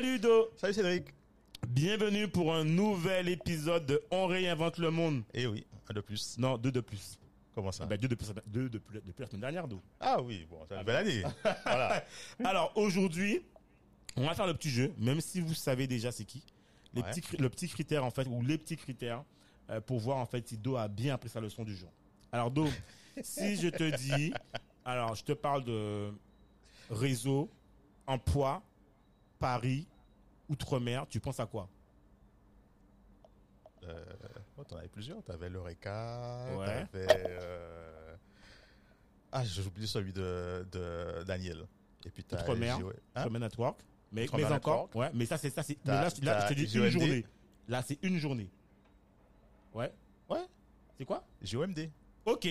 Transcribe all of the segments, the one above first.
Salut Do, Salut Cédric. bienvenue pour un nouvel épisode de On réinvente le monde. Eh oui, un de plus. Non, deux de plus. Comment ça? Ah ben, deux de plus, deux depuis, depuis la semaine dernière Do. Ah oui, bon, c'est une belle année. voilà. Alors aujourd'hui, on va faire le petit jeu, même si vous savez déjà c'est qui. Les Ouais. petits, cri- le petit critère en fait, ou les petits critères euh, pour voir en fait si Do a bien appris sa leçon du jour. Alors Do, si je te dis, alors je te parle de réseau, emploi, Paris, outre-mer, tu penses à quoi? Euh, oh, t'en avais plusieurs. T'avais l'Eureka. Ouais. T'avais. Euh... Ah, j'ai oublié celui de, de Daniel. Et puis t'as. Outre-mer, J- Hein? Outre-mer Network. Mais, mais encore, Network. ouais, mais ça c'est ça c'est. mais Là, je- là, je te dis une journée. Là c'est une journée. Ouais. Ouais. C'est quoi? JOMD. Ok,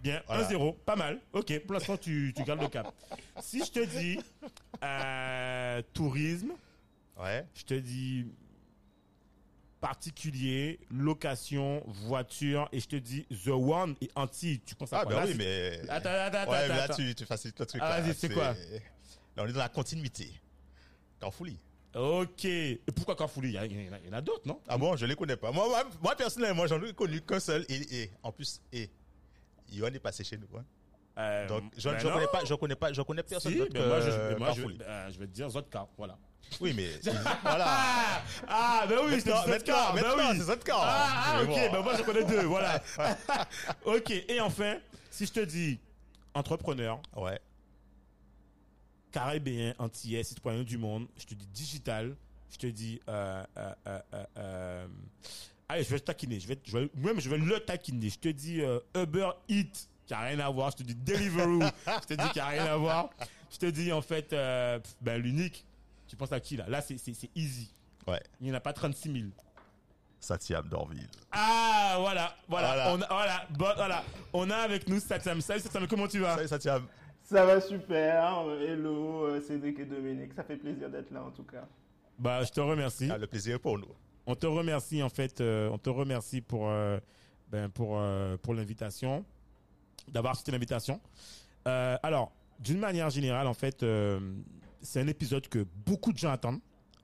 bien, Voilà. 1-0, pas mal. Ok, pour l'instant, tu, tu gardes le cap. Si je te dis euh, tourisme, Ouais. je te dis particulier, location, voiture, et je te dis The One et Antilles, tu penses à Ah, quoi? ben Là, oui, mais. Attends, attends, ouais, attends, mais là, attends. tu, tu facilites le truc. Ah, vas-y, c'est quoi? Là, on est dans la continuité. Carrefourly. Ok, et pourquoi Carrefour Il y, a- il y en a- d'autres, non? Ah bon, je les connais pas. Moi, moi, moi, personnellement, j'en ai connu qu'un seul. Et, et en plus, et. Yohan est passé chez nous. hein. Euh, Donc, je ne ben connais pas, je connais pas, je connais personne Si, d'autre ben moi, je, ben moi, je, Carrefourly. euh, je vais te dire Zotka, voilà. Oui, mais voilà. Ah, ben oui, c'est Zotka, maintenant, ben oui. c'est. Ah, ah, ok, ben moi je connais deux, voilà. ok, et enfin, si je te dis entrepreneur, Ouais. caribéen, antillais, citoyen du monde, je te dis digital, je te dis... Euh, euh, euh, allez, je vais te taquiner, je vais, je vais- même je vais le taquiner. Je te dis Uber Eats, qui n'a rien à voir. Je te dis Deliveroo, je te dis qui n'a rien à voir. Je te dis en fait, ben l'unique. Tu penses à qui là? Là, c'est easy. Ouais. Il n'y en a pas 36 000. Satiam d'Orville. Ah, voilà, voilà, Voilà. On, a, voilà, bon, voilà. On a avec nous Satsam. Salut Satsam, comment tu vas? Salut Satiam. Ça va super, hello euh, Cédric et Dominique, ça fait plaisir d'être là en tout cas. Bah, je te remercie. Ah, le plaisir est pour nous. On te remercie en fait, euh, on te remercie pour euh, ben, pour euh, pour l'invitation, d'avoir accepté l'invitation. Euh, alors, d'une manière générale, en fait, euh, c'est un épisode que beaucoup de gens attendent.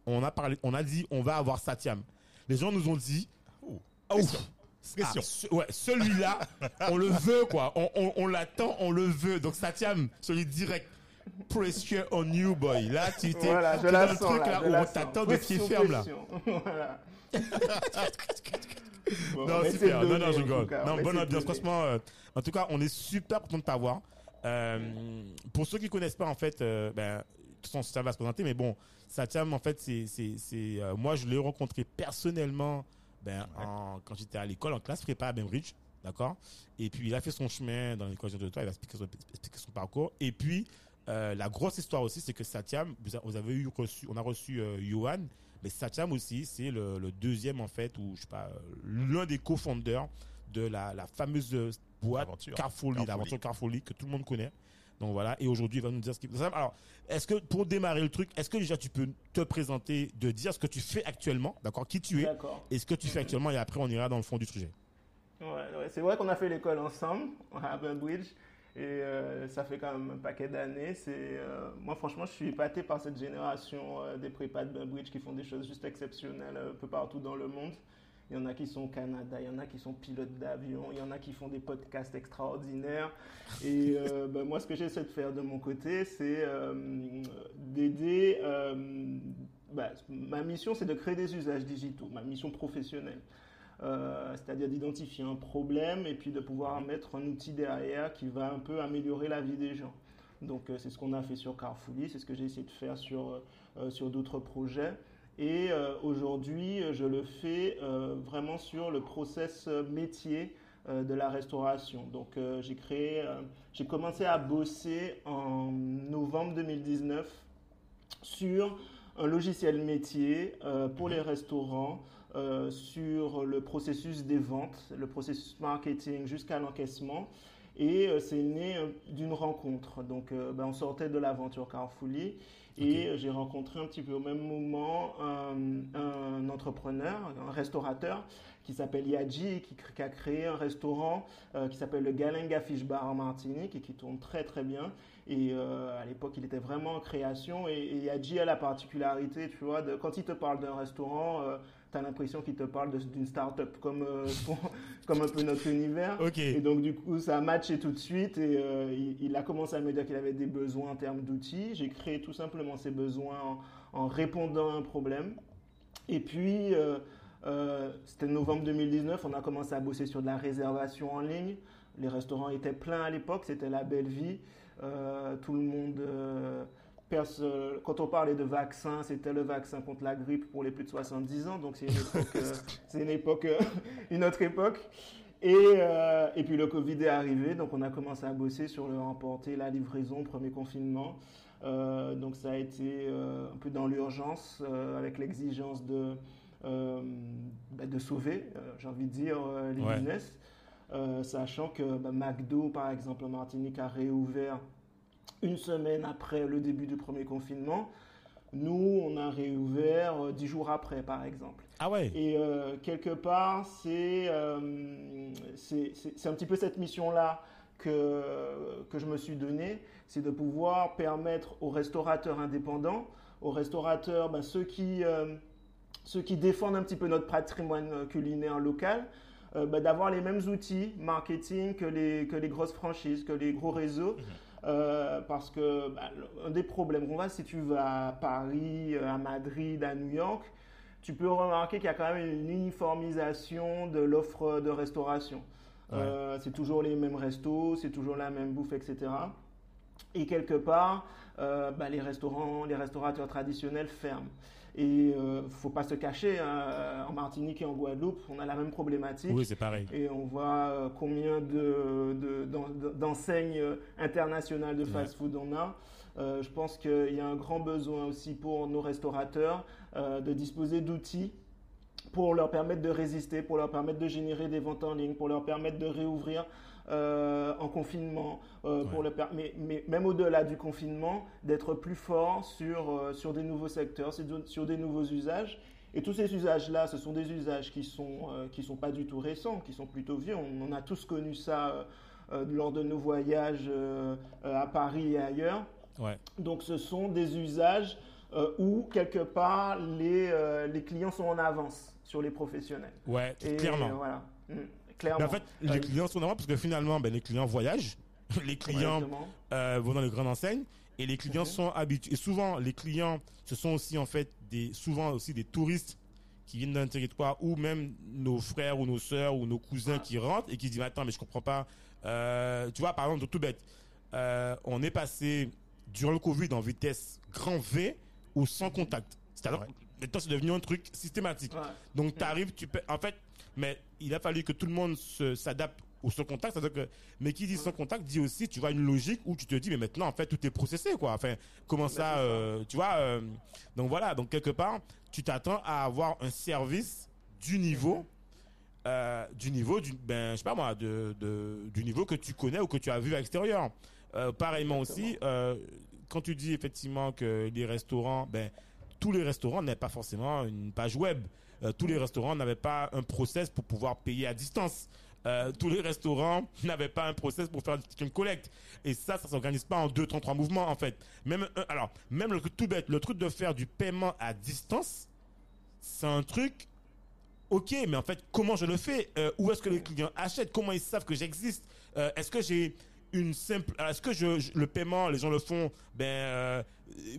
On a parlé, on a dit, on va avoir Satyam. Les gens nous ont dit, Ouh, pression. ouf, Pression. ah, ce- ouais, celui-là, on le veut quoi. On, on, on l'attend, on le veut. Donc Satyam, celui direct. Pressure on you, boy. Là, tu t'es Voilà, je t'es la dans le truc là, où on t'attend de pied ferme là. voilà. Bon, Non, super. Non, non, je en rigole. Non, bonne ambiance. Franchement, euh, en tout cas, on est super content de t'avoir. Euh, pour ceux qui connaissent pas, en fait, euh, ben, façon, ça va se présenter, mais bon, Satyam, en fait, c'est, c'est, c'est, euh, moi, je l'ai rencontré personnellement, ben, en- quand j'étais à l'école, en classe prépa à Bainbridge, d'accord? Et puis, il a fait son chemin dans l'école de toi, il a expliqué son, expliqué son parcours. Et puis, euh, la grosse histoire aussi, c'est que Satyam, vous, avez eu reçu, on a reçu euh, Johan, mais Satyam aussi, c'est le, le deuxième, en fait, ou je sais pas, euh, l'un des co-founders de la, la fameuse boîte Carrefourly. l'aventure Carrefourly, que tout le monde connaît. Donc voilà, et aujourd'hui, il va nous dire ce qu'il Alors, est-ce que pour démarrer le truc, est-ce que déjà tu peux te présenter, de dire ce que tu fais actuellement, d'accord, qui tu es, et ce que tu fais actuellement, et après on ira dans le fond du sujet. Ouais, ouais, c'est vrai qu'on a fait l'école ensemble à Bainbridge et euh, ça fait quand même un paquet d'années. C'est euh, moi franchement je suis épaté par cette génération euh, des prépas de Bainbridge qui font des choses juste exceptionnelles un peu partout dans le monde. Il y en a qui sont au Canada, il y en a qui sont pilotes d'avion, il y en a qui font des podcasts extraordinaires. Et euh, ben, moi, ce que j'essaie de faire de mon côté, c'est euh, d'aider. euh, ben, ma mission, c'est de créer des usages digitaux, ma mission professionnelle. Euh, c'est-à-dire d'identifier un problème et puis de pouvoir mettre un outil derrière qui va un peu améliorer la vie des gens. Donc euh, c'est ce qu'on a fait sur Carrefourly, c'est ce que j'ai essayé de faire sur, euh, sur d'autres projets. Et euh, aujourd'hui, je le fais euh, vraiment sur le process métier euh, de la restauration. Donc j'ai créé, j'ai commencé à bosser en novembre 2019 sur un logiciel métier pour les restaurants, sur le processus des ventes, le processus marketing jusqu'à l'encaissement. Et c'est né d'une rencontre. Donc, ben, on sortait de l'aventure Carrefourly et euh, j'ai rencontré un petit peu au même moment un, entrepreneur, un restaurateur qui s'appelle Yadji et qui, a créé un restaurant euh, qui s'appelle le Galenga Fish Bar en Martinique et qui tourne très très bien. Et euh, à l'époque, il était vraiment en création. Et, et Yadji a la particularité, tu vois, de, quand il te parle d'un restaurant, tu as l'impression qu'il te parle d'une start-up, comme, euh, comme un peu notre univers. Et donc, du coup, ça a matché tout de suite et euh, il, il a commencé à me dire qu'il avait des besoins en termes d'outils. J'ai créé tout simplement ces besoins en, en répondant à un problème. Et puis, euh, c'était novembre 2019, on a commencé à bosser sur de la réservation en ligne. Les restaurants étaient pleins à l'époque, c'était la belle vie. Tout le monde. Quand on parlait de vaccin, c'était le vaccin contre la grippe pour les plus de 70 ans. Donc c'est une époque, euh, c'est une, époque euh, une autre époque. Et, euh, et puis le Covid est arrivé, donc on a commencé à bosser sur le remporter, la livraison, premier confinement. Euh, donc ça a été euh, un peu dans l'urgence, avec l'exigence de, bah, de sauver, j'ai envie de dire, les Ouais. business. Sachant que bah, McDo, par exemple, en Martinique, a réouvert une semaine après le début du premier confinement. Nous, on a réouvert euh, dix jours après, par exemple. Ah ouais. Et euh, quelque part, c'est euh, c'est un petit peu cette mission-là que, que je me suis donnée, c'est de pouvoir permettre aux restaurateurs indépendants, aux restaurateurs, ben, ceux, qui, euh, ceux qui défendent un petit peu notre patrimoine culinaire local, ben, d'avoir les mêmes outils marketing que les, que les grosses franchises, que les gros réseaux. Euh, parce que bah, un des problèmes qu'on va, si tu vas à Paris, euh, à Madrid, à New York, tu peux remarquer qu'il y a quand même une uniformisation de l'offre de restauration. Euh, c'est toujours les mêmes restos, c'est toujours la même bouffe, etc. Et quelque part, euh, bah, les restaurants, les restaurateurs traditionnels ferment. Et euh, faut pas se cacher, hein, en Martinique et en Guadeloupe, on a la même problématique. Oui, c'est pareil. Et on voit euh, combien de, de- d'en- d'enseignes internationales de Ouais. fast-food on a. Euh, je pense qu'il y a un grand besoin aussi pour nos restaurateurs euh, de disposer d'outils pour leur permettre de résister, pour leur permettre de générer des ventes en ligne, pour leur permettre de réouvrir euh, en confinement, euh, pour le mais, mais même au-delà du confinement, d'être plus fort sur, euh, sur des nouveaux secteurs, sur, des nouveaux usages. Et tous ces usages-là, ce sont des usages qui sont, euh, qui sont pas du tout récents, qui sont plutôt vieux. On, on a tous connu ça euh, lors de nos voyages euh, à Paris et ailleurs. Ouais. Donc ce sont des usages où, quelque part, les, les clients sont en avance sur les professionnels. Ouais, Et clairement. voilà. Mm, clairement. Mais en fait, les clients sont normaux parce que finalement, ben, les clients voyagent, les clients euh, vont dans les grandes enseignes et les clients sont habitués. Et souvent, les clients, ce sont aussi en fait des, souvent aussi des touristes qui viennent d'un territoire ou même nos frères ou nos sœurs ou nos cousins Ah. qui rentrent et qui disent attends mais je comprends pas. Euh, tu vois par exemple tout bête, euh, on est passé durant le Covid en vitesse grand V ou sans contact. C'est-à-dire Ouais. c'est devenu un truc systématique. Ouais. Donc, tu arrives, tu peux. En fait, mais il a fallu que tout le monde s'adapte au sans contact. C'est-à-dire que, mais qui dit sans contact dit aussi, tu vois, une logique où tu te dis, mais maintenant, en fait, tout est processé, quoi. Enfin, comment ça, c'est ça. euh, tu vois. euh, donc voilà, donc quelque part, tu t'attends à avoir un service du niveau. euh, du niveau du ben je sais pas moi de, de- du niveau que tu connais ou que tu as vu à l'extérieur pareillement aussi quand tu dis effectivement que les restaurants ben tous les restaurants n'avaient pas forcément une page web. Euh, tous les restaurants n'avaient pas un process pour pouvoir payer à distance. Euh, tous les restaurants n'avaient pas un process pour faire du click and collect. Et ça, ça s'organise pas en deux, trois, trois mouvements, en fait. Même, un- alors, même le truc tout bête, le truc de faire du paiement à distance, c'est un truc, ok, mais en fait, comment je le fais? Euh, où est-ce que les clients achètent? Comment ils savent que j'existe? Euh, est-ce que j'ai une simple, est-ce que je, je- le paiement, les gens le font, ben, euh,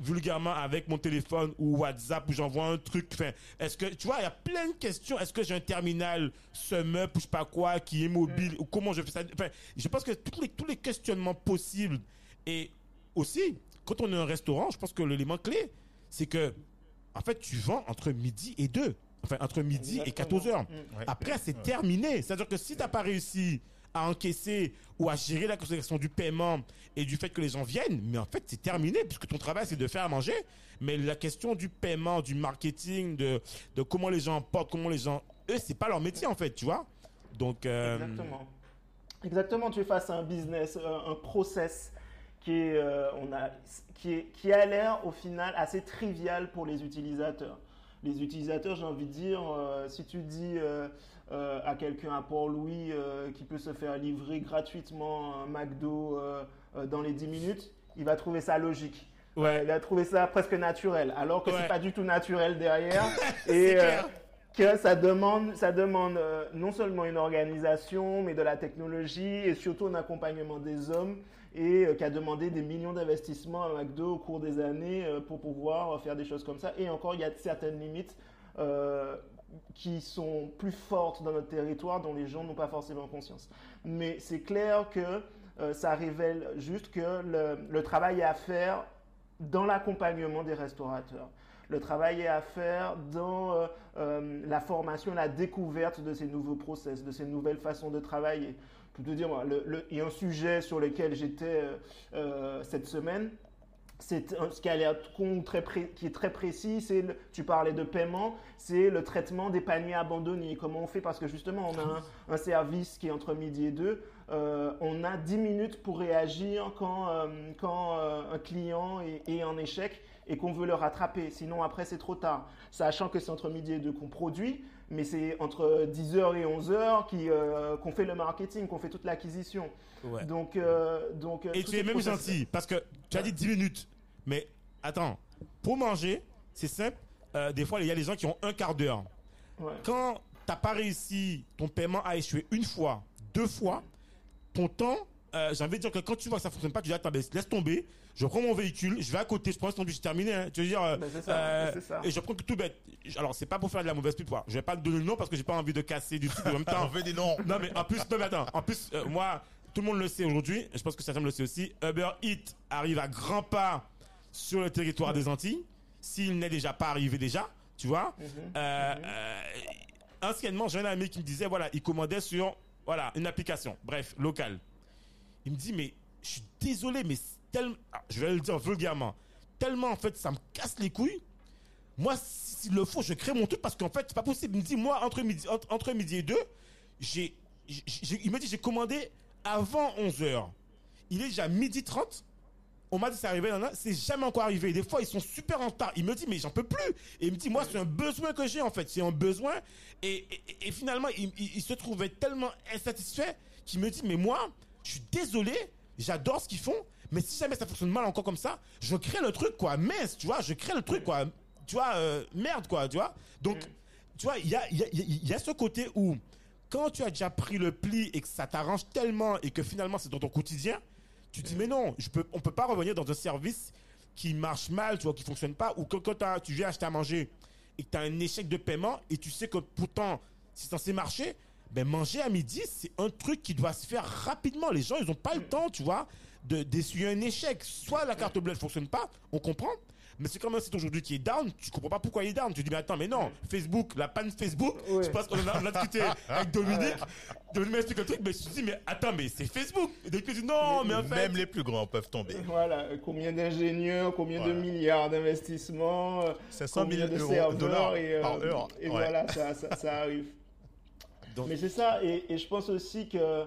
vulgairement avec mon téléphone ou WhatsApp où j'envoie un truc. Enfin, est-ce que tu vois, il y a plein de questions. Est-ce que j'ai un terminal SumUp ou je sais pas quoi qui est mobile ou comment je fais ça? Enfin, je pense que tous les tous les questionnements possibles et aussi quand on est un restaurant, je pense que l'élément clé, c'est que en fait, tu vends entre midi et 2. Enfin, entre midi et Exactement. 14 heures. Mm. Après, c'est terminé. C'est-à-dire que si t'as pas réussi à encaisser ou à gérer la conséquence du paiement et du fait que les gens viennent, mais en fait, c'est terminé puisque ton travail, c'est de faire manger. Mais la question du paiement, du marketing, de, de comment les gens portent, comment les gens, eux, c'est pas leur métier en fait, tu vois. Donc, euh, Exactement. Exactement, tu es face à un business, un, un process qui, est, euh, on a, qui, est- qui a l'air au final assez trivial pour les utilisateurs. Les utilisateurs, j'ai envie de dire, euh, si tu dis euh, à quelqu'un, à Port-Louis, euh, qui peut se faire livrer gratuitement un McDo euh, dans les 10 minutes, il va trouver ça logique. Ouais. Il va trouver ça presque naturel, alors que Ouais. c'est pas du tout naturel derrière. Et, clair. que ça demande, ça demande non seulement une organisation, mais de la technologie et surtout un accompagnement des hommes et qui a demandé des millions d'investissements à McDo au cours des années pour pouvoir faire des choses comme ça. Et encore, il y a certaines limites euh, qui sont plus fortes dans notre territoire dont les gens n'ont pas forcément conscience. Mais c'est clair que euh, ça révèle juste que le, travail est à faire dans l'accompagnement des restaurateurs. Le travail est à faire dans euh, euh, la formation, la découverte de ces nouveaux process, de ces nouvelles façons de travailler. Pour te dire, il y a un sujet sur lequel j'étais cette semaine. C'est ce qui, pré- qui est très précis, c'est tu parlais de paiement, c'est le traitement des paniers abandonnés. Comment on fait? Parce que justement, on a un, un service qui est entre midi et deux. Euh, on a 10 minutes pour réagir quand, euh, quand euh, un client est, est en échec et qu'on veut le rattraper. Sinon, après, c'est trop tard. Sachant que c'est entre midi et deux qu'on produit, mais c'est entre 10h et 11h qui, euh, qu'on fait le marketing, qu'on fait toute l'acquisition. Ouais. Donc, euh, donc, Et tout tu es même gentil parce que tu as dit 10 minutes. Mais attends, pour manger, c'est simple. Euh, des fois, il y a des gens qui ont un quart d'heure. Ouais. Quand t'as pas réussi, ton paiement a échoué une fois, deux fois, ton temps, euh, j'ai envie de dire que quand tu vois que ça fonctionne pas, tu dis attends, ben, laisse tomber. Je prends mon véhicule, je vais à côté, je prends ton bus, terminé. Hein. Tu veux dire, euh, Ben, c'est ça, euh, ça. et je prends que tout bête. Alors c'est pas pour faire de la mauvaise pub, quoi. Je vais pas te donner le nom parce que j'ai pas envie de casser du truc en même On temps. veut des noms. Non mais en plus, non mais attends, en plus euh, moi, tout le monde le sait aujourd'hui, je pense que certains le sait aussi, Uber Eats arrive à grands pas sur le territoire des Antilles, s'il n'est déjà pas arrivé déjà, tu vois. Euh, euh, anciennement, j'ai un ami qui me disait, voilà, il commandait sur, voilà, une application, bref, locale. Il me dit, mais je suis désolé, mais c'est tellement, ah, je vais le dire vulgairement, tellement en fait, ça me casse les couilles. Moi, s'il le faut, je crée mon truc parce qu'en fait, c'est pas possible. Il me dit, moi, entre midi, entre, midi et deux, j'ai, il me dit, j'ai commandé avant 11 heures. Il est déjà midi 30. On m'a dit, c'est arrivé, c'est jamais encore arrivé. Des fois, ils sont super en retard. Il me dit, mais j'en peux plus. Et il me dit, moi, c'est un besoin que j'ai, en fait. C'est un besoin. Et, et- finalement, il- il se trouvait tellement insatisfait qu'il me dit, mais moi, je suis désolé, j'adore ce qu'ils font, mais si jamais ça fonctionne mal encore comme ça, je crée le truc, quoi. Mince, tu vois, je crée le truc, quoi. Tu vois, euh, merde, quoi, tu vois. Donc, tu vois, il y a, y, a, y a ce côté où, quand tu as déjà pris le pli et que ça t'arrange tellement et que finalement c'est dans ton quotidien, tu te dis, mais non, je peux, on peut pas revenir dans un service qui marche mal, tu vois, qui fonctionne pas, ou que quand t'as- tu viens acheter à manger et que tu as un échec de paiement et tu sais que pourtant c'est censé marcher, ben manger à midi, c'est un truc qui doit se faire rapidement. Les gens, ils ont pas le temps, tu vois, de d'essuyer un échec. Soit la carte bleue ne fonctionne pas, on comprend. Mais c'est comme un site aujourd'hui qui est down, tu comprends pas pourquoi il est down. Tu dis, mais attends, mais non, Facebook, la panne Facebook, Ouais. je pense qu'on en a, on a discuté avec Dominique. Dominique m'a expliqué le truc, mais je me suis dit, mais attends, mais c'est Facebook. Et Dominique me dit, non, mais en fait. Même les plus grands peuvent tomber. Voilà, euh, combien d'ingénieurs, combien de milliards d'investissements, euh, 500 combien 000 de euros, serveurs dollars et, euh, par heure. et Ouais. voilà, ça, ça, ça arrive. Donc- Mais c'est ça, et, et je pense aussi que,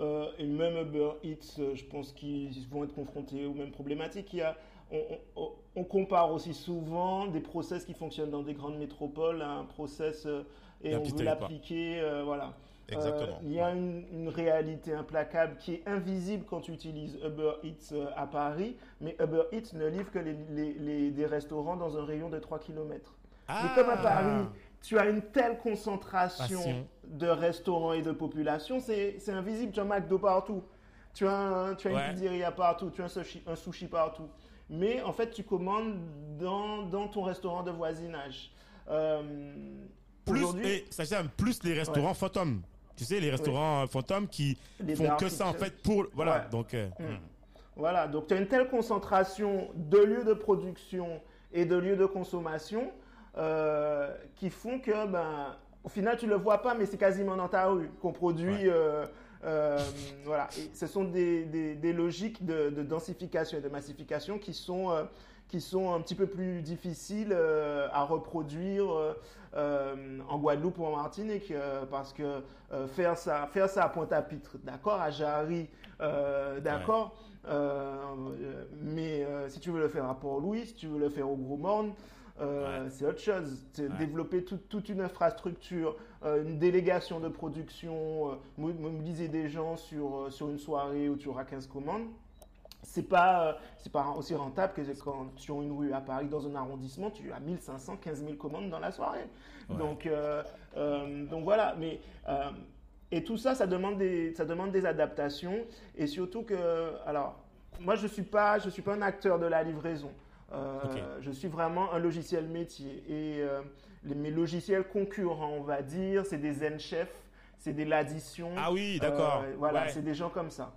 euh, et même Uber Eats, euh, je pense qu'ils vont être confrontés aux mêmes problématiques. Il y a, on, on- on compare aussi souvent des process qui fonctionnent dans des grandes métropoles à un process euh, et on veut l'appliquer, euh, voilà. Exactement. Il y a une, une réalité implacable qui est invisible quand tu utilises Uber Eats à Paris, mais Uber Eats ne livre que les, les- les- des restaurants dans un rayon de 3 km. Ah. Mais comme à Paris, tu as une telle concentration Passion. de restaurants et de population, c'est invisible. Tu as un McDo partout, tu as, un- tu as Ouais. une pizzeria partout, tu as un sushi, un sushi partout. Mais en fait, tu commandes dans, dans ton restaurant de voisinage. Euh, plus, et ça plus les restaurants fantômes. Tu sais, les restaurants euh, fantômes qui Les font que ça en fait pour. Voilà. Ouais. Donc, euh, Mm. Voilà, donc tu as une telle concentration de lieux de production et de lieux de consommation euh, qui font que, ben, au final, tu ne le vois pas, mais c'est quasiment dans ta rue qu'on produit Ouais. euh, Euh, voilà. Et ce sont des, des- des logiques de, de densification et de massification qui sont, euh, qui sont un petit peu plus difficiles euh, à reproduire en Guadeloupe ou en Martinique parce que faire ça, faire ça à Pointe-à-Pitre, d'accord, à Jarry, d'accord, mais si tu veux le faire à Port-Louis, si tu veux le faire au Gros Morne, euh, Ouais. c'est autre chose. C'est Ouais. développer tout- toute une infrastructure, euh, une délégation de production, euh, mo- mobiliser des gens sur, sur une soirée où tu auras 15 commandes. C'est pas, c'est pas aussi rentable que quand sur une rue à Paris, dans un arrondissement, tu as 1500, 15 000 commandes dans la soirée. Ouais. Donc, donc voilà. Mais, et tout ça, ça demande, des, ça demande des adaptations. Et surtout que, alors, moi, je ne suis, pas- je suis pas un acteur de la livraison. Euh. Je suis vraiment un logiciel métier. Et euh, les- mes logiciels concurrents, on va dire, c'est des Zenchef, c'est des L'Addition. Ah oui, d'accord. Euh, voilà, Ouais. c'est des gens comme ça.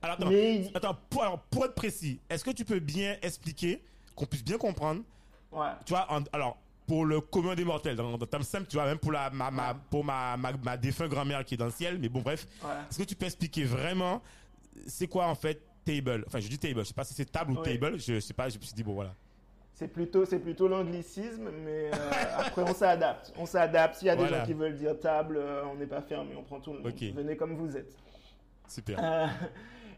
Alors, attends, Mais- attends pour, alors, pour être précis, est-ce que tu peux bien expliquer, qu'on puisse bien comprendre, Ouais. tu vois, en- alors, pour le commun des mortels, dans, dans termes simples, tu vois, même pour, la, ma, ma- Ouais. pour ma, ma, ma défunte grand-mère qui est dans le ciel, mais bon, bref, Voilà. est-ce que tu peux expliquer vraiment, c'est quoi en fait table Enfin, je dis table, je sais pas si c'est table ou table, je sais pas, je me suis dit, bon, voilà. C'est plutôt, c'est plutôt l'anglicisme, mais euh, après on s'adapte. On s'adapte. S'il y a des gens qui veulent dire table, euh, on n'est pas fermé, on prend tout le monde. Venez comme vous êtes. Super. Euh,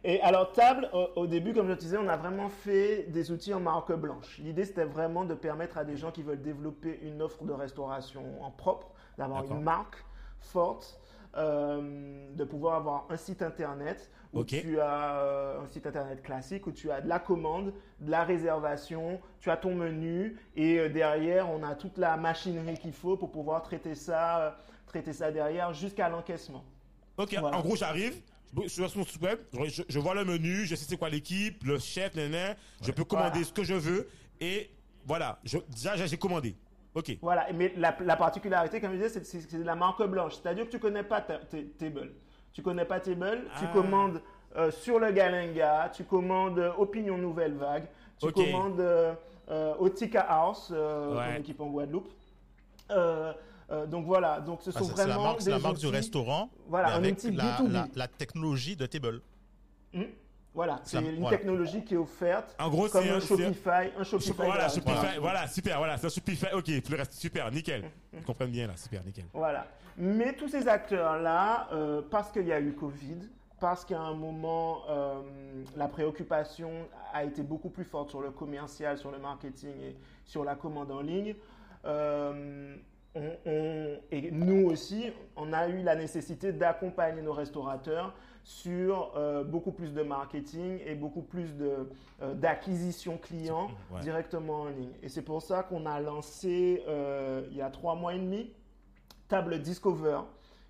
et alors table, au, au début, comme je te disais, on a vraiment fait des outils en marque blanche. L'idée, c'était vraiment de permettre à des gens qui veulent développer une offre de restauration en propre, d'avoir une marque forte, euh, de pouvoir avoir un site internet où tu as euh, un site internet classique où tu as de la commande, de la réservation, tu as ton menu et euh, derrière on a toute la machinerie qu'il faut pour pouvoir traiter ça, traiter ça derrière jusqu'à l'encaissement. Ok, Voilà. en gros, j'arrive, je suis sur son site web, je, vois le menu, je sais c'est quoi l'équipe, le chef, nan, je peux commander Voilà. ce que je veux et voilà, je, déjà j'ai commandé. Ok. Voilà, mais la, la particularité, comme je disais, c'est- de la marque blanche. C'est-à-dire que tu connais pas ta- ta- Table. Tu connais pas Table, tu Ah. commandes euh, sur le Galenga, tu commandes euh, Opinion Nouvelle Vague, tu commandes euh, euh, au Tika House, euh, Ouais. équipe en Guadeloupe. Euh, donc voilà, donc ce Ah, sont c'est c'est la vraiment marque, c'est la des marque du restaurant, Voilà, mais un avec outil la, B2B. la, la technologie de Table. Voilà, c'est une voilà. technologie qui est offerte En gros, comme c'est un Shopify, un Shopify. Voilà. Shopify, voilà, super, voilà, c'est un Shopify, ok, pour le reste, super, nickel. Ils comprennent bien là, super, nickel. Voilà. Mais tous ces acteurs-là, euh, parce qu'il y a eu Covid, parce qu'à un moment, euh, la préoccupation a été beaucoup plus forte sur le commercial, sur le marketing et sur la commande en ligne, euh, on- on- et nous aussi, on a eu la nécessité d'accompagner nos restaurateurs sur euh, beaucoup plus de marketing et beaucoup plus de, euh, d'acquisition clients Ouais. directement en ligne. Et c'est pour ça qu'on a lancé euh, il y a trois mois et demi Table Discover,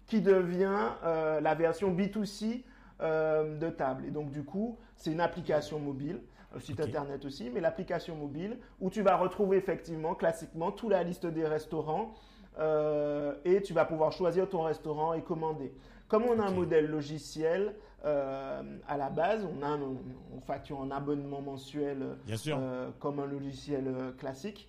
qui devient la version B2C euh, de Table. Et donc, du coup, c'est une application mobile, un site internet aussi, mais l'application mobile où tu vas retrouver effectivement, classiquement, toute la liste des restaurants euh, et tu vas pouvoir choisir ton restaurant et commander. Comme on a un modèle logiciel euh, à la base, on, a un- on facture un abonnement mensuel euh, Bien sûr. euh, comme un logiciel classique,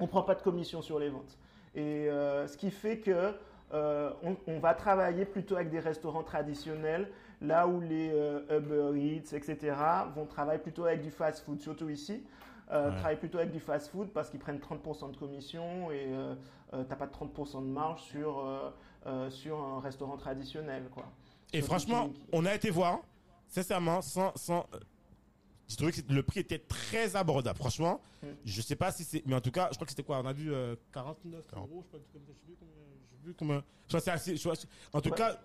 on ne prend pas de commission sur les ventes. Et euh, ce qui fait que on, on va travailler plutôt avec des restaurants traditionnels, là où les Uber Eats, etc., vont travailler plutôt avec du fast-food, surtout ici. Euh, Ouais. Travaillent plutôt avec du fast-food parce qu'ils prennent 30% de commission et euh, euh, t'as pas de 30% de marge sur, euh, euh, sur un restaurant traditionnel. Quoi. Et franchement, qui- on a été voir, sincèrement, sans, sans, euh, j'ai trouvé que le prix était très abordable. Franchement, Mm. je sais pas si c'est, mais en tout cas, je crois que c'était quoi On a vu euh, 49 euros, je sais pas, je sais plus combien, je sais plus combien. Je crois que c'est assez, je crois- en tout Ouais. cas,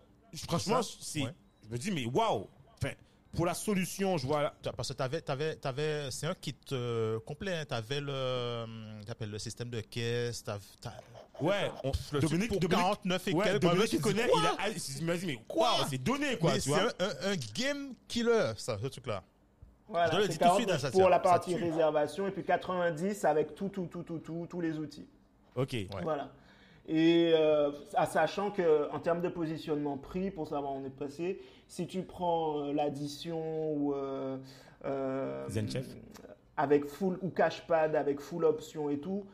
franchement, Ça, c'est, ouais. je me dis, mais waouh Enfin, pour la solution, je vois. Parce que t'avais, t'avais, t'avais, c'est un kit euh, complet. Tu avais le, hum, t'appelles le système de caisse. t'as- t'as- Ouais, on, le truc Dominique, pour Dominique, 49 et ouais, quelques. Dominique Moi, qui connaît, dis, il quoi a, il m'a dit, mais Quoi waouh, c'est donné, quoi, Mais tu c'est vois. un, un- un game killer, ça, ce truc-là. Voilà, Je te le dis tout de suite, 49 ça pour la partie réservation et puis 90 avec tout, tout, tout, tout, tout, tous les outils. Ok. Ouais. Voilà. Et euh, à sachant que en termes de positionnement prix, pour savoir où on est passé, si tu prends euh, l'addition ou euh, Zenchef. avec full ou cashpad avec full option et tout,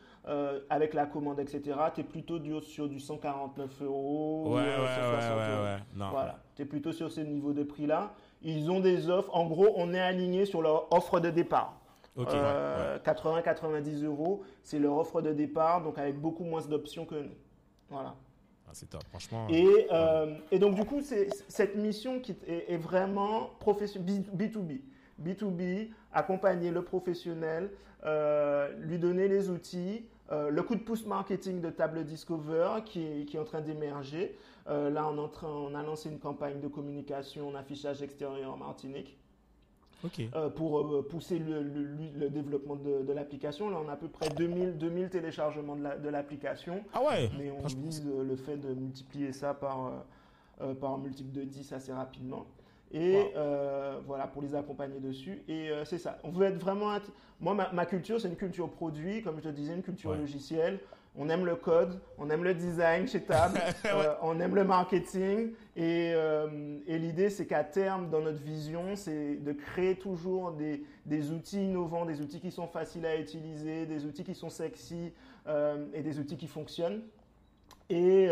avec la commande, etc., tu es plutôt du- sur du 149 euros. ou, Ouais, ouais, 160 ouais, ouais. Non. Voilà, tu es plutôt sur ce niveau de prix-là. Ils ont des offres. En gros, on est aligné sur leur offre de départ. Ok. Euh, 80-90 euros, c'est leur offre de départ, donc avec beaucoup moins d'options que nous. Voilà. Ah, c'est top, franchement. Et, euh, et donc, du coup, c'est- cette mission qui est, est vraiment profession- B2B. B2B, accompagner le professionnel, euh, lui donner les outils, euh, le coup de pouce marketing de Table Discover qui, est- qui est en train d'émerger. Euh, là, on, est en train, on a lancé une campagne de communication en affichage extérieur en Martinique Euh, pour euh, pousser le, le- le développement de, de l'application. Là, on a à peu près 2000, 2000 téléchargements de la- de l'application. Ah ouais. Mais on vise euh, le fait de multiplier ça par, par un multiple de 10 assez rapidement. Et Wow. euh, voilà, pour les accompagner dessus. Et euh, c'est ça. On veut être vraiment. Moi, ma, ma culture, c'est une culture produit, comme je te disais, une culture Ouais. logicielle. On aime le code, on aime le design chez Tab, euh, on aime le marketing. Et, euh, et l'idée, c'est qu'à terme, dans notre vision, c'est de créer toujours des, des outils innovants, des outils qui sont faciles à utiliser, des outils qui sont sexy euh, et des outils qui fonctionnent et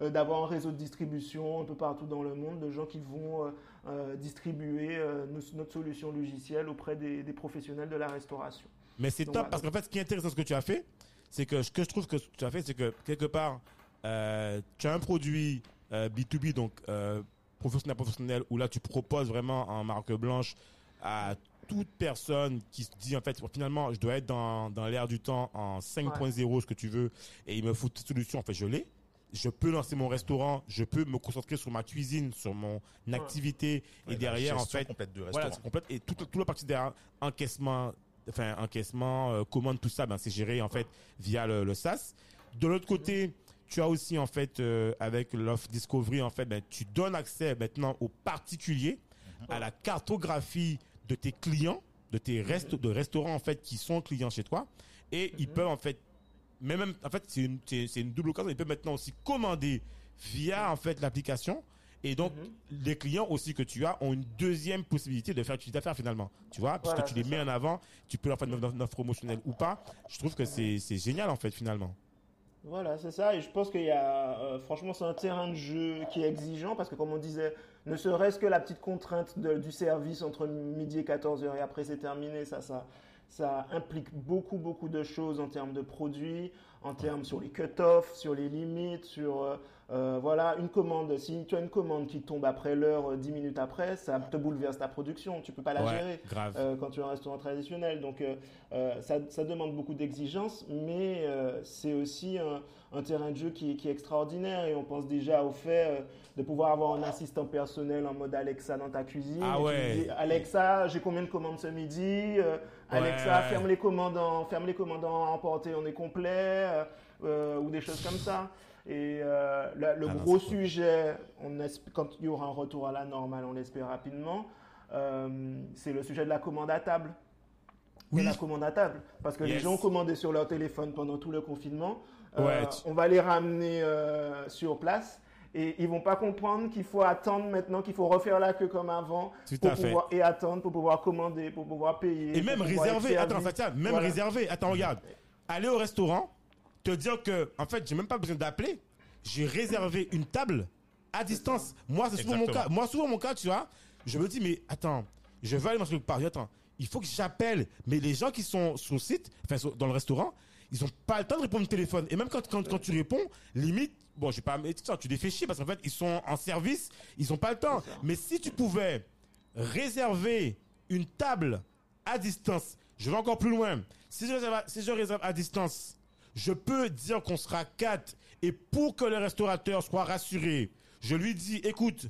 d'avoir un réseau de distribution un peu partout dans le monde de gens qui vont distribuer nos- notre solution logicielle auprès des, des professionnels de la restauration. Mais c'est top voilà. parce qu'en fait, ce qui est intéressant ce que tu as fait, c'est que ce que je trouve que ce que tu as fait, c'est que quelque part, euh, tu as un produit euh, B2B, donc euh, professionnel professionnel, où là tu proposes vraiment en marque blanche à toute personne qui se dit en fait finalement je dois être dans, dans l'air du temps en 5.0 ce que tu veux et il me faut cette solution en fait je l'ai je peux lancer mon restaurant je peux me concentrer sur ma cuisine sur mon activité et Ouais, derrière en fait complète de voilà, restaurant. c'est complète. Et toute, toute la partie derrière, encaissement, enfin, encaissement, euh, commande, tout ça, ben, c'est géré, en fait, via le, le SaaS. De l'autre côté, tu as aussi, en fait, euh, avec l'offre Discovery, en fait, ben, tu donnes accès maintenant aux particuliers à la cartographie de tes clients, de tes restes, de restaurants, en fait, qui sont clients chez toi. Et ils peuvent, en fait, mais même, en fait, c'est une, c'est une double occasion. Ils peuvent maintenant aussi commander via, en fait, l'application. Et donc, les clients aussi que tu as ont une deuxième possibilité de faire du chiffre d'affaires finalement. Tu vois, puisque Voilà, tu les mets ça. en avant, tu peux leur faire une offre- promotionnelle ou pas. Je trouve que c'est c'est génial en fait finalement. Voilà, c'est ça. Et je pense qu'il y a, euh, franchement, c'est un terrain de jeu qui est exigeant parce que, comme on disait, ne serait-ce que la petite contrainte de- du service entre midi et 14h et après c'est terminé, ça, ça, ça implique beaucoup, beaucoup de choses en termes de produits, en termes sur les cut-offs, sur les limites, sur, euh, euh, voilà, une commande. Si tu as une commande qui tombe après l'heure, euh, 10 minutes après, ça te bouleverse ta production. Tu peux pas la Ouais, gérer grave. euh, quand tu es un restaurant traditionnel. Donc euh, euh, ça, ça demande beaucoup d'exigences, mais euh, c'est aussi un, un terrain de jeu qui, qui est extraordinaire et on pense déjà au fait euh, de pouvoir avoir un assistant personnel en mode Alexa dans ta cuisine. Ah ouais. dis, Alexa, j'ai combien de commandes ce midi Euh, Alexa, Ouais. ferme les commandes en, ferme les commandes en emporté, on est complet, euh, euh, ou des choses comme ça. Et euh, le, le Ah gros sujet, on quand il y aura un retour à la normale, on l'espère rapidement, euh, c'est le sujet de la commande à table. De Oui. la commande à table. Parce que les Yes. gens ont commandé sur leur téléphone pendant tout le confinement. Euh, Ouais, tu- On va les ramener euh, sur place. Et ils vont pas comprendre qu'il faut attendre maintenant, qu'il faut refaire la queue comme avant Tout pour fait. et attendre pour pouvoir commander, pour pouvoir payer. Et même réserver, attends, Satya, même Voilà. réserver. Attends, regarde. Aller au restaurant, te dire que, en fait, j'ai même pas besoin d'appeler. J'ai réservé une table à distance. Moi, c'est souvent mon cas. Moi, souvent mon cas, tu vois, je me dis, mais attends, je vais aller dans quelque part. Attends, il faut que j'appelle. Mais les gens qui sont sur le site, enfin, dans le restaurant, ils ont pas le temps de répondre au téléphone. Et même quand, quand, quand tu réponds, limite, bon, je vais pas, mais tu les fais chier parce qu'en fait, ils sont en service, ils ont pas le temps. Mais si tu pouvais réserver une table à distance, je vais encore plus loin. Si je réserve à, si je réserve à distance, je peux dire qu'on sera quatre et pour que le restaurateur soit rassuré, je lui dis, écoute,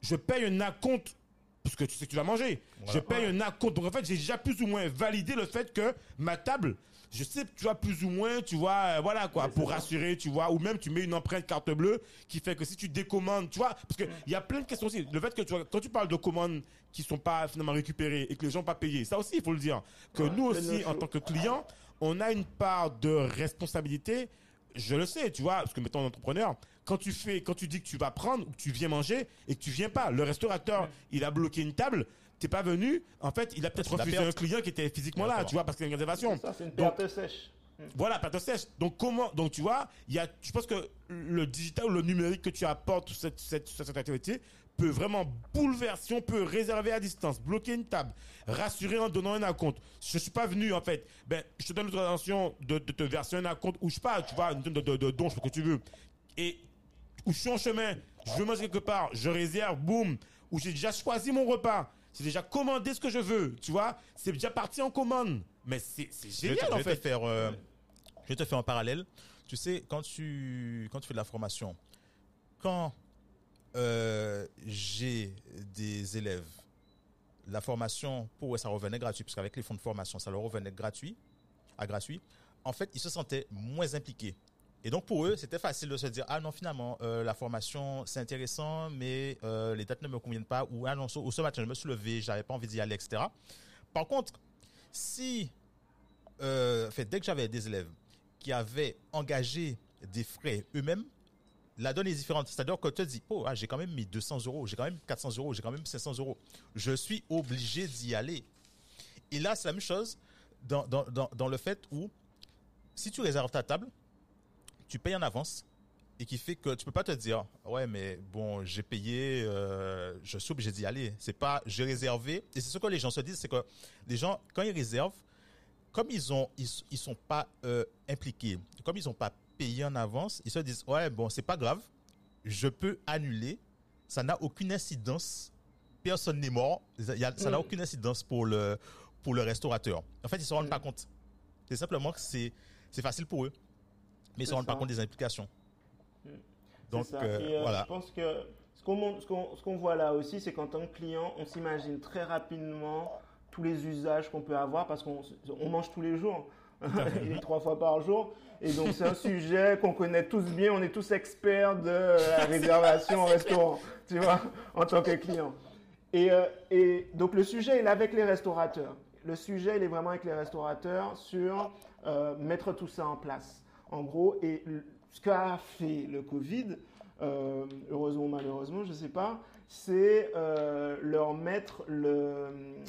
je paye un acompte parce que tu sais que tu vas manger. Je paye un acompte. Donc en fait, j'ai déjà plus ou moins validé le fait que ma table, je sais, tu vois, plus ou moins, tu vois, euh, voilà quoi, pour rassurer, tu vois, ou même tu mets une empreinte carte bleue qui fait que si tu décommandes, tu vois, parce que il y a plein de questions aussi. Le fait que tu vois, quand tu parles de commandes qui sont pas finalement récupérées et que les gens pas payés, ça aussi il faut le dire. Que nous aussi, en tant que clients, on a une part de responsabilité. Je le sais, tu vois, parce que mettons entrepreneur, quand tu fais, quand tu dis que tu vas prendre ou que tu viens manger et que tu viens pas, le restaurateur, il a bloqué une table, t'es pas venu, en fait, il a peut-être refusé perte. un client qui était physiquement là, tu vois, parce qu'il y a une réservation. Ça, c'est une Donc, perte sèche. Voilà, plateau sèche. Donc comment Donc tu vois, il y a, je pense que le digital ou le numérique que tu apportes sur cette, cette, sur cette activité peut vraiment bouleverser. On peut réserver à distance, bloquer une table, rassurer en donnant un acompte. Je suis pas venu en fait. Ben, je te donne l'autorisation de, de te verser un acompte ou je sais pas, tu vois, de, de, de, de don, ce que tu veux. Et où je suis en chemin, je veux manger quelque part, je réserve, boum, où j'ai déjà choisi mon repas, j'ai déjà commandé ce que je veux, tu vois, c'est déjà parti en commande. Mais c'est c'est Je te- génial je en vais te fait. faire, euh, je te faire un parallèle. Tu sais, quand tu, quand tu fais de la formation, quand euh, j'ai des élèves, la formation, pour eux, ça revenait gratuit, parce qu'avec les fonds de formation, ça leur revenait gratuit, à gratuit. En fait, ils se sentaient moins impliqués. Et donc, pour eux, c'était facile de se dire, ah non, finalement, euh, la formation, c'est intéressant, mais euh, les dates ne me conviennent pas, ou ah non, ce, ce matin, je me suis levé, j'avais pas envie d'y aller, etc. Par contre, si fait, dès que j'avais des élèves qui avaient engagé des frais eux-mêmes, la donne est différente. C'est-à-dire que tu te dis, oh, ah, j'ai quand même mis 200 euros, j'ai quand même 400 euros, j'ai quand même 500 euros. Je suis obligé d'y aller. Et là, c'est la même chose dans, dans, dans, dans le fait où, si tu réserves ta table, tu payes en avance et qui fait que tu peux pas te dire, ouais, mais bon, j'ai payé, euh, je suis obligé d'y aller. C'est pas, j'ai réservé. Et c'est ce que les gens se disent, c'est que les gens, quand ils réservent, comme ils ont ils, ils sont pas euh, impliqués, comme ils ont pas payé en avance, ils se disent ouais bon c'est pas grave, je peux annuler, ça n'a aucune incidence, personne n'est mort, il y a- ça n'a Mm. aucune incidence pour le pour le restaurateur. En fait ils se rendent pas compte. C'est simplement que c'est c'est facile pour eux, mais ils se rendent pas compte des implications. Mm. Donc ça. euh, Et, euh, voilà. Je pense que ce qu'on ce qu'on- ce qu'on voit là aussi, c'est qu'en tant que client, on s'imagine très rapidement tous les usages qu'on peut avoir parce qu'on on mange tous les jours. Et trois fois par jour. Et donc, c'est un sujet qu'on connaît tous bien. On est tous experts de la réservation au restaurant, tu vois, en tant que client. Et, euh, et donc, le sujet, il est avec les restaurateurs. Le sujet, il est vraiment avec les restaurateurs sur euh, mettre tout ça en place. En gros, et ce qu'a fait le Covid, euh, heureusement ou malheureusement, je ne sais pas, c'est euh, leur mettre le,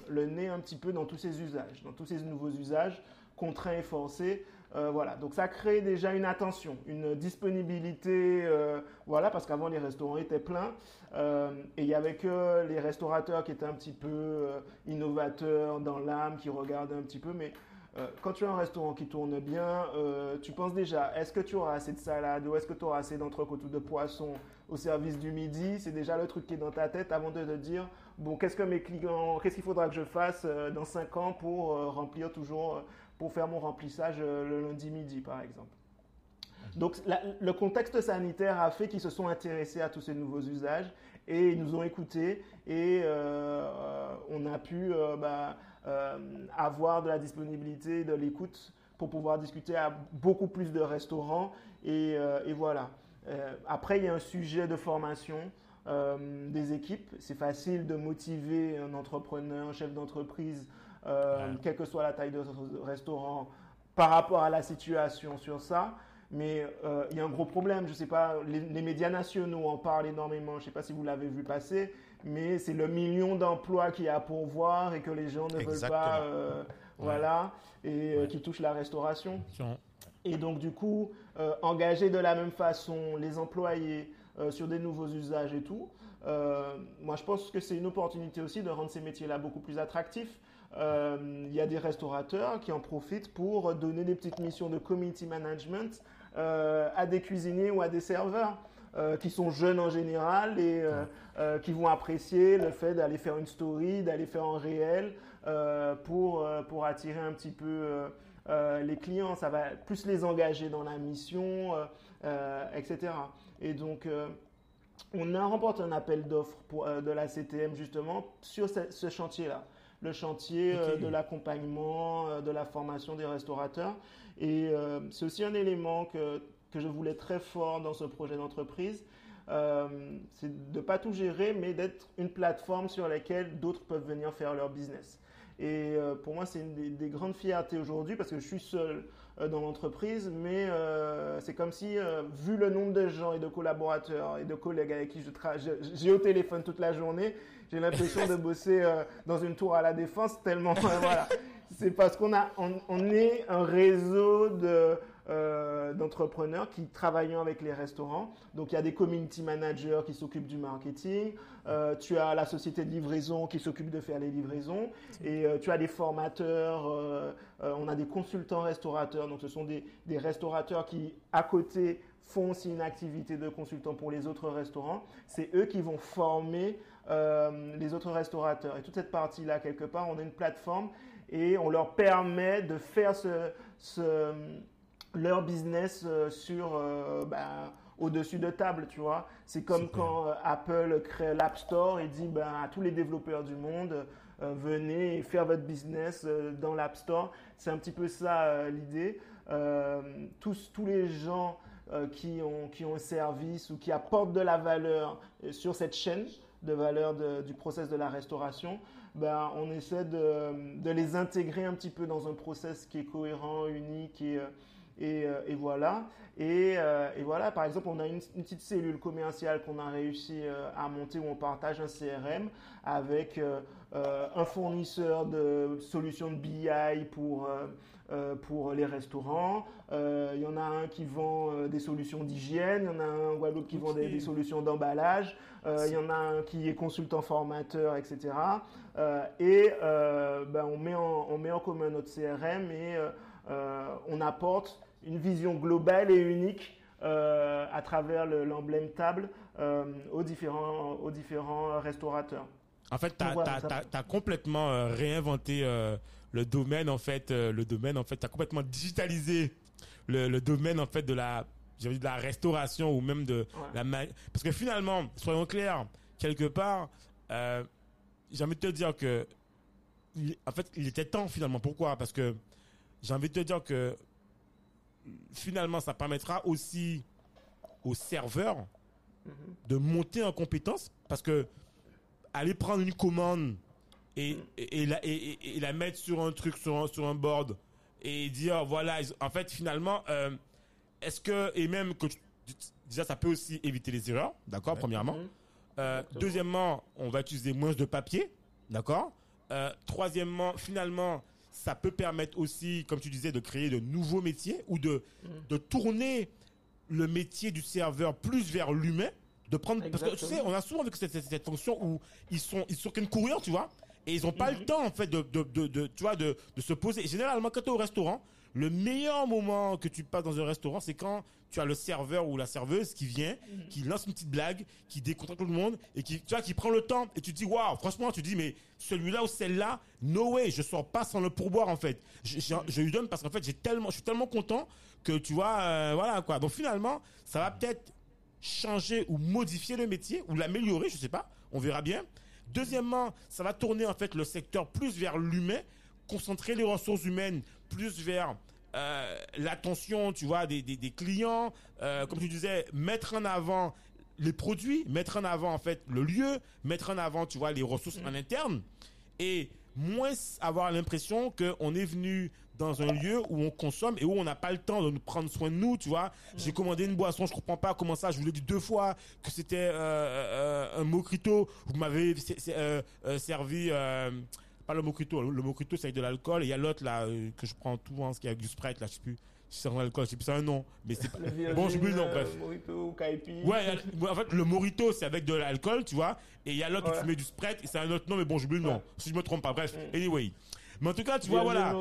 le nez un petit peu dans tous ces usages, dans tous ces nouveaux usages contraints et forcés. Euh, voilà, donc ça crée déjà une attention, une disponibilité, euh, voilà, parce qu'avant les restaurants étaient pleins euh, et il y avait que les restaurateurs qui étaient un petit peu innovateurs dans l'âme, qui regardaient un petit peu, mais quand tu as un restaurant qui tourne bien, tu penses déjà, est-ce que tu auras assez de salade ou est-ce que tu auras assez d'entrecôte ou de poisson au service du midi? C'est déjà le truc qui est dans ta tête avant de te dire, bon, qu'est-ce que mes clients, qu'est-ce qu'il faudra que je fasse dans 5 ans pour remplir toujours, pour faire mon remplissage euh, le lundi midi, par exemple. Donc le contexte sanitaire a fait qu'ils se sont intéressés à tous ces nouveaux usages et ils nous ont écoutés et euh, euh, on a pu bah, avoir de la disponibilité, de l'écoute pour pouvoir discuter à beaucoup plus de restaurants et, voilà. Après, il y a un sujet de formation des équipes. C'est facile de motiver un entrepreneur, un chef d'entreprise, euh, Ouais. quelle que soit la taille de restaurant, par rapport à la situation sur ça. Mais euh, il y a un gros problème. Je ne sais pas, les, les médias nationaux en parlent énormément. Je ne sais pas si vous l'avez vu passer, mais c'est le million d'emplois qu'il y a pour voir et que les gens ne veulent pas, euh, voilà, et Ouais. qui touche la restauration. Et donc, du coup, engager de la même façon les employés euh, sur des nouveaux usages et tout, euh, moi, je pense que c'est une opportunité aussi de rendre ces métiers-là beaucoup plus attractifs. Euh, Il y a des restaurateurs qui en profitent pour donner des petites missions de community management euh, à des cuisiniers ou à des serveurs. euh, qui sont jeunes en général et euh, qui vont apprécier le fait d'aller faire une story, d'aller faire un réel pour, pour attirer un petit peu les clients, ça va plus les engager dans la mission, etc. Et donc, on a remporté un appel d'offres de la CTM justement sur ce, ce chantier-là. Le chantier euh, de l'accompagnement, euh, de la formation des restaurateurs. Et euh, c'est aussi un élément que, que je voulais très fort dans ce projet d'entreprise. Euh, c'est de ne pas tout gérer, mais d'être une plateforme sur laquelle d'autres peuvent venir faire leur business. Et euh, pour moi, c'est une des, des grandes fiertés aujourd'hui parce que je suis seul dans l'entreprise, mais euh, c'est comme si, euh, vu le nombre de gens et de collaborateurs et de collègues avec qui je travaille, j'ai au téléphone toute la journée, j'ai l'impression de bosser euh, dans une tour à la défense tellement, euh, voilà. c'est parce qu'on a, on est un réseau de euh, d'entrepreneurs qui travaillent avec les restaurants. Donc il y a des community managers qui s'occupent du marketing, euh, tu as la société de livraison qui s'occupe de faire les livraisons, et euh, tu as des formateurs, on a des consultants restaurateurs, donc ce sont des, des restaurateurs qui à côté font aussi une activité de consultant pour les autres restaurants. C'est eux qui vont former euh, les autres restaurateurs. Et toute cette partie-là, quelque part, on a une plateforme et on leur permet de faire ce, ce- leur business euh, sur euh, ben, au-dessus de table, tu vois. C'est comme quand euh, Apple crée l'App Store et dit ben, à tous les développeurs du monde, euh, venez faire votre business euh, dans l'App Store. C'est un petit peu ça l'idée. Tous, tous les gens qui, ont, qui ont un service ou qui apportent de la valeur sur cette chaîne de valeur de- du process de la restauration, ben, on essaie de, de les intégrer un petit peu dans un process qui est cohérent, unique et, et, euh, et voilà. Et, euh, et voilà, par exemple, on a une, une petite cellule commerciale qu'on a réussi euh, à monter où on partage un CRM avec un fournisseur de solutions de BI pour, pour les restaurants. Euh, Il y en a un qui vend euh, des solutions d'hygiène, il y en a un Guadeloupe qui vend des, solutions d'emballage, Euh, il y en a un qui est consultant formateur, etc. Et ben, on, met en, on met en commun notre CRM et on apporte une vision globale et unique euh, à travers le- l'emblème table euh, aux, différents, aux différents restaurateurs. En fait, tu voilà, as, complètement euh, réinventé euh, le domaine, en fait, euh, le domaine, en fait, tu as complètement digitalisé le, le domaine, en fait, de la, de la restauration ou même de Ouais. la Parce que finalement, soyons clairs, quelque part, euh, j'ai envie de te dire que, en fait, il était temps finalement. Pourquoi? Parce que j'ai envie de te dire que finalement, ça permettra aussi aux serveurs Mhm. de monter en compétence parce que aller prendre une commande et, et, et la, et, et- et la mettre sur un truc, sur un, sur un board et dire voilà, en fait, finalement, euh, est-ce que, et même que tu- déjà, ça peut aussi éviter les erreurs, d'accord, Ouais. premièrement. Mhm. Euh, deuxièmement, on va utiliser moins de papier, d'accord. Euh, troisièmement, finalement, ça peut permettre aussi, comme tu disais, de créer de nouveaux métiers ou de, Mhm. de tourner le métier du serveur plus vers l'humain, de prendre parce que tu sais, on a souvent vu que cette, cette, cette fonction où ils sont ils sont qu'une courir, tu vois, et ils ont pas le temps en fait de, de, de, de- tu vois de, de se poser. Et généralement, quand tu es au restaurant, le meilleur moment que tu passes dans un restaurant, c'est quand tu as le serveur ou la serveuse qui vient, Mhm. qui lance une petite blague, qui décontracte tout le monde et qui, tu vois, qui prend le temps et tu te dis, waouh, franchement, tu te dis, mais celui-là ou celle-là, no way, je sors pas sans le pourboire, en fait. Je, je, je lui donne parce qu'en fait, j'ai tellement, je suis tellement content que tu vois, euh, voilà, quoi. Donc finalement, ça va peut-être changer ou modifier le métier ou l'améliorer, je sais pas, on verra bien. Deuxièmement, ça va tourner en fait le secteur plus vers l'humain, concentrer les ressources humaines plus vers euh, l'attention, tu vois, des, des, des clients, euh, comme tu disais, mettre en avant les produits, mettre en avant en fait le lieu, mettre en avant, tu vois, les ressources en interne et moins avoir l'impression qu'on est venu dans un lieu où on consomme et où on n'a pas le temps de nous prendre soin de nous, tu vois. J'ai commandé une boisson, je comprends pas comment ça, je vous l'ai dit deux fois que c'était euh, euh, un mojito, vous m'avez euh, servi pas le mojito, le, le mojito c'est avec de l'alcool et il y a l'autre là euh, que je prends tout hein, ce qui est avec du Sprite là, je sais plus, c'est un alcool, je sais plus c'est un nom, mais c'est pas Virgin, Bon, j'oublie le nom, euh, bref. Ou Kaipi. Ouais, a- en fait, le Morito, c'est avec de l'alcool, tu vois. Et il y a l'autre où Ouais. tu mets du Sprite, et c'est un autre nom, mais bon, j'oublie le nom. Ouais. Si je me trompe pas, bref. Mm. Anyway. Mais en tout cas, tu vois, voilà.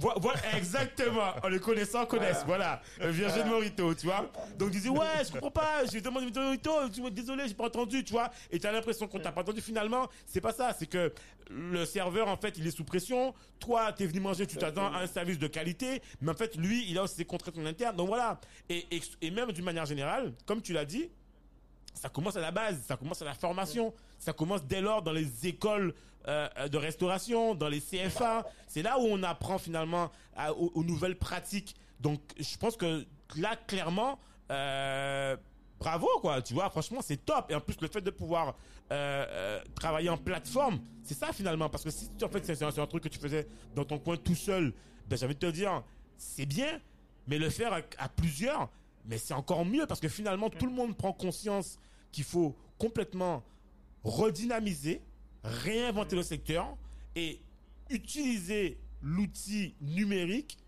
Vo- Voilà, exactement. Oh, les connaissants connaissent, voilà. Euh, Virgin Morito, tu vois. Donc, ils disaient, ouais, je comprends pas, j'ai demandé Morito, désolé, j'ai pas entendu, tu vois. Et tu as l'impression qu'on t'a pas entendu finalement. C'est pas ça, c'est que le serveur, en fait, il est sous pression. Toi, t'es venu manger, tu t'attends à un service de qualité. Mais en fait, lui, il a aussi ses contraintes en interne. Donc, voilà. Et, et, et même d'une manière générale, comme tu l'as dit, ça commence à la base, ça commence à la formation, ça commence dès lors dans les écoles euh, de restauration, dans les CFA. C'est là où on apprend finalement aux, nouvelles pratiques. Donc, je pense que là, clairement, euh, bravo quoi. Tu vois, franchement, c'est top. Et en plus, le fait de pouvoir euh, euh, travailler en plateforme, c'est ça finalement. Parce que si en fait c'est un, truc que tu faisais dans ton coin tout seul, ben de te dire, c'est bien, mais le faire à, à plusieurs, mais c'est encore mieux parce que finalement tout le monde prend conscience qu'il faut complètement redynamiser, réinventer le secteur et utiliser l'outil numérique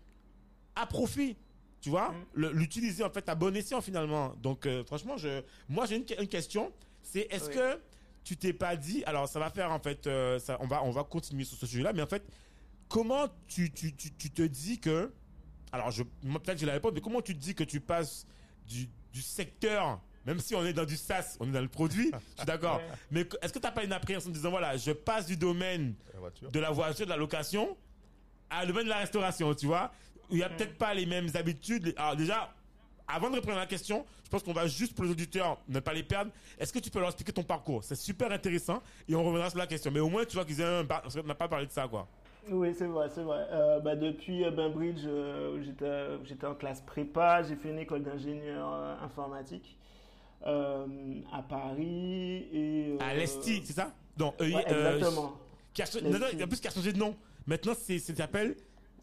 à profit. Tu vois, Mm. L'utiliser en fait à bon escient finalement. Donc euh, franchement, je, moi j'ai une, une question, c'est est-ce Oui. que tu t'es pas dit, alors ça va faire en fait, euh, ça, on va on va continuer sur ce sujet-là, mais en fait, comment tu, tu, tu, tu te dis que, alors je, peut-être que j'ai la réponse, mais comment tu te dis que tu passes du, du secteur, même si on est dans du SaaS, on est dans le produit, je suis d'accord, Ouais. mais est-ce que tu n'as pas une appréhension en disant voilà, je passe du domaine La de la voiture, de la location, à le domaine de la restauration, tu vois, où il n'y a peut-être pas les mêmes habitudes. Alors déjà, avant de répondre à la question, je pense qu'on va juste pour les auditeurs ne pas les perdre. Est-ce que tu peux leur expliquer ton parcours? C'est super intéressant et on reviendra sur la question. Mais au moins, tu vois qu'ils aient un bar- parce qu'on n'a pas parlé de ça, quoi. Oui, c'est vrai, c'est vrai. Euh, bah, depuis euh, Bainbridge, euh, j'étais, en classe prépa, j'ai fait une école d'ingénieur euh, informatique à Paris et euh, À l'Esti, c'est ça? Non, euh, ouais, euh, exactement. qui a, L'Esti. non, non, en plus, qui a changé de nom. Maintenant, c'est, s'appelle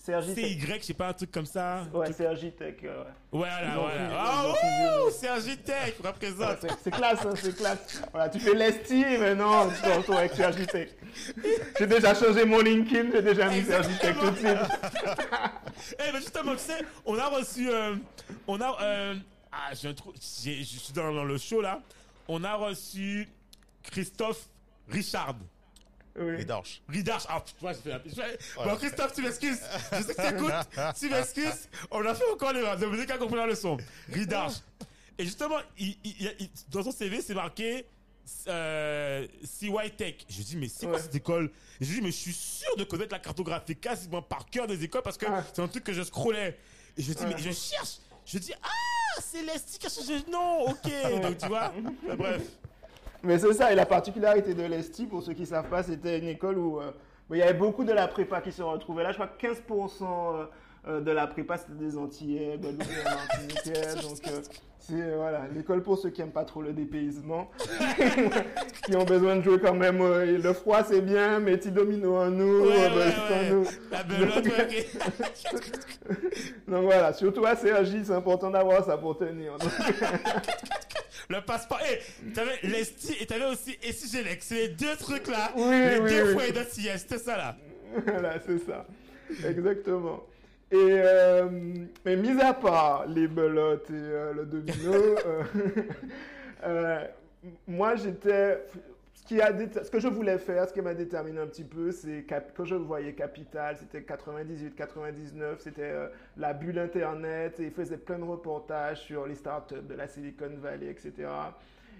CRJ CY, je sais pas, un truc comme ça. Ouais, CRJ Tech. euh, ouais. Voilà, voilà. Ah, ouh, un JTech, représente. C'est, classe, hein, c'est classe. Voilà, tu fais l'Esti, mais non, tu te retrouves avec CRJ Tech. J'ai déjà changé mon LinkedIn, j'ai déjà mis CRJ Tech tout de suite. Eh ben justement, tu sais, on a reçu, euh, on a, euh, ah, j'ai un trou, j'ai- je suis dans, dans le show là, on a reçu Christophe Richard. Oui. Et d'Arche. Ridarch, ah, tu vois, je fais la je fais- Voilà. Bon, Christophe, tu m'excuses. Je sais que tu écoutes. Tu m'excuses. On a fait encore les Dominique a compris la leçon. Ridarch. Et justement, il, il- il- il- dans son CV, c'est marqué euh, CY Tech. Je dis, mais c'est quoi Ouais. cette école? Et je dis, mais je suis sûr de connaître la cartographie quasiment par cœur des écoles parce que Ah. c'est un truc que je scrollais. Et je dis, Ouais. mais je cherche. Je dis, ah, c'est l'Esti qui a changé de nom. Ok. Donc, tu vois. Bref. Mais c'est ça, et la particularité de l'ESTI, pour ceux qui ne savent pas, c'était une école où euh, il y avait beaucoup de la prépa qui se retrouvait là. Je crois que 15% euh, de la prépa, c'était des Antillais, Martiniquais. Donc, euh, c'est euh, voilà, l'école pour ceux qui n'aiment pas trop le dépaysement, qui ont besoin de jouer quand même. euh, le froid, c'est bien, mais petit domino en nous, Ouais, ouais, bah, c'est en ouais. nous. La. Donc voilà, surtout à CRJ, c'est important d'avoir ça pour tenir. Donc, Le passeport. Eh, t'avais l'Esti et t'avais aussi Essigelec. C'est les deux trucs là. Oui, les oui, deux oui. fois et d'autres sièges. C'était ça là. voilà, c'est ça. Exactement. Et euh, mais mis à part les belotes et euh, le domino, euh, moi j'étais. Ce, qui a dé- ce que je voulais faire, ce qui m'a déterminé un petit peu, c'est quand je voyais Capital, c'était 98, 99, c'était la bulle Internet et ils faisaient plein de reportages sur les startups de la Silicon Valley, etc.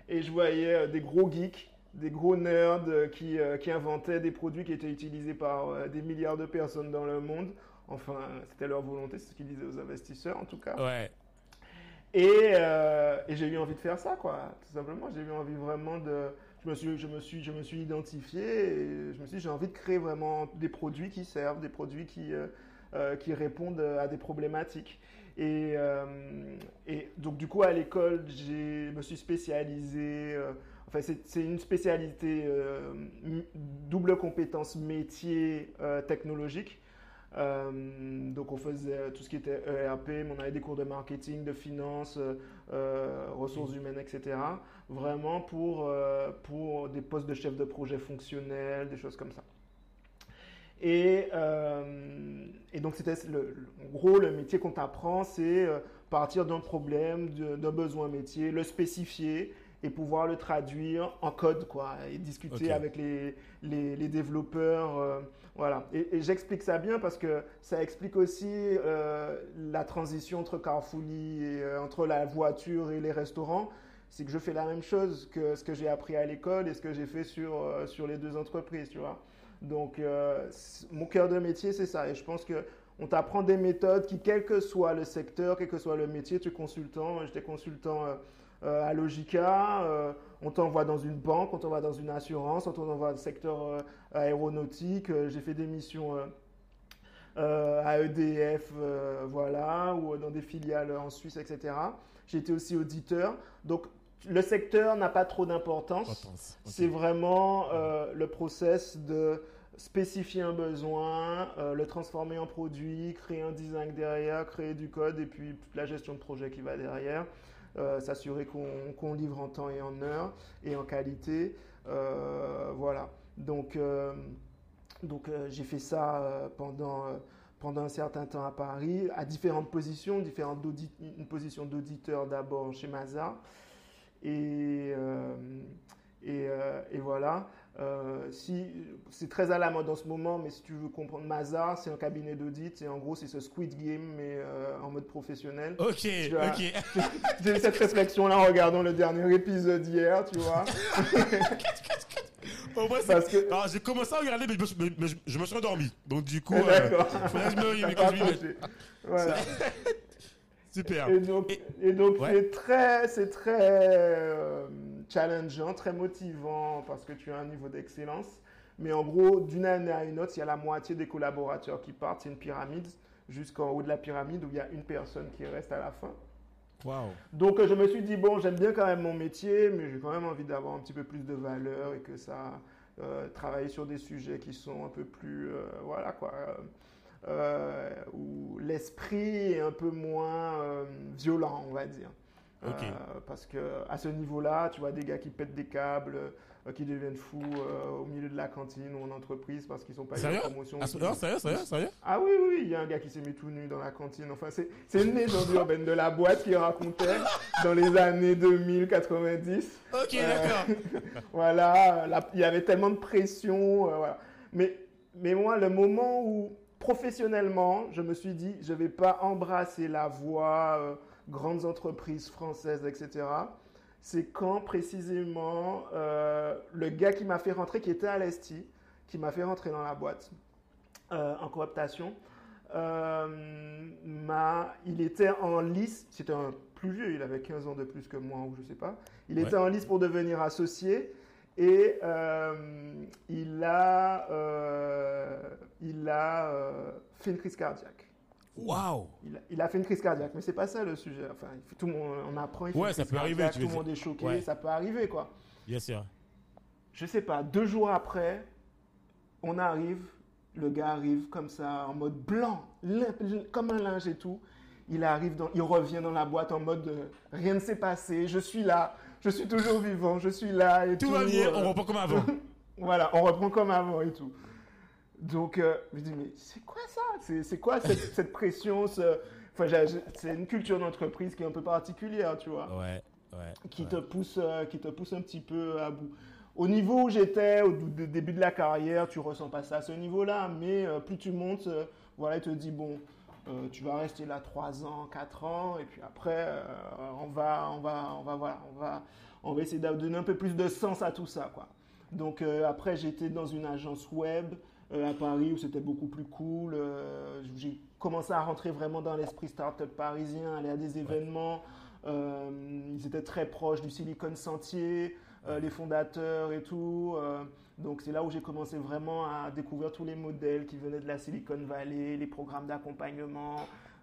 Et je voyais des gros geeks, des gros nerds qui, euh, qui inventaient des produits qui étaient utilisés par euh, des milliards de personnes dans le monde. Enfin, c'était leur volonté, c'est ce qu'ils disaient aux investisseurs en tout cas. Ouais. Et, euh, et j'ai eu envie de faire ça, quoi. Tout simplement, j'ai eu envie vraiment de. Je me suis, je me suis, je me suis identifié et je me suis j'ai envie de créer vraiment des produits qui servent, des produits qui, euh, euh, qui répondent à des problématiques. Et, euh, et donc, du coup, à l'école, je me suis spécialisé. enfin, c'est une spécialité double compétence métier technologique. Euh, donc on faisait tout ce qui était ERP, mais on avait des cours de marketing, de finance, euh, euh, ressources humaines, etc. Vraiment pour, pour des postes de chef de projet fonctionnel, des choses comme ça. Et, euh, et donc c'était le, le- en gros le métier qu'on t'apprend, c'est euh, partir d'un problème, d'un besoin métier, le spécifier et pouvoir le traduire en code quoi et discuter avec les, les, les développeurs voilà. Et, j'explique ça bien parce que ça explique aussi euh, la transition entre Carrefourly et euh, entre la voiture et les restaurants. C'est que je fais la même chose que ce que j'ai appris à l'école et ce que j'ai fait sur, euh, sur les deux entreprises tu vois. Donc mon cœur de métier c'est ça. Et je pense que on t'apprend des méthodes qui, quel que soit le secteur, quel que soit le métier, tu es consultant, j'étais consultant à Logica, on t'envoie dans une banque, on t'envoie dans une assurance, on t'envoie dans le secteur euh, aéronautique, euh, j'ai fait des missions euh, à EDF, voilà, ou dans des filiales en Suisse, etc. J'ai été aussi auditeur, donc le secteur n'a pas trop d'importance. C'est vraiment euh, le process de spécifier un besoin, euh, le transformer en produit, créer un design derrière, créer du code et puis la gestion de projet qui va derrière. Euh, S'assurer qu'on livre en temps et en heure et en qualité. Euh, voilà. Donc, euh, Donc j'ai fait ça pendant, pendant un certain temps à Paris, à différentes positions, différentes une position d'auditeur d'abord chez Mazar. Et, et voilà. Euh, si, c'est très à la mode en ce moment, mais si tu veux comprendre, Mazar, c'est un cabinet d'audit et en gros, c'est ce Squid Game, mais euh, en mode professionnel. Ok, vois, ok. J'ai eu cette réflexion-là en regardant le dernier épisode hier, tu vois. Au moins, c'est- Parce que- Alors, j'ai commencé à regarder, mais je me, suis- mais- mais je, je me suis endormi. Donc, du coup, Eh, euh, D'accord. faudrait que je me. Voilà. Super. Et donc, Et- et donc Ouais. c'est très, c'est très euh, challengeant, très motivant parce que tu as un niveau d'excellence. Mais en gros, d'une année à une autre, il y a la moitié des collaborateurs qui partent. C'est une pyramide jusqu'en haut de la pyramide où il y a une personne qui reste à la fin. Waouh. Donc je me suis dit, bon, j'aime bien quand même mon métier, mais j'ai quand même envie d'avoir un petit peu plus de valeur et que ça euh, travailler sur des sujets qui sont un peu plus, euh, voilà quoi, euh, euh, où l'esprit est un peu moins violent, on va dire. Euh, parce que à ce niveau-là, tu vois des gars qui pètent des câbles, euh, qui deviennent fous euh, au milieu de la cantine ou en entreprise parce qu'ils sont pas eu Sérieux de promotion. Ah, non, sérieux, sérieux, sérieux Ah oui, oui, il y a un gars qui s'est mis tout nu dans la cantine. Enfin, c'est c'est une légende urbaine de la boîte qui racontait dans les années 2000-90. Ok, d'accord. Voilà, la- il y avait tellement de pression. voilà. mais, mais moi, le moment où, professionnellement, je me suis dit, je ne vais pas embrasser la voie grandes entreprises françaises, etc., c'est quand précisément euh, le gars qui m'a fait rentrer, qui était à l'ESTI, qui m'a fait rentrer dans la boîte euh, en cooptation, euh, m'a- il était en lice, c'était un plus vieux, il avait 15 ans de plus que moi ou je sais pas, il Ouais. était en lice pour devenir associé et euh, il a, euh, il a euh, fait une crise cardiaque. Waouh. Il a, il a fait une crise cardiaque, mais c'est pas ça le sujet. Enfin, tout le monde, on apprend. il fait Ouais, une ça crise peut arriver, cardiaque, tu veux Tout le monde est choqué, Ouais. ça peut arriver quoi. Bien sûr. Je sais pas, deux jours après, on arrive, le gars arrive comme ça, en mode blanc, limp- comme un linge et tout. Il arrive, dans, il revient dans la boîte en mode euh, rien ne s'est passé, je suis là, je suis toujours vivant, je suis là et tout. Tout va bien, euh, on reprend comme avant. voilà, on reprend comme avant et tout. Donc, euh, je me dis, mais c'est quoi ça? C'est quoi cette, cette pression ce- enfin, C'est une culture d'entreprise qui est un peu particulière, tu vois Ouais, ouais. qui, ouais. te pousse, euh, qui te pousse un petit peu à bout. Au niveau où j'étais, au début de la carrière, tu ressens pas ça à ce niveau-là, mais euh, plus tu montes, voilà, il te dit, bon, tu vas rester là 3 ans, 4 ans, et puis après, on, va, on, va, on, va, voilà, on, va, on va essayer de donner un peu plus de sens à tout ça. Quoi. Donc après, j'étais dans une agence web à Paris où c'était beaucoup plus cool. euh, j'ai commencé à rentrer vraiment dans l'esprit startup parisien, aller à des événements. Euh, ils étaient très proches du Silicon Sentier, euh, les fondateurs et tout. euh, donc c'est là où j'ai commencé vraiment à découvrir tous les modèles qui venaient de la Silicon Valley, les programmes d'accompagnement,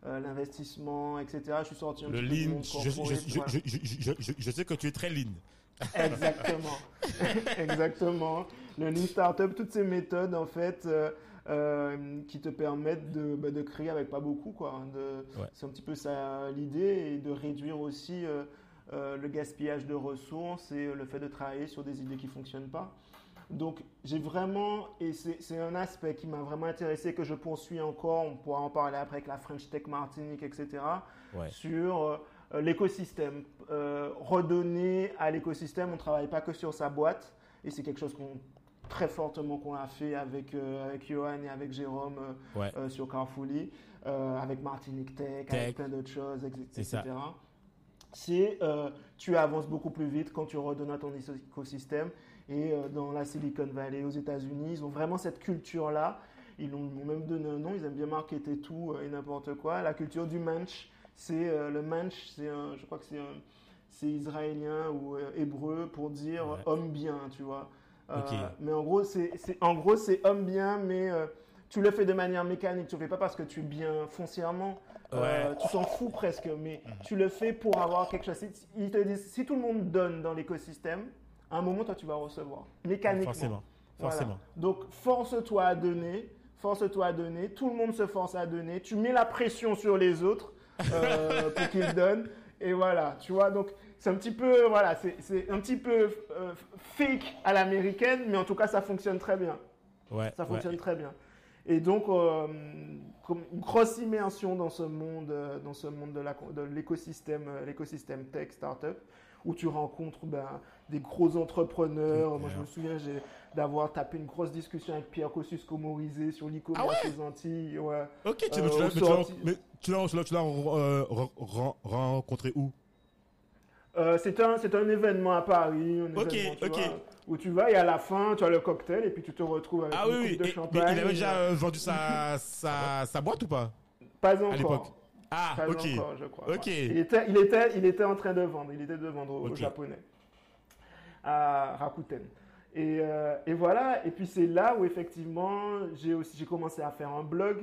euh, l'investissement, etc. Je suis sorti un Le petit peu je, je, je, voilà. je, je, je, je- je sais que tu es très lean. Exactement. Exactement. Le Lean Startup, toutes ces méthodes, en fait, euh, euh, qui te permettent de, bah, de créer avec pas beaucoup, quoi. hein, Ouais. C'est un petit peu ça l'idée et de réduire aussi euh, le gaspillage de ressources et le fait de travailler sur des idées qui fonctionnent pas. Donc, j'ai vraiment, et c'est un aspect qui m'a vraiment intéressé, que je poursuis encore, on pourra en parler après avec la French Tech Martinique, etc Ouais. sur l'écosystème. Euh, redonner à l'écosystème, on ne travaille pas que sur sa boîte, et c'est quelque chose qu'on très fortement qu'on a fait avec, euh, avec Johan et avec Jérôme euh, Ouais. euh, sur Carfully, euh, avec Martinique Tech, Tech. avec plein d'autres choses, etc. C'est euh, tu avances beaucoup plus vite quand tu redonnes à ton écosystème. Et euh, dans la Silicon Valley, aux États-Unis, ils ont vraiment cette culture-là. Ils ont ils m'ont même donné un nom, ils aiment bien marketer tout euh, et n'importe quoi. La culture du manch, c'est euh, le manch, c'est un- je crois que c'est un- c'est israélien ou euh, hébreu pour dire Ouais. homme bien, tu vois. Euh. Mais en gros, c'est en gros c'est homme bien, mais tu le fais de manière mécanique. Tu le fais pas parce que tu es bien foncièrement. Euh, tu t'en fous presque, mais Mhm. tu le fais pour avoir quelque chose. Ils te disent, si tout le monde donne dans l'écosystème, à un moment, toi, tu vas recevoir. Mécaniquement. Forcément. Voilà. Forcément. Donc, force-toi à donner. Force-toi à donner. Tout le monde se force à donner. Tu mets la pression sur les autres euh, pour qu'ils donnent. Et voilà, tu vois. Donc, c'est un petit peu, voilà, c'est un petit peu euh, fake à l'américaine, mais en tout cas, ça fonctionne très bien. Ouais, Ça ouais. fonctionne très bien. Et donc, euh, une grosse immersion dans ce monde, euh, dans ce monde de l'écosystème, l'écosystème tech, startup, où tu rencontres ben, des gros entrepreneurs. Moi, je me souviens d'avoir tapé une grosse discussion avec Pierre Kosciusko-Morizet sur l'e-commerce Ah ouais aux Antilles. Ouais. Ok, tu, Euh, mais tu l'as- mais tu l'as- euh, re- re- rencontré où? Euh, c'est un, un événement à Paris, un Ok, événement, tu ok. vois, où tu vas et à la fin, tu as le cocktail et puis tu te retrouves avec Ah une oui, coupe oui. de Et- mais champagne. il avait déjà vendu sa, sa, sa boîte ou pas? Pas à l'époque encore. Ah, Pas ok. encore, je crois. Ok. ouais. Il, était, il, était, il était en train de vendre, il était de vendre aux-. Japonais, à Rakuten. Et, euh, et voilà, et puis c'est là où effectivement j'ai aussi j'ai commencé à faire un blog,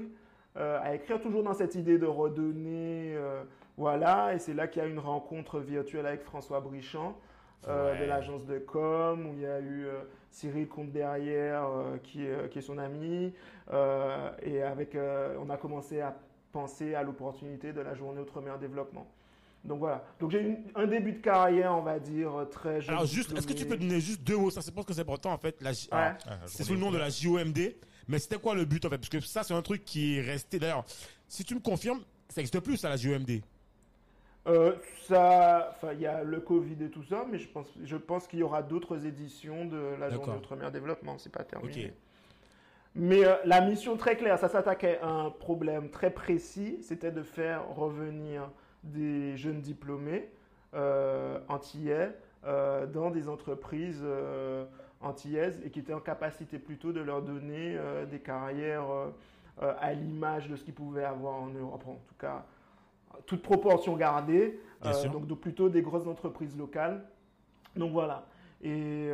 euh, à écrire toujours dans cette idée de redonner, euh, voilà, et c'est là qu'il y a eu une rencontre virtuelle avec François Brichand Ouais. de l'agence de com, où il y a eu Cyril Comte derrière, qui, est, qui est son ami, et avec, on a commencé à penser à l'opportunité de la journée Outre-mer Développement. Donc voilà. Donc j'ai eu un début de carrière, on va dire, très jeune. Alors juste, est-ce que tu peux donner juste deux mots? Ça, c'est parce que c'est important en fait. La, Ouais. alors, Ah, c'est sous le nom de la JOMD, mais c'était quoi le but en fait? Parce que ça, c'est un truc qui est resté. D'ailleurs, si tu me confirmes, ça n'existe plus ça la JOMD. Euh, ça, enfin, il y a le Covid et tout ça, mais je pense, je pense qu'il y aura d'autres éditions de la journée Outre-mer Développement. C'est pas terminé. Mais euh, la mission très claire, ça s'attaquait à un problème très précis, c'était de faire revenir des jeunes diplômés euh, antillais euh, dans des entreprises euh, antillaises et qui étaient en capacité plutôt de leur donner des carrières à l'image de ce qu'ils pouvaient avoir en Europe, en tout cas, toute proportion gardée, donc de plutôt des grosses entreprises locales. Donc voilà. Et,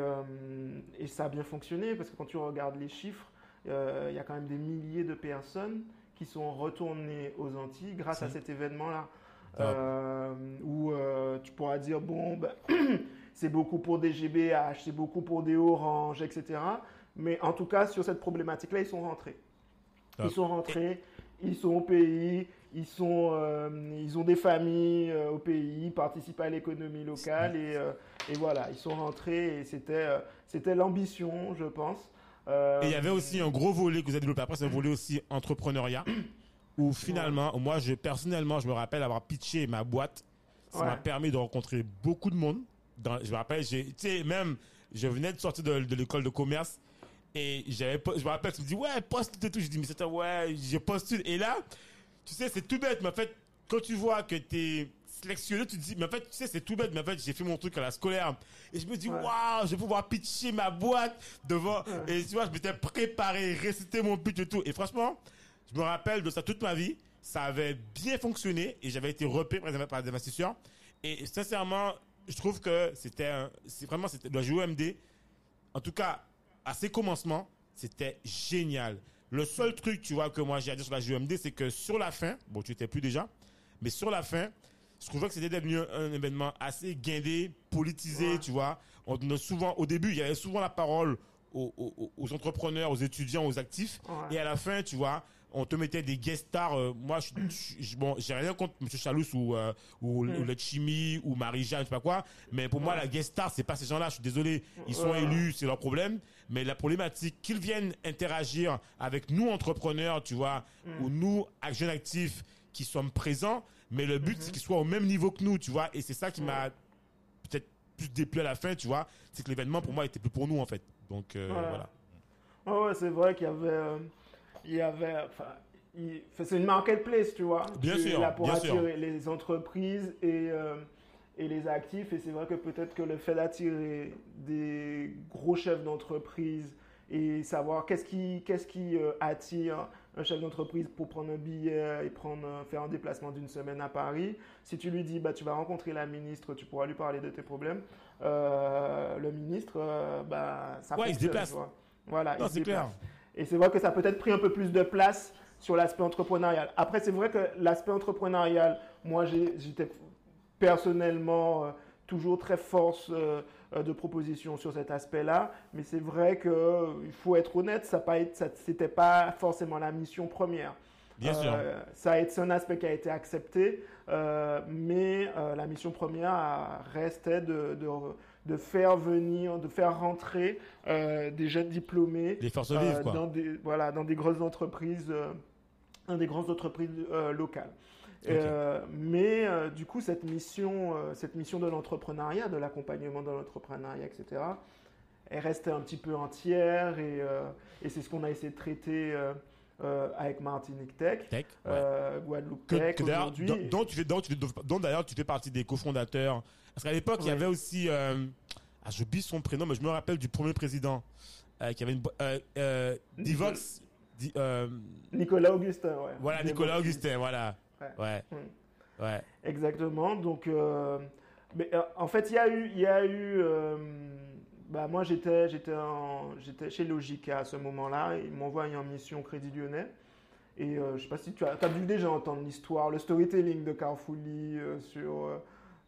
et ça a bien fonctionné parce que quand tu regardes les chiffres, euh, il y a quand même des milliers de personnes qui sont retournées aux Antilles grâce à cet événement-là. Top. Euh, où euh, tu pourras dire, bon, ben, c'est beaucoup pour des GBH, c'est beaucoup pour des Orange, etc. Mais en tout cas, sur cette problématique-là, ils sont rentrés. Top. Ils sont rentrés, ils sont au pays, ils, sont, euh, ils ont des familles euh, au pays, ils participent à l'économie locale et, euh, et voilà, ils sont rentrés et c'était c'était l'ambition, je pense. Euh, Et il y avait aussi un gros volet que vous avez développé après, c'est un volet aussi entrepreneuriat, où finalement, moi, je personnellement, je me rappelle avoir pitché ma boîte. Ça Ouais. m'a permis de rencontrer beaucoup de monde. Dans, je me rappelle, j'ai, tu sais, même, je venais de sortir de, de l'école de commerce et j'avais, je me rappelle, tu me dis, ouais, postule et tout. Je dis, mais c'était, ouais, je postule. Et là, tu sais, c'est tout bête, mais en fait, quand tu vois que t'es sélectionné, tu te dis, mais en fait, tu sais, c'est tout bête, mais en fait, j'ai fait mon truc à la scolaire. Et je me dis, waouh, je vais pouvoir pitcher ma boîte devant. Et tu vois, je m'étais préparé, récité mon pitch et tout. Et franchement, je me rappelle de ça toute ma vie. Ça avait bien fonctionné et j'avais été repéré par des- investisseurs. Et sincèrement, je trouve que c'était, c'est vraiment, c'était le JOMD. En tout cas, à ses commencements, c'était génial. Le seul truc, tu vois, que moi j'ai à dire sur la JOMD, c'est que sur la fin, bon, tu étais plus déjà, mais sur la fin, je trouvais que c'était devenu un événement assez guindé, politisé, Ouais. tu vois. On donnait souvent, au début, il y avait souvent la parole aux, aux- aux entrepreneurs, aux étudiants, aux actifs. Ouais. Et à la fin, tu vois, on te mettait des guest stars. euh, moi, je, je- bon, j'ai rien contre M. Chalous ou, euh, ou, Mm. ou le Chimie ou Marie-Jeanne, je sais pas quoi. Mais pour moi, la guest star, c'est pas ces gens-là. Je suis désolé. Ils sont Ouais. élus, c'est leur problème. Mais la problématique, qu'ils viennent interagir avec nous, entrepreneurs, tu vois, Mm. ou nous, jeunes actifs, qui sommes présents. Mais le but, c'est qu'ils soient au même niveau que nous, tu vois. Et c'est ça qui m'a peut-être plus déplu à la fin, tu vois. C'est que l'événement, pour moi, était plus pour nous, en fait. Donc, euh, Voilà. ouais, c'est vrai qu'il y avait. euh, il y avait enfin, il- c'est une marketplace, tu vois. Bien Tu sûr, là pour bien attirer les entreprises et, euh, et les actifs. Et c'est vrai que peut-être que le fait d'attirer des gros chefs d'entreprise et savoir qu'est-ce qui, qu'est-ce qui euh, attire un chef d'entreprise pour prendre un billet et prendre, un- faire un déplacement d'une semaine à Paris. Si tu lui dis, bah, tu vas rencontrer la ministre, tu pourras lui parler de tes problèmes, euh, le ministre, euh, bah, ça Ouais, il se déplace. vois. Voilà, Non, il se c'est clair. déplace. Et c'est vrai que ça a peut-être pris un peu plus de place sur l'aspect entrepreneurial. Après, c'est vrai que l'aspect entrepreneurial, moi, j'étais personnellement euh, toujours très force euh, euh, de proposition sur cet aspect-là. Mais c'est vrai qu'il faut être honnête, ça n'était pas forcément la mission première. Bien sûr. Euh, ça a été c'est un aspect qui a été accepté, euh, mais euh, la mission première a- restait de, de, de faire venir, de faire rentrer euh, des jeunes diplômés Des forces euh, vives, quoi. dans des voilà dans des grosses entreprises, euh, dans des grandes entreprises euh, locales. Euh, mais euh, du coup, cette mission, euh, cette mission de l'entrepreneuriat, de l'accompagnement dans l'entrepreneuriat, etc., elle reste un petit peu entière et, et c'est ce qu'on a essayé de traiter avec Martinique Tech, Tech. ouais. Guadeloupe Que- Tech aujourd'hui. dont, tu fais, dont tu fais- dont d'ailleurs tu fais partie des cofondateurs. Parce qu'à l'époque, il y avait aussi, ah, j'oublie son prénom, mais je me rappelle du premier président qui avait une, Divox, Di- Nicolas Augustin, ouais. voilà, Nicolas Augustin, voilà, Ouais. ouais, Hmm. ouais, Exactement. Donc, euh, mais, euh, en fait, il y a eu, il y a eu. euh, bah, moi, j'étais, j'étais, j'étais chez Logica à ce moment-là. Ils m'envoient en mission Crédit Lyonnais. Et je sais pas si tu as, as dû déjà entendre l'histoire, le storytelling de Carfouli sur,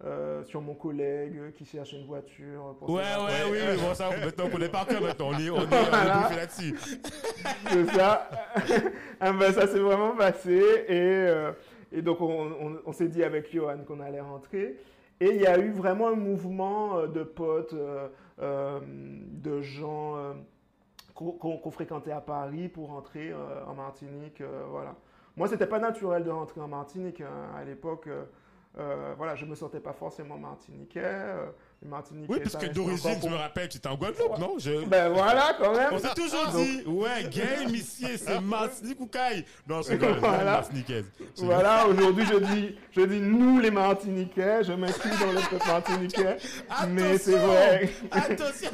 euh, sur mon collègue qui cherche une voiture. Pour ouais, ouais, oui, bon, ça, maintenant, on connaît par cœur, maintenant, on est, on est, on est Voilà. bouffé là-dessus. C'est ça. Ah ben, ça s'est vraiment passé. Et, euh, et donc, on, s'est dit avec Johan qu'on allait rentrer. Et il y a eu vraiment un mouvement euh, de potes, euh, euh, de gens qu'on fréquentait à Paris pour rentrer en Martinique. voilà. Moi, c'était pas naturel de rentrer en Martinique. hein. À l'époque, voilà, je me sentais pas forcément martiniquais. Les Martiniquais, Oui, parce que d'origine, je me rappelle, tu étais en Guadeloupe, non? Je... Ben voilà, quand même. On s'est toujours Donc, dit, ouais, game ici, c'est Martinique ou Caille. Non, c'est Voilà. Voilà, aujourd'hui je dis, je dis nous les Martiniquais, je m'inscris dans le peuple martiniquais, mais c'est vrai. Attention!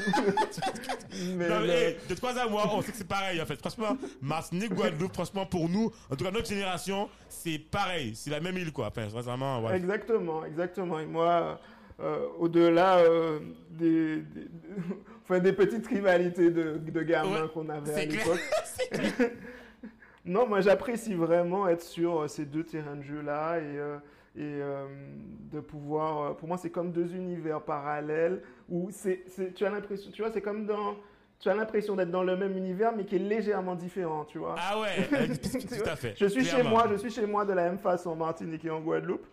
Mais Non, mais, de trois à moi, on sait que c'est pareil en fait. Franchement, Martinique, Guadeloupe, franchement, pour nous, en tout cas notre génération, c'est pareil. C'est la même île quoi. Enfin, sincèrement, ouais. Exactement, exactement. Et moi, euh, au-delà euh, des, des- enfin, des petites rivalités de, de gamins Ouais, qu'on avait à l'époque. non, moi j'apprécie vraiment être sur euh, ces deux terrains de jeu-là et, et de pouvoir. Pour moi, c'est comme deux univers parallèles où c'est, tu as l'impression, tu vois, c'est comme dans. Tu as l'impression d'être dans le même univers, mais qui est légèrement différent, tu vois. Ah ouais, tout à fait. Je suis chez moi, je suis chez moi de la même façon en Martinique et en Guadeloupe.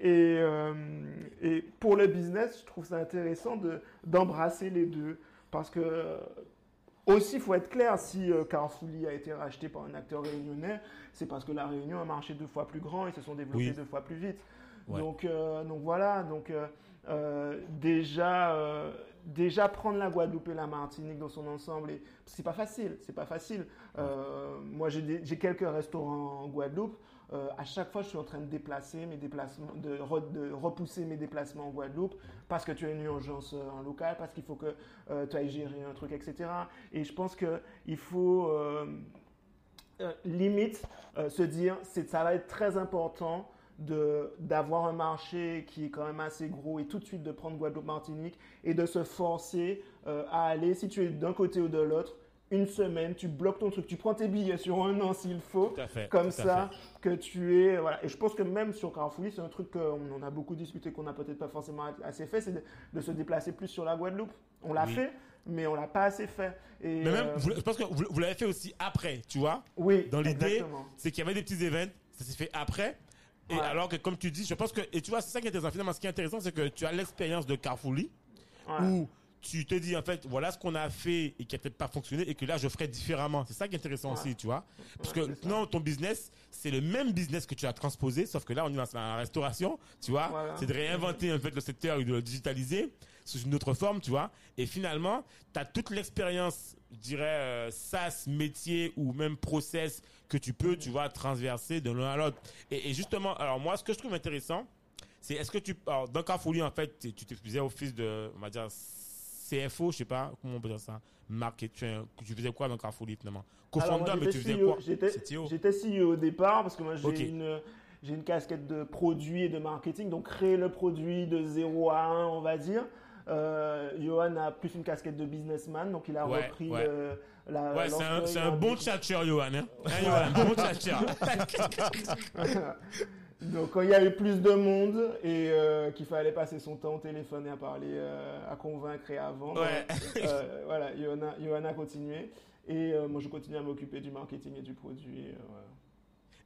Et, euh, et pour le business, je trouve ça intéressant de, d'embrasser les deux. Parce que, euh, aussi, il faut être clair, si euh, Carrefourly a été racheté par un acteur réunionnais, c'est parce que la Réunion a marché deux fois plus grand et se sont développés Oui. deux fois plus vite. Ouais. Donc, euh, donc voilà, donc déjà, déjà prendre la Guadeloupe et la Martinique dans son ensemble, c'est pas facile, c'est pas facile. Moi, j'ai quelques restaurants en Guadeloupe. Euh, à chaque fois, je suis en train de déplacer mes déplacements, de, re- de repousser mes déplacements en Guadeloupe parce que tu as une urgence euh, en local, parce qu'il faut que euh, tu ailles gérer un truc, etc. Et je pense que il faut limite se dire, ça va être très important d'avoir un marché qui est quand même assez gros et tout de suite de prendre Guadeloupe-Martinique et de se forcer à aller, si tu es d'un côté ou de l'autre, une semaine, tu bloques ton truc, tu prends tes billets sur un an s'il faut, Tout à fait. comme tout à ça, fait. que tu es. Voilà. Et je pense que même sur Carrefourly, c'est un truc qu'on en a beaucoup discuté, qu'on n'a peut-être pas forcément assez fait, c'est de, de se déplacer plus sur la Guadeloupe. On l'a Oui. fait, mais on l'a pas assez fait. Et, Mais même, euh, vous- je pense que vous, vous l'avez fait aussi après, tu vois? oui, Dans l'idée, c'est qu'il y avait des petits événements, ça s'est fait après. Et Ouais. alors que, comme tu dis, je pense que, et tu vois, c'est ça qui est intéressant. Finalement, ce qui est intéressant, c'est que tu as l'expérience de Carrefourly, Ouais. où tu te dis, en fait, voilà ce qu'on a fait et qui n'a peut-être pas fonctionné et que là, je ferai différemment. C'est ça qui est intéressant Ouais. aussi, tu vois. Parce Ouais, que ça. non, ton business, c'est le même business que tu as transposé, sauf que là, on est dans la restauration, tu vois. Voilà. C'est de réinventer, en fait, le secteur et de le digitaliser sous une autre forme, tu vois. Et finalement, tu as toute l'expérience, je dirais, euh, SaaS, métier ou même process que tu peux, tu vois, transverser de l'un à l'autre. Et, et justement, alors moi, ce que je trouve intéressant, c'est est-ce que tu, alors, dans Carrefourly, en fait, tu tu faisais office de, on va dire, CFO, je sais pas, comment on peut dire ça, marketing, tu faisais quoi dans Carrefourly finalement? Co-founder, mais tu faisais CEO quoi? J'étais CTO. j'étais CEO au départ parce que moi j'ai une j'ai une casquette de produit et de marketing, donc créer le produit de 0 à 1, on va dire. Euh, Johan a plus une casquette de businessman, donc il a Ouais, repris ouais. le- la. Ouais, c'est un, bon tchatcher, Johan, hein? Hein, Johan, bon tchatcher. Donc quand il y a eu plus de monde et euh, qu'il fallait passer son temps au téléphone et à parler, euh, à convaincre et à vendre, Ouais. euh, voilà, Johan a, Johan a continué. Et moi je continue à m'occuper du marketing et du produit.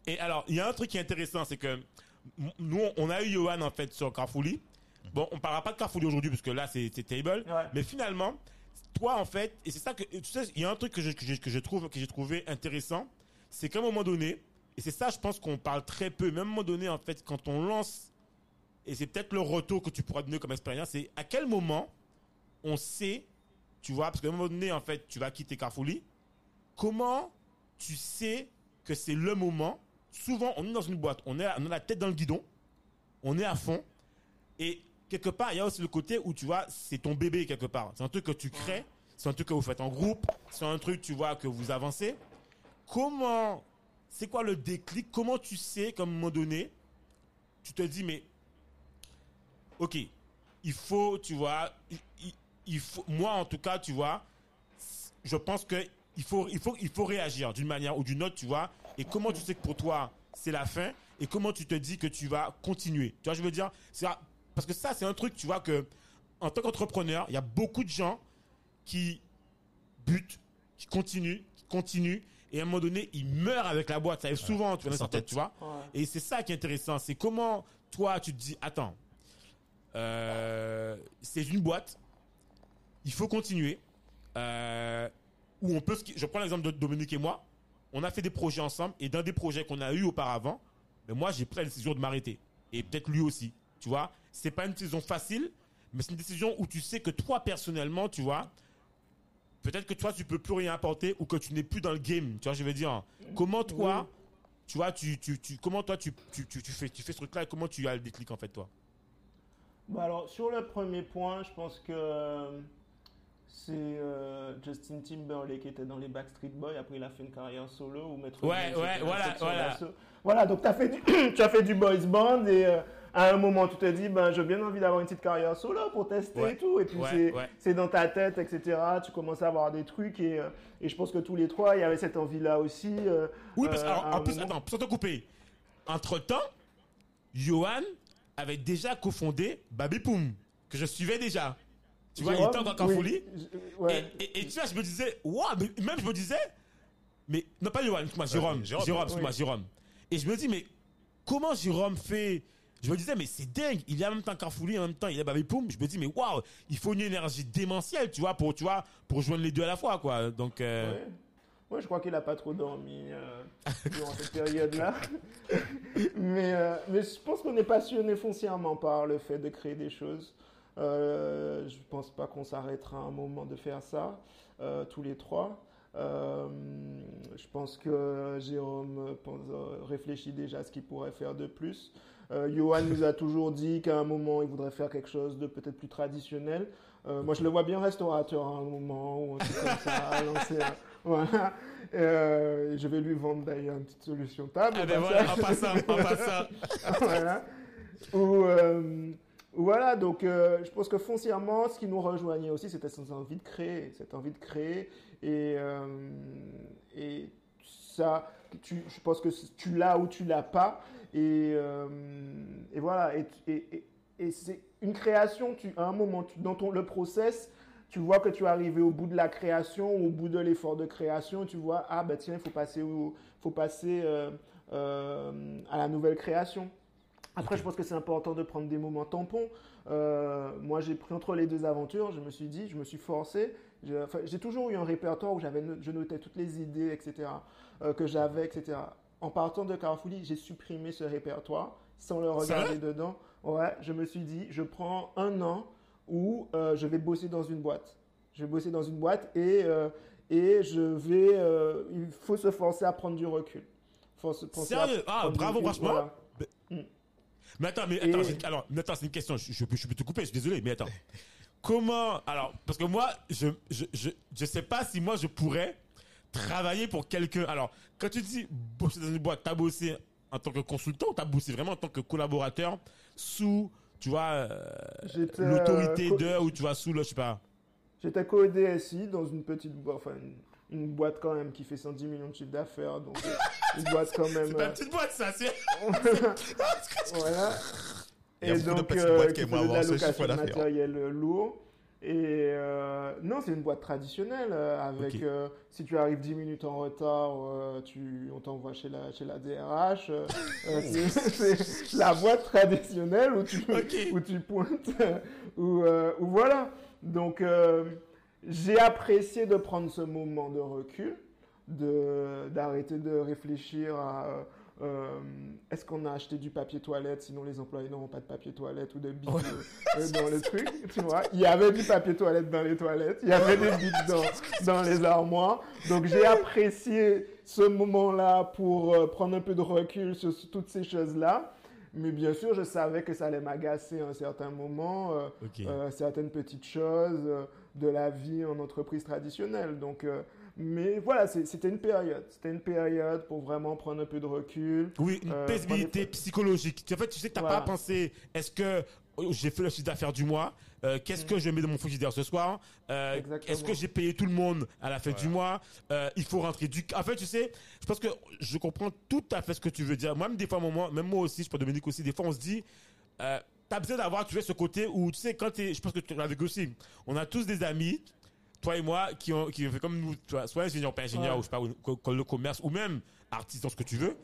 Et alors, il y a un truc qui est intéressant, c'est que nous, on a eu Johan en fait sur Carrefourly, Bon, on parlera pas de Carrefour aujourd'hui parce que là c'est c'est table. Ouais. Mais finalement, toi en fait, et c'est ça que tu sais, il y a un truc que je, que je, que je trouve que j'ai trouvé intéressant, c'est qu'à un moment donné, et c'est ça, je pense qu'on parle très peu. Même à un moment donné, en fait, quand on lance, et c'est peut-être le retour que tu pourras donner comme expérience, c'est à quel moment on sait, tu vois, parce qu'à un moment donné, en fait, tu vas quitter Carrefourly. Comment tu sais que c'est le moment? Souvent, on est dans une boîte, on, est, on a la tête dans le guidon, on est à fond, et quelque part, il y a aussi le côté où tu vois, c'est ton bébé quelque part. C'est un truc que tu crées, c'est un truc que vous faites en groupe, c'est un truc, tu vois, que vous avancez. Comment, c'est quoi le déclic? Comment tu sais qu'à un moment donné, tu te dis, mais, ok, il faut, tu vois, il, faut, moi en tout cas, tu vois, je pense que il faut, il faut, il faut réagir d'une manière ou d'une autre, tu vois. Et comment tu sais que pour toi c'est la fin? Et comment tu te dis que tu vas continuer? Tu vois, je veux dire, parce que ça c'est un truc, tu vois que en tant qu'entrepreneur, il y a beaucoup de gens qui butent, qui continuent, qui continuent et à un moment donné ils meurent avec la boîte. Ça arrive souvent, tu vois, dans sans sa tête, tête. tu vois. Ouais. Et c'est ça qui est intéressant, c'est comment toi tu te dis, attends, euh, c'est une boîte, il faut continuer. Euh, où on peut, je prends l'exemple de Dominique et moi, on a fait des projets ensemble et dans des projets qu'on a eu auparavant, mais moi j'ai pris la décision de m'arrêter et peut-être lui aussi, tu vois. C'est pas une décision facile, mais c'est une décision où tu sais que toi personnellement, tu vois, peut-être que toi tu peux plus rien apporter ou que tu n'es plus dans le game, tu vois, je veux dire? Comment toi, tu vois, tu, tu, tu, comment toi tu, tu, tu, tu fais, tu fais ce truc-là et comment tu as le déclic en fait toi? Bah alors, sur le premier point, je pense que euh, c'est euh, Justin Timberlake qui était dans les Backstreet Boys. Après, il a fait une carrière solo ou Metro Ouais, ouais, voilà, voilà. Voilà, donc as fait du, tu as fait du boys band et euh, à un moment, tu te dis, ben, j'ai bien envie d'avoir une petite carrière solo pour tester Ouais, et tout. Et puis, ouais, c'est ouais. dans ta tête, etc. Tu commences à avoir des trucs et, euh, et je pense que tous les trois, il y avait cette envie-là aussi. euh, Oui, parce euh, qu'en en plus, moment. attends, sans te couper. Entre temps, Johan avait déjà cofondé Baby Poum, que je suivais déjà. Tu vois, il était encore en folie. Et, tu vois, je me disais, waouh, même je me disais, mais non pas Johan, excuse-moi, Jérôme, Jérôme, Jérôme, excuse-moi. Jérôme. Et je me dis, mais comment Jérôme fait Je me disais, mais c'est dingue, il est en même temps Carrefourly, en même temps il est Baby Poum. Je me dis, mais waouh, il faut une énergie démentielle, tu vois, pour, tu vois, pour joindre les deux à la fois, quoi. Donc, euh, Ouais. Ouais, je crois qu'il n'a pas trop dormi euh, durant cette période-là. mais, euh, mais je pense qu'on est passionné foncièrement par le fait de créer des choses. Euh, je pense pas qu'on s'arrêtera un moment de faire ça, euh, tous les trois. Je pense que Jérôme pense, réfléchit déjà à ce qu'il pourrait faire de plus. Euh, Johan nous a toujours dit qu'à un moment, il voudrait faire quelque chose de peut-être plus traditionnel. Euh, moi, je le vois bien restaurateur à un moment ou un truc comme ça, lancer Voilà. Euh, je vais lui vendre d'ailleurs une petite solution table. ah ben voilà, en passant, en passant. voilà. Ou, euh, voilà, donc euh, je pense que foncièrement, ce qui nous rejoignait aussi, c'était cette envie de créer, cette envie de créer. Et, et ça, tu, je pense que tu l'as ou tu l'as pas. Et, euh, et voilà, et, et, et- et c'est une création, tu, à un moment, tu- dans ton, le process, tu vois que tu es arrivé au bout de la création, au bout de l'effort de création, tu vois, ah ben tiens, il faut passer, au, faut passer euh, euh, à la nouvelle création. Après, je pense que c'est important de prendre des moments tampons. Moi, j'ai pris entre les deux aventures, je me suis dit, je me suis forcé. J'ai enfin, toujours eu un répertoire où j'avais, je notais toutes les idées, etc., euh, que j'avais, etc. En partant de Carrefourly, j'ai supprimé ce répertoire sans le regarder dedans. Ouais, je me suis dit, je prends un an où euh, je vais bosser dans une boîte. Je vais bosser dans une boîte et, euh, et je vais. il faut se forcer à prendre du recul. Faut se Sérieux? Ah, bravo, franchement. voilà. Mais attends, mais attends, alors, mais attends, c'est une question. Je, je, peux- je peux te couper, je suis désolé, mais attends. Comment, alors, parce que moi, je, je, je, je sais pas si moi je pourrais travailler pour quelqu'un. Alors, quand tu dis bosser dans une boîte, t'as bossé en tant que consultant ou t'as bossé vraiment en tant que collaborateur sous, tu vois, euh, l'autorité euh, de, ou tu vois, sous le, je sais pas. J'étais co-DSI dans une petite boîte, enfin une, une boîte quand même qui fait 110 millions de chiffre d'affaires, donc euh, une boîte quand même. C'est pas euh, une petite boîte, ça, c'est. voilà. Il y a Et beaucoup de donc, petites euh, boîtes qui aiment avoir ce chiffre d'affaires. matériel euh, lourd. Et euh, non, c'est une boîte traditionnelle avec euh, si tu arrives 10 minutes en retard, euh, tu, on t'envoie chez la, chez la DRH. c'est la boîte traditionnelle où tu, où tu pointes. où, où voilà. Donc, j'ai apprécié de prendre ce moment de recul, de- d'arrêter de réfléchir à euh, est-ce qu'on a acheté du papier toilette, sinon les employés n'auront pas de papier toilette ou de Ouais. euh, euh, dans le truc, tu vois? Il y avait du papier toilette dans les toilettes, il y avait des bics dans, dans les armoires. Donc j'ai apprécié ce moment-là pour euh, prendre un peu de recul sur, sur toutes ces choses-là. Mais bien sûr, je savais que ça allait m'agacer à un certain moment, euh, euh, certaines petites choses euh, de la vie en entreprise traditionnelle. Donc, mais voilà, c'était une période. C'était une période pour vraiment prendre un peu de recul. Oui, une Euh, paisibilité psychologique. En fait, tu sais que t'as Voilà. pas pensé, est-ce que oh, j'ai fait le chiffre d'affaires du mois Euh, Qu'est-ce que je mets dans mon frigidaire ce soir Euh, Mm. Est-ce que j'ai payé tout le monde à la fin Voilà. du mois Euh, Il faut rentrer du... En fait, tu sais, je pense que je comprends tout à fait ce que tu veux dire. Moi, même des fois, moi, même moi aussi, je pense Dominique aussi, des fois, on se dit... Euh, T'as besoin d'avoir, tu sais, ce côté où, tu sais, quand t'es, je pense que tu l'as vécu aussi, on a tous des amis, toi et moi, qui ont, qui ont fait comme nous, tu vois, soit ingénieur, pas ingénieur, Ouais. ou je sais pas, ou, le commerce, ou même artiste dans ce que tu veux,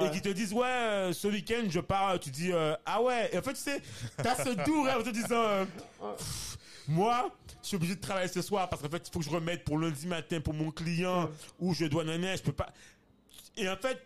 et qui te disent, ouais, euh, ce week-end, je pars, tu dis, euh, ah ouais, et en fait, tu sais, t'as ce doux rêve en te disant, euh, pff, moi, je suis obligé de travailler ce soir parce qu'en fait, il faut que je remette pour lundi matin pour mon client, Ouais. ou je dois naner, je peux pas. Et en fait,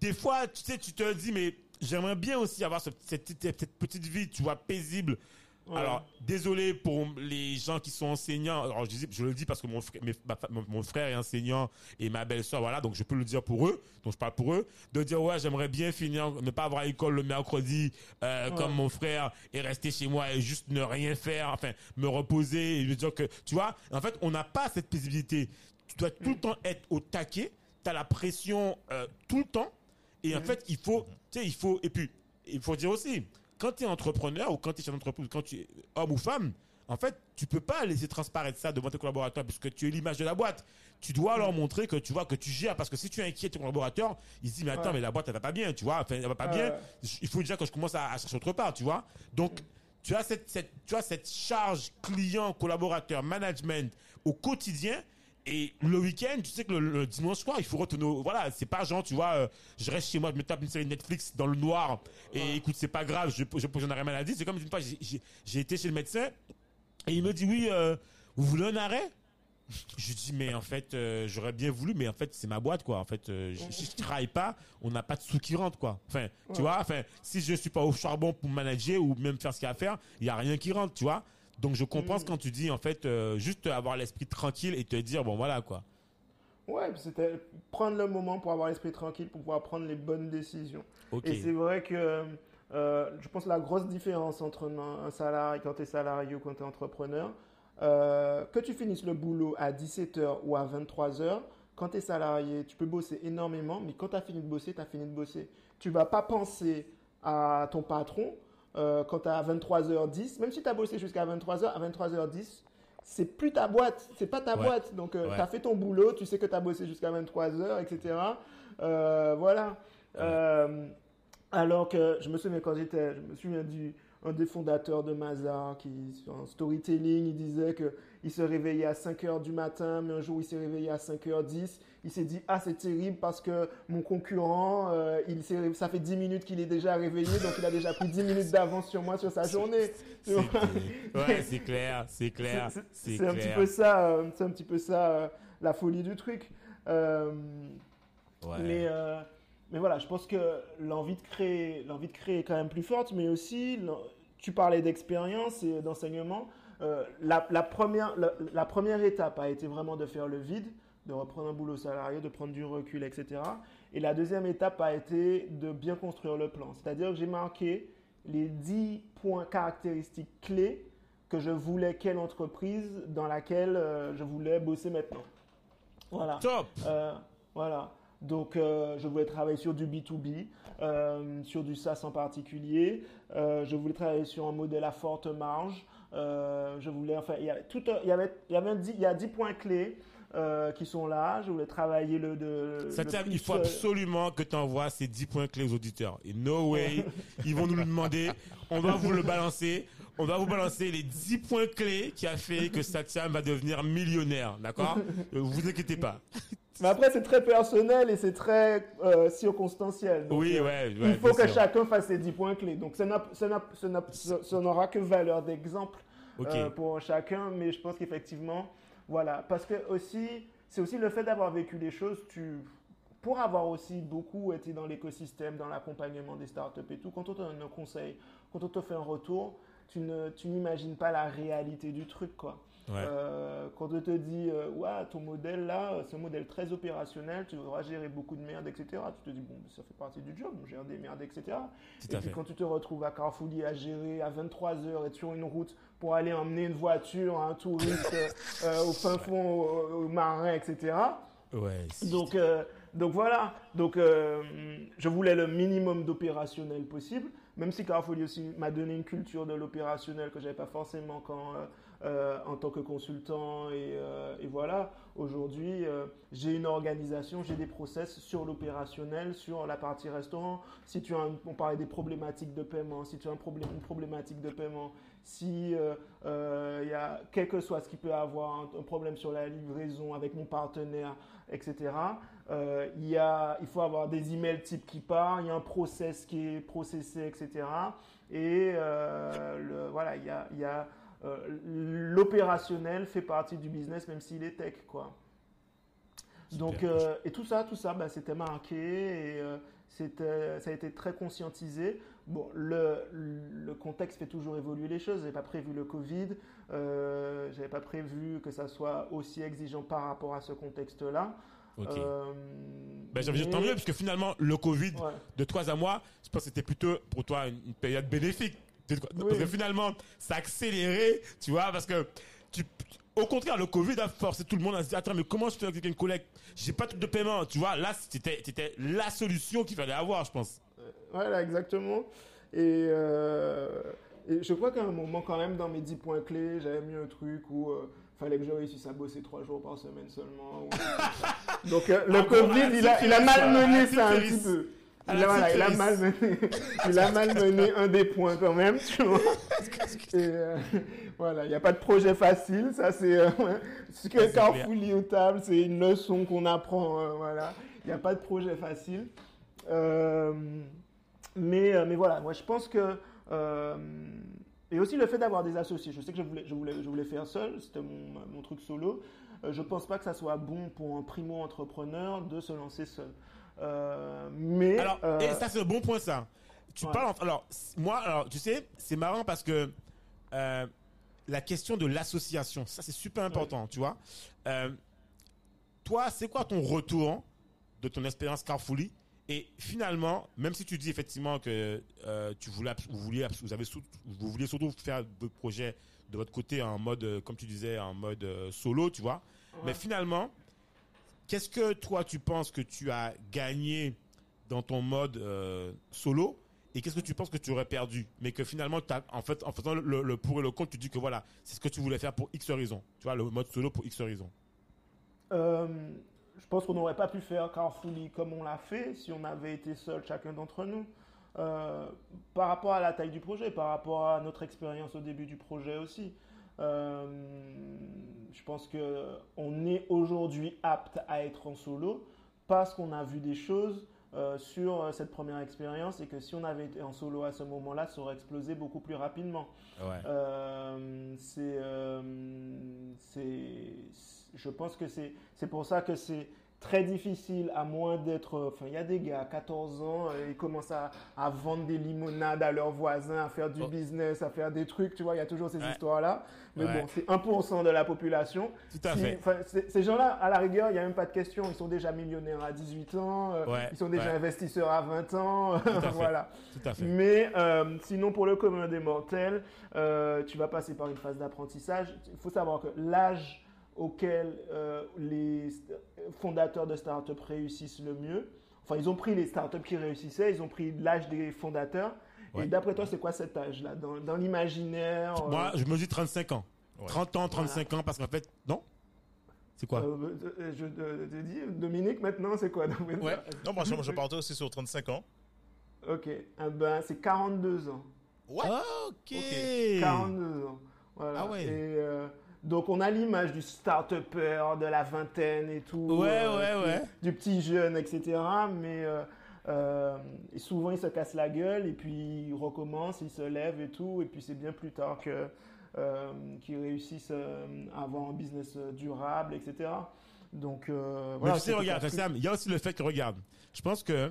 des fois, tu sais, tu te dis, mais j'aimerais bien aussi avoir ce- cette, cette- cette petite vie, tu vois, paisible. Ouais. Alors, désolé pour les gens qui sont enseignants. Alors, je, dis- je le dis parce que mon frère, mes- ma fa- mon- mon frère est enseignant et ma belle-sœur, voilà, donc je peux le dire pour eux, donc je parle pour eux, de dire, ouais, j'aimerais bien finir, ne pas avoir école le mercredi, euh, Ouais. comme mon frère, et rester chez moi et juste ne rien faire, enfin, me reposer et lui dire que, tu vois, en fait, on n'a pas cette paisibilité. Tu dois tout le temps être au taquet, tu as la pression euh, tout le temps, et en Mhm. fait, il faut, tu sais, il faut, et puis, il faut dire aussi, quand tu es entrepreneur ou quand tu es chef d'entreprise, quand tu es homme ou femme, en fait, tu peux pas laisser transparaître ça devant tes collaborateurs puisque tu es l'image de la boîte. Tu dois leur montrer que tu vois que tu gères parce que si tu inquiètes tes collaborateurs, ils se disent mais attends Ouais. mais la boîte elle va pas bien, tu vois, enfin elle va pas bien. Il faut déjà que je commence à, à chercher autre part, tu vois. Donc tu as cette, cette tu as cette charge client collaborateur management au quotidien et le week-end, tu sais que le, le dimanche soir, il faut retourner. au- Voilà, c'est pas genre, tu vois, euh, je reste chez moi, je me tape une série Netflix dans le noir et écoute, c'est pas grave, je, je pose un arrêt maladie. C'est comme une fois, j'ai- été chez le médecin et il me dit oui, euh, vous voulez un arrêt? Je dis mais en fait, euh, j'aurais bien voulu, mais en fait c'est ma boîte quoi. En fait, euh, je- je travaille pas, on n'a pas de sous qui rentrent quoi. Enfin, tu vois, enfin, si je suis pas au charbon pour manager ou même faire ce qu'il y a à faire, il y a rien qui rentre, tu vois. Donc je comprends Mm. quand tu dis en fait, euh, juste avoir l'esprit tranquille et te dire bon voilà quoi. Ouais, c'était prendre le moment pour avoir l'esprit tranquille, pour pouvoir prendre les bonnes décisions. Ok. Et c'est vrai que euh, je pense que la grosse différence entre un, un salarié, quand tu es salarié ou quand tu es entrepreneur, euh, que tu finisses le boulot à 17h ou à 23h, quand tu es salarié, tu peux bosser énormément, mais quand tu as fini de bosser, tu as fini de bosser. Tu vas pas penser à ton patron euh, quand tu as 23h10, même si tu as bossé jusqu'à 23h, à 23h10, c'est plus ta boîte, c'est pas ta Ouais. boîte. Donc, euh, Ouais. tu as fait ton boulot, tu sais que tu as bossé jusqu'à 23h, etc. Euh, voilà. Alors que je me souviens quand j'étais, je me souviens du un des fondateurs de Mazar qui en storytelling, il disait que il se réveillait à 5 heures du matin, mais un jour il s'est réveillé à 5h10, il s'est dit ah c'est terrible parce que mon concurrent, euh, il s'est- ça fait 10 minutes qu'il est déjà réveillé, donc il a déjà pris 10 minutes d'avance sur moi sur sa journée. C'est- ouais, c'est clair, c'est clair, c'est- c'est un petit peu ça, euh, c'est un petit peu ça euh, la folie du truc. Euh, Ouais. mais, euh, mais voilà, je pense que l'envie de créer, l'envie de créer est quand même plus forte, mais aussi, tu parlais d'expérience et d'enseignement. Euh, la, la première, la, la première étape a été vraiment de faire le vide, de reprendre un boulot salarié, de prendre du recul, etc. Et la deuxième étape a été de bien construire le plan. C'est-à-dire que j'ai marqué les 10 points caractéristiques clés que je voulais quelle entreprise dans laquelle euh, je voulais bosser maintenant. Voilà. Top. Euh, voilà. Donc, euh, je voulais travailler sur du B2B, euh, sur du SaaS en particulier. Euh, je voulais travailler sur un modèle à forte marge. Je voulais, enfin, il y avait tout, il y avait, il y avait un il y a 10 points clés qui sont là. Je voulais travailler le. De, Ça le tient- plus, il faut absolument que tu envoies ces 10 points clés aux auditeurs. Et no way, ils vont nous le demander. On doit vous le balancer. on va vous balancer les 10 points clés qui a fait que Satya va devenir millionnaire, d'accord? Vous inquiétez pas. Mais après, c'est très personnel et c'est très euh, circonstanciel. Donc, Oui, euh, ouais, il faut que sûr. chacun fasse ses 10 points clés. Donc, ça n'a- ça n'a- ça n'a- ça- ça n'aura que valeur d'exemple euh, pour chacun, mais je pense qu'effectivement, voilà. Parce que aussi, c'est aussi le fait d'avoir vécu les choses, tu. Pour avoir aussi beaucoup été dans l'écosystème, dans l'accompagnement des startups et tout, quand on te donne un conseil, quand on te fait un retour, tu n'imagines pas la réalité du truc, quoi. Ouais. Euh, quand on te dit, euh, ouais, ton modèle là, c'est un modèle très opérationnel, tu devras gérer beaucoup de merde, etc. Tu te dis, bon, ça fait partie du job, on gère des merdes, etc. Tout Et puis fait. quand tu te retrouves à Carrefourly à gérer à 23 heures, être sur une route pour aller emmener une voiture à un touriste euh, au fin fond, au, au marin, etc. Ouais. Donc, euh, donc voilà. Donc, euh, je voulais le minimum d'opérationnel possible, même si Carrefour aussi m'a donné une culture de l'opérationnel que j'avais pas forcément quand, euh, euh, en tant que consultant. Et, euh, voilà, aujourd'hui, euh, j'ai une organisation, j'ai des process sur l'opérationnel, sur la partie restaurant. Si tu as, un- on parlait des problématiques de paiement, si tu as un problème, une problématique de paiement, si il y a quel que soit ce qui peut avoir un, problème sur la livraison avec mon partenaire, etc. il, y a, il faut avoir des emails type qui part, il y a un process qui est processé, etc. Et voilà, il y a, euh, l'opérationnel fait partie du business même s'il est tech, quoi. Donc, euh, et tout ça, tout ça, bah, c'était marqué et euh, c'était, ça a été très conscientisé. Bon, le, le contexte fait toujours évoluer les choses. J'avais pas prévu le Covid, euh, j'avais pas prévu que ça soit aussi exigeant par rapport à ce contexte-là. Ok. Ben, j'ai envie de tant mieux, parce que finalement, le Covid, Ouais. de toi à moi, je pense que c'était plutôt pour toi une une période bénéfique. Parce Oui. que finalement, ça accéléré, tu vois, parce que tu, au contraire, le Covid a forcé tout le monde à se dire, attends, mais comment je fais avec une collecte? J'ai pas de truc de paiement, tu vois. Là, c'était, c'était la solution qu'il fallait avoir, je pense. Voilà, exactement. Et, euh, et je crois qu'à un moment, quand même, dans mes 10 points clés, j'avais mis un truc où il fallait que je réussisse à bosser 3 jours par semaine seulement. ou- Donc, euh, le Covid, il a, il a malmené ça un petit peu. À Il la a, voilà, il a Tipeee. malmené, il a malmené un des points quand même, tu vois. Et euh, voilà, il n'y a pas de projet facile, ça c'est euh, ce que Carrefour lit aux tables, c'est une leçon qu'on apprend, euh, voilà. Il n'y a pas de projet facile. Euh, mais, mais voilà, moi je pense que. euh, et aussi le fait d'avoir des associés. Je sais que je voulais, je voulais, je voulais faire seul, c'était mon, mon truc solo. Euh, je pense pas que ça soit bon pour un primo-entrepreneur de se lancer seul. Euh, mais. Alors, euh, et ça, c'est un bon point, ça. Tu Ouais. parles, en- alors, moi, alors, tu sais, c'est marrant parce que euh, la question de l'association, ça, c'est super important, tu vois. Toi, c'est quoi ton retour de ton expérience Carrefourly Et finalement, même si tu dis effectivement que tu voulais, vous vouliez, vous avez, vous vouliez surtout faire votre projet de votre côté en mode, comme tu disais, en mode solo, tu vois. Mais finalement, qu'est-ce que toi tu penses que tu as gagné dans ton mode euh, solo et qu'est-ce que tu penses que tu aurais perdu? Mais que finalement t'as- en fait en faisant le, pour et le contre tu dis que voilà c'est ce que tu voulais faire pour X raison tu vois le mode solo pour X raison Euh, je pense qu'on n'aurait pas pu faire Carrefourly comme on l'a fait si on avait été seul chacun d'entre nous. Euh, par rapport à la taille du projet, par rapport à notre expérience au début du projet aussi. Euh, je pense que on est aujourd'hui apte à être en solo parce qu'on a vu des choses euh, sur euh, cette première expérience et que si on avait été en solo à ce moment-là, ça aurait explosé beaucoup plus rapidement. ouais euh, c'est, je pense que c'est, c'est pour ça que c'est très difficile, à moins d'être. Enfin, il y a des gars à 14 ans, euh, ils commencent à, à vendre des limonades à leurs voisins, à faire du Oh. business, à faire des trucs, tu vois, il y a toujours ces Ouais. histoires-là. Mais Ouais. bon, c'est 1% de la population. tout à Si- fait ces gens-là, à la rigueur, il n'y a même pas de question. Ils sont déjà millionnaires à 18 ans, euh, Ouais, ils sont déjà investisseurs à 20 ans. à fait. voilà. tout à fait Mais euh, sinon, pour le commun des mortels, tu vas passer par une phase d'apprentissage. Il faut savoir que l'âge auquel euh, les fondateurs de startups réussissent le mieux, enfin, ils ont pris les startups qui réussissaient, ils ont pris l'âge des fondateurs. Ouais. Et d'après toi, c'est quoi cet âge-là? Dans, dans l'imaginaire euh, moi je me dis 35 ans Ouais. 30 ans 35 ans parce qu'en fait non? C'est quoi? Euh, je te dis, Dominique, maintenant, c'est quoi? Toi Non, moi, je, je partais aussi sur 35 ans. Ok, Ah ben, c'est 42 ans. Ouais. Ok. Ok. 42 ans. Voilà. Ah ouais. Et, euh, donc on a l'image du start-upper de la vingtaine et tout. Ouais, euh, ouais, ouais. Du petit jeune, etc. Mais euh, euh, et souvent il se casse la gueule et puis il recommence, il se lève et tout. Et puis c'est bien plus tard que qu'ils réussissent à avoir un business durable, etc. Donc euh, Mais voilà. tu sais, regarde. Sam, il y a aussi le fait que, regarde, je pense que,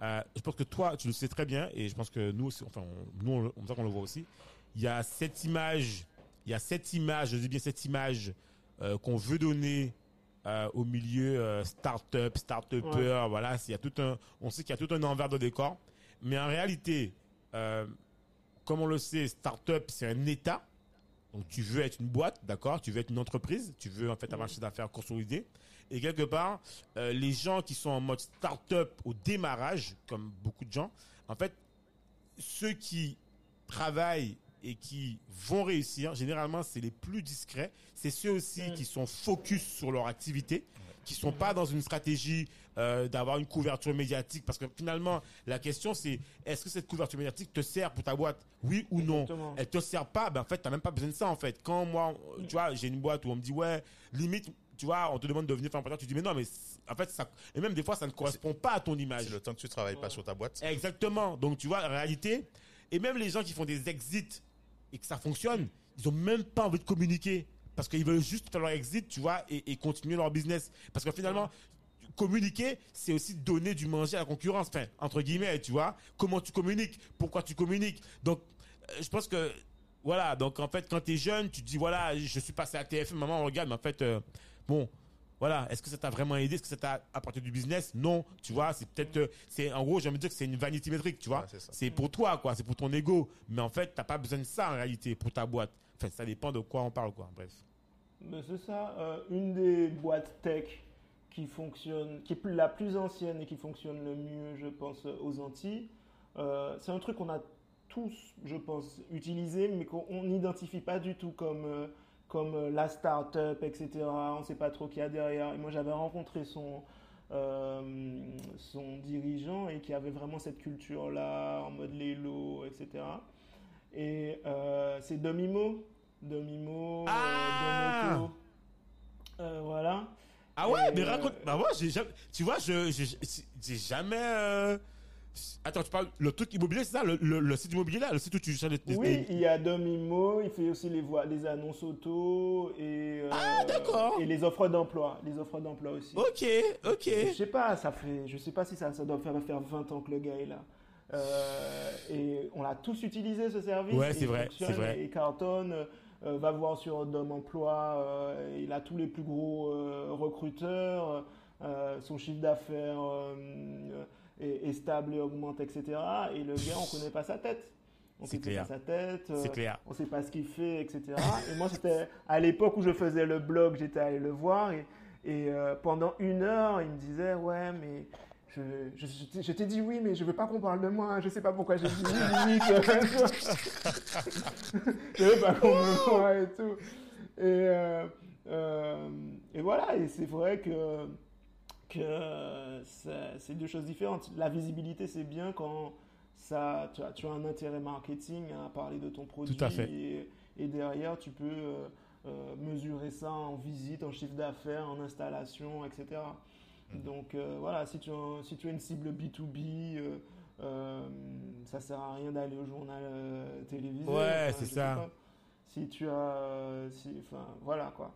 je pense que toi, tu le sais très bien, et je pense que nous aussi, enfin, on- nous, on, le voit aussi, il y a cette image, il y a cette image, je dis bien cette image, euh, qu'on veut donner euh, au milieu euh, start-up, start-upper, voilà, il y a tout un, on sait qu'il y a tout un envers de décor, mais en réalité, comme on le sait, start-up, c'est un état, donc tu veux être une boîte, d'accord? Tu veux être une entreprise, tu veux en fait avoir un chiffre d'affaires consolidé. Et quelque part, les gens qui sont en mode start-up au démarrage, comme beaucoup de gens, en fait, ceux qui travaillent et qui vont réussir, généralement, c'est les plus discrets. C'est ceux aussi qui sont focus sur leur activité, qui sont pas dans une stratégie euh, d'avoir une couverture médiatique. Parce que finalement, la question c'est est-ce que cette couverture médiatique te sert pour ta boîte? Oui ou non? Exactement. elle te sert pas, ben en fait, t'as même pas besoin de ça en fait. Quand moi, tu vois, j'ai une boîte où on me dit ouais, limite, tu vois, on te demande de venir faire un podcast, tu dis mais non, mais en fait, ça, et même des fois, ça ne correspond pas à ton image. C'est le temps que tu travailles pas sur ta boîte. Exactement. Donc, tu vois, en réalité, et même les gens qui font des exits et que ça fonctionne, ils ont même pas envie de communiquer parce qu'ils veulent juste faire leur exit, tu vois, et, continuer leur business. Parce que finalement, communiquer, c'est aussi donner du manger à la concurrence. Enfin, entre guillemets, tu vois, comment tu communiques, pourquoi tu communiques? Donc, euh, je pense que, voilà, donc en fait, quand tu es jeune, tu te dis, voilà, je suis passé à TFM, maman, regarde, mais en fait, euh, bon, voilà, est-ce que ça t'a vraiment aidé? Est-ce que ça t'a apporté du business? Non, tu vois, c'est peut-être, euh, c'est en gros, j'ai envie de dire que c'est une vanity métrique, tu vois. Ouais, c'est pour toi, quoi, c'est pour ton ego. Mais en fait, t'as pas besoin de ça en réalité pour ta boîte. Enfin, ça dépend de quoi on parle, quoi. Bref. Ben, c'est ça. Euh, une des boîtes tech qui fonctionne, qui est la plus ancienne et qui fonctionne le mieux, je pense, aux Antilles. Euh, c'est un truc qu'on a tous, je pense, utilisé, mais qu'on on n'identifie pas du tout comme, euh, comme euh, la start-up, etc. On ne sait pas trop qui y a derrière. Et moi, j'avais rencontré son, euh, son dirigeant et qui avait vraiment cette culture-là, en mode lots, etc. Et euh, c'est Domimo. Domimo, euh, Ah Domoto. Euh, voilà. Ah ouais, Et, mais raconte. Bah ouais, j'ai jamais. Tu vois, je j'ai jamais. Attends, tu parles le truc immobilier, c'est ça, le, le, le site immobilier là, le site où tu cherches des- Oui, il y a Domimo, il fait aussi les, voix, les annonces auto et, euh, Ah, d'accord. et les offres d'emploi. Les offres d'emploi aussi. Ok, ok. Je sais pas, ça fait, je sais pas si ça, ça doit faire, faire 20 ans que le gars est là. Euh, et on l'a tous utilisé ce service. Ouais, c'est vrai, c'est vrai. Et Carton euh, va voir sur Dom Emploi, euh, il a tous les plus gros recruteurs, son chiffre d'affaires est, est stable et augmente, etc. Et le gars, on connaît pas sa tête. On connaît clair. pas sa tête. euh, clair. on sait pas ce qu'il fait, etc. Et moi, c'était à l'époque où je faisais le blog, j'étais allé le voir et, et, euh, pendant une heure, il me disait ouais, mais je, je, je t'ai- je t'ai dit oui, mais je veux pas qu'on parle de moi. hein. Je sais pas pourquoi j'ai dit oui, je veux pas qu'on me voit et tout. Et, euh, euh, et voilà. Et c'est vrai que que ça- c'est deux choses différentes. La visibilité, c'est bien quand ça, tu as, tu as un intérêt marketing à parler de ton produit. Tout à fait. Et, et derrière, tu peux euh, euh, mesurer ça en visite, en chiffre d'affaires, en installation, etc. Mhm. Donc euh, voilà, si tu, as, si tu as une cible B2B, euh, euh, ça sert à rien d'aller au journal euh, télévisé. Ouais, Enfin, c'est ça. pas. Si tu as. euh, si, enfin, voilà quoi.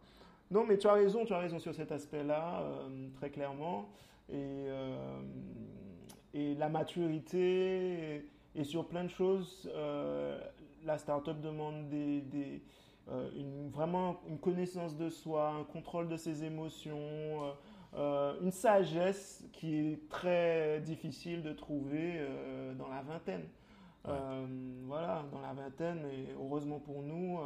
Non, mais tu as raison, tu as raison sur cet aspect-là, euh, très clairement. Et, euh, et la maturité, et, et sur plein de choses, euh, la start-up demande des, des, une, vraiment une connaissance de soi, un contrôle de ses émotions, une sagesse qui est très difficile de trouver dans la vingtaine. Ouais. Voilà, dans la vingtaine, et heureusement pour nous,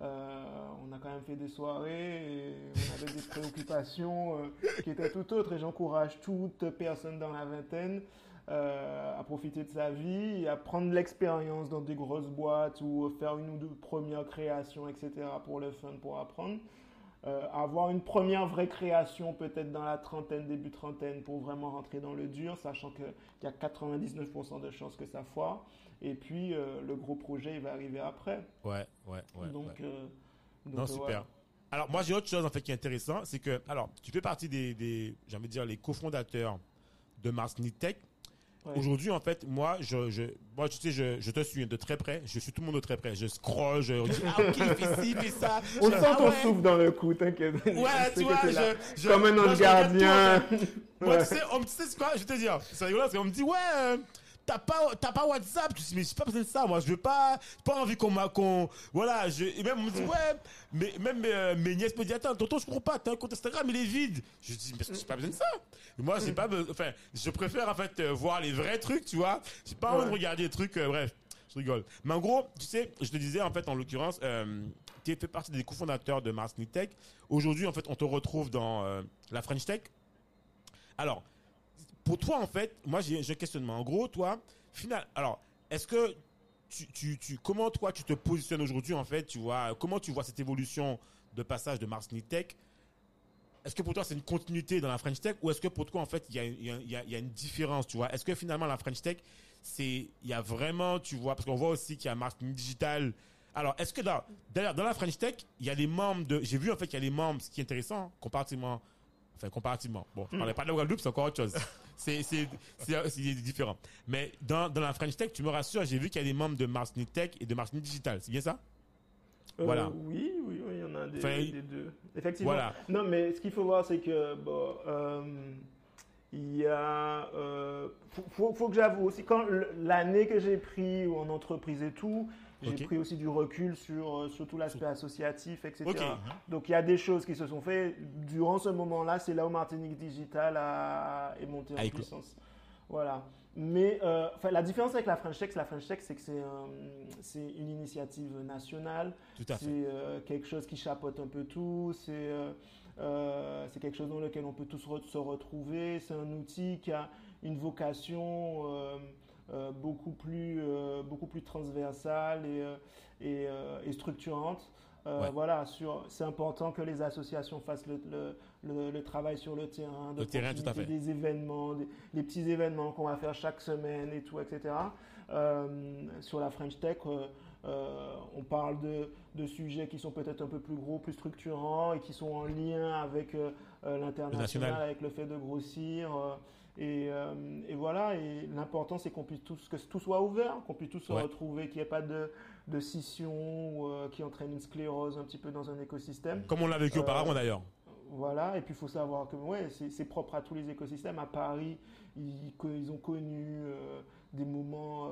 euh, on a quand même fait des soirées et on avait des préoccupations euh, qui étaient tout autres. Et j'encourage toute personne dans la vingtaine euh, à profiter de sa vie à prendre l'expérience dans des grosses boîtes ou faire une ou deux premières créations, etc. pour le fun, pour apprendre. avoir une première vraie création peut-être dans la trentaine, début trentaine, pour vraiment rentrer dans le dur, sachant qu'il y a 99% de chances que ça foire. Et puis euh, le gros projet, il va arriver après. Ouais, ouais, ouais. donc, ouais. euh, donc, Non, euh, super. Alors, moi, j'ai autre chose, en fait, qui est intéressant. C'est que, alors, tu fais partie des, des j'ai envie de dire, les cofondateurs de Mars Need Tech. Ouais. Aujourd'hui, en fait, moi, je, je, moi, tu sais, je, je te suis de très près. Je suis tout le monde de très près. Je scroll, je dis, ah, ok, il fait ci, il fait ça. On Je- sent ah, ton ouais. souffle dans le cou, t'inquiète. Ouais, tu vois, je, je- Comme un ange gardien. Moi, Ouais. tu sais, on me dit, tu sais quoi, je vais te dire, c'est rigolo, parce qu'on me dit, ouais, euh, t'as pas, t'as pas WhatsApp. Je dis, mais j'ai pas besoin de ça, moi, je veux pas, j'ai pas envie qu'on m'a, qu'on, voilà, je, et même, on me dit, ouais, mais, même euh, mes nièces me disent, attends, tonton, je comprends pas, t'as un compte Instagram, il est vide. Je dis, mais j'ai pas besoin de ça. Et moi, j'ai pas besoin, enfin, je préfère, en fait, euh, voir les vrais trucs, tu vois. J'ai pas envie de regarder des trucs, euh, bref. Je rigole. Mais en gros, tu sais, je te disais, en fait, en l'occurrence, tu fait partie des cofondateurs de Mars Tech. Aujourd'hui, en fait, on te retrouve dans la French Tech. Alors, pour toi, en fait, moi, j'ai un questionnement. En gros, toi, final, alors, est-ce que tu, tu, tu, comment toi, tu te positionnes aujourd'hui, en fait, tu vois, comment tu vois cette évolution de passage de Mars Tech? Est-ce que pour toi, c'est une continuité dans la French Tech ou est-ce que pour toi, en fait, il y y y y a une différence, tu vois? Est-ce que finalement, la French Tech, c'est, il y a vraiment, tu vois, parce qu'on voit aussi qu'il y a marketing digital. Alors, est-ce que dans, d'ailleurs, dans la French Tech, il y a les membres de, j'ai vu en fait qu'il y a les membres, ce qui est intéressant, hein, comparativement, enfin, comparativement. Bon, je parlais pas de la Guadeloupe, c'est encore autre chose. C'est, c'est, c'est, c'est différent. Mais dans, dans la French Tech, tu me rassures, j'ai vu qu'il y a des membres de Marketing Tech et de Marketing Digital. C'est bien ça? Euh, Voilà. Oui, oui, oui, il y en a des, Enfin, des deux. Effectivement. Voilà. Non, mais ce qu'il faut voir, c'est que bon, euh, il y a. euh, faut, faut- faut que j'avoue aussi, quand l'année que j'ai pris en entreprise et tout, j'ai pris aussi du recul sur, euh, sur tout l'aspect associatif, etc. Donc il y a des choses qui se sont faites. Durant ce moment-là, c'est là où Martinique Digital a, est monté en puissance. Voilà. Mais euh, la différence avec la French Tech, la French Tech, c'est que c'est un- c'est une initiative nationale. C'est euh, quelque chose qui chapeaute un peu tout. C'est euh, euh, quelque chose dans lequel on peut tous re- se retrouver. C'est un outil qui a une vocation euh, euh, beaucoup, plus, euh, beaucoup plus transversale et, euh, et, euh, et structurante. Euh, Ouais. Voilà, c'est important que les associations fassent le, le- le- le travail sur le terrain, de Le terrain, tout à proximité, fait. des événements, des, des petits événements qu'on va faire chaque semaine et tout, etc. Euh, sur la French Tech, euh, euh, on parle de, de sujets qui sont peut-être un peu plus gros, plus structurants et qui sont en lien avec euh, euh, l'international, national. avec le fait de grossir. Euh, et, euh, et voilà, et l'important c'est qu'on puisse tous, que tout soit ouvert, qu'on puisse tous se Ouais. retrouver, qu'il n'y ait pas de, de scission euh, qui entraîne une sclérose un petit peu dans un écosystème. Comme on l'a vécu Euh, auparavant d'ailleurs. Voilà, et puis il faut savoir que ouais, c'est propre à tous les écosystèmes. À Paris, ils, ils ont connu euh, des moments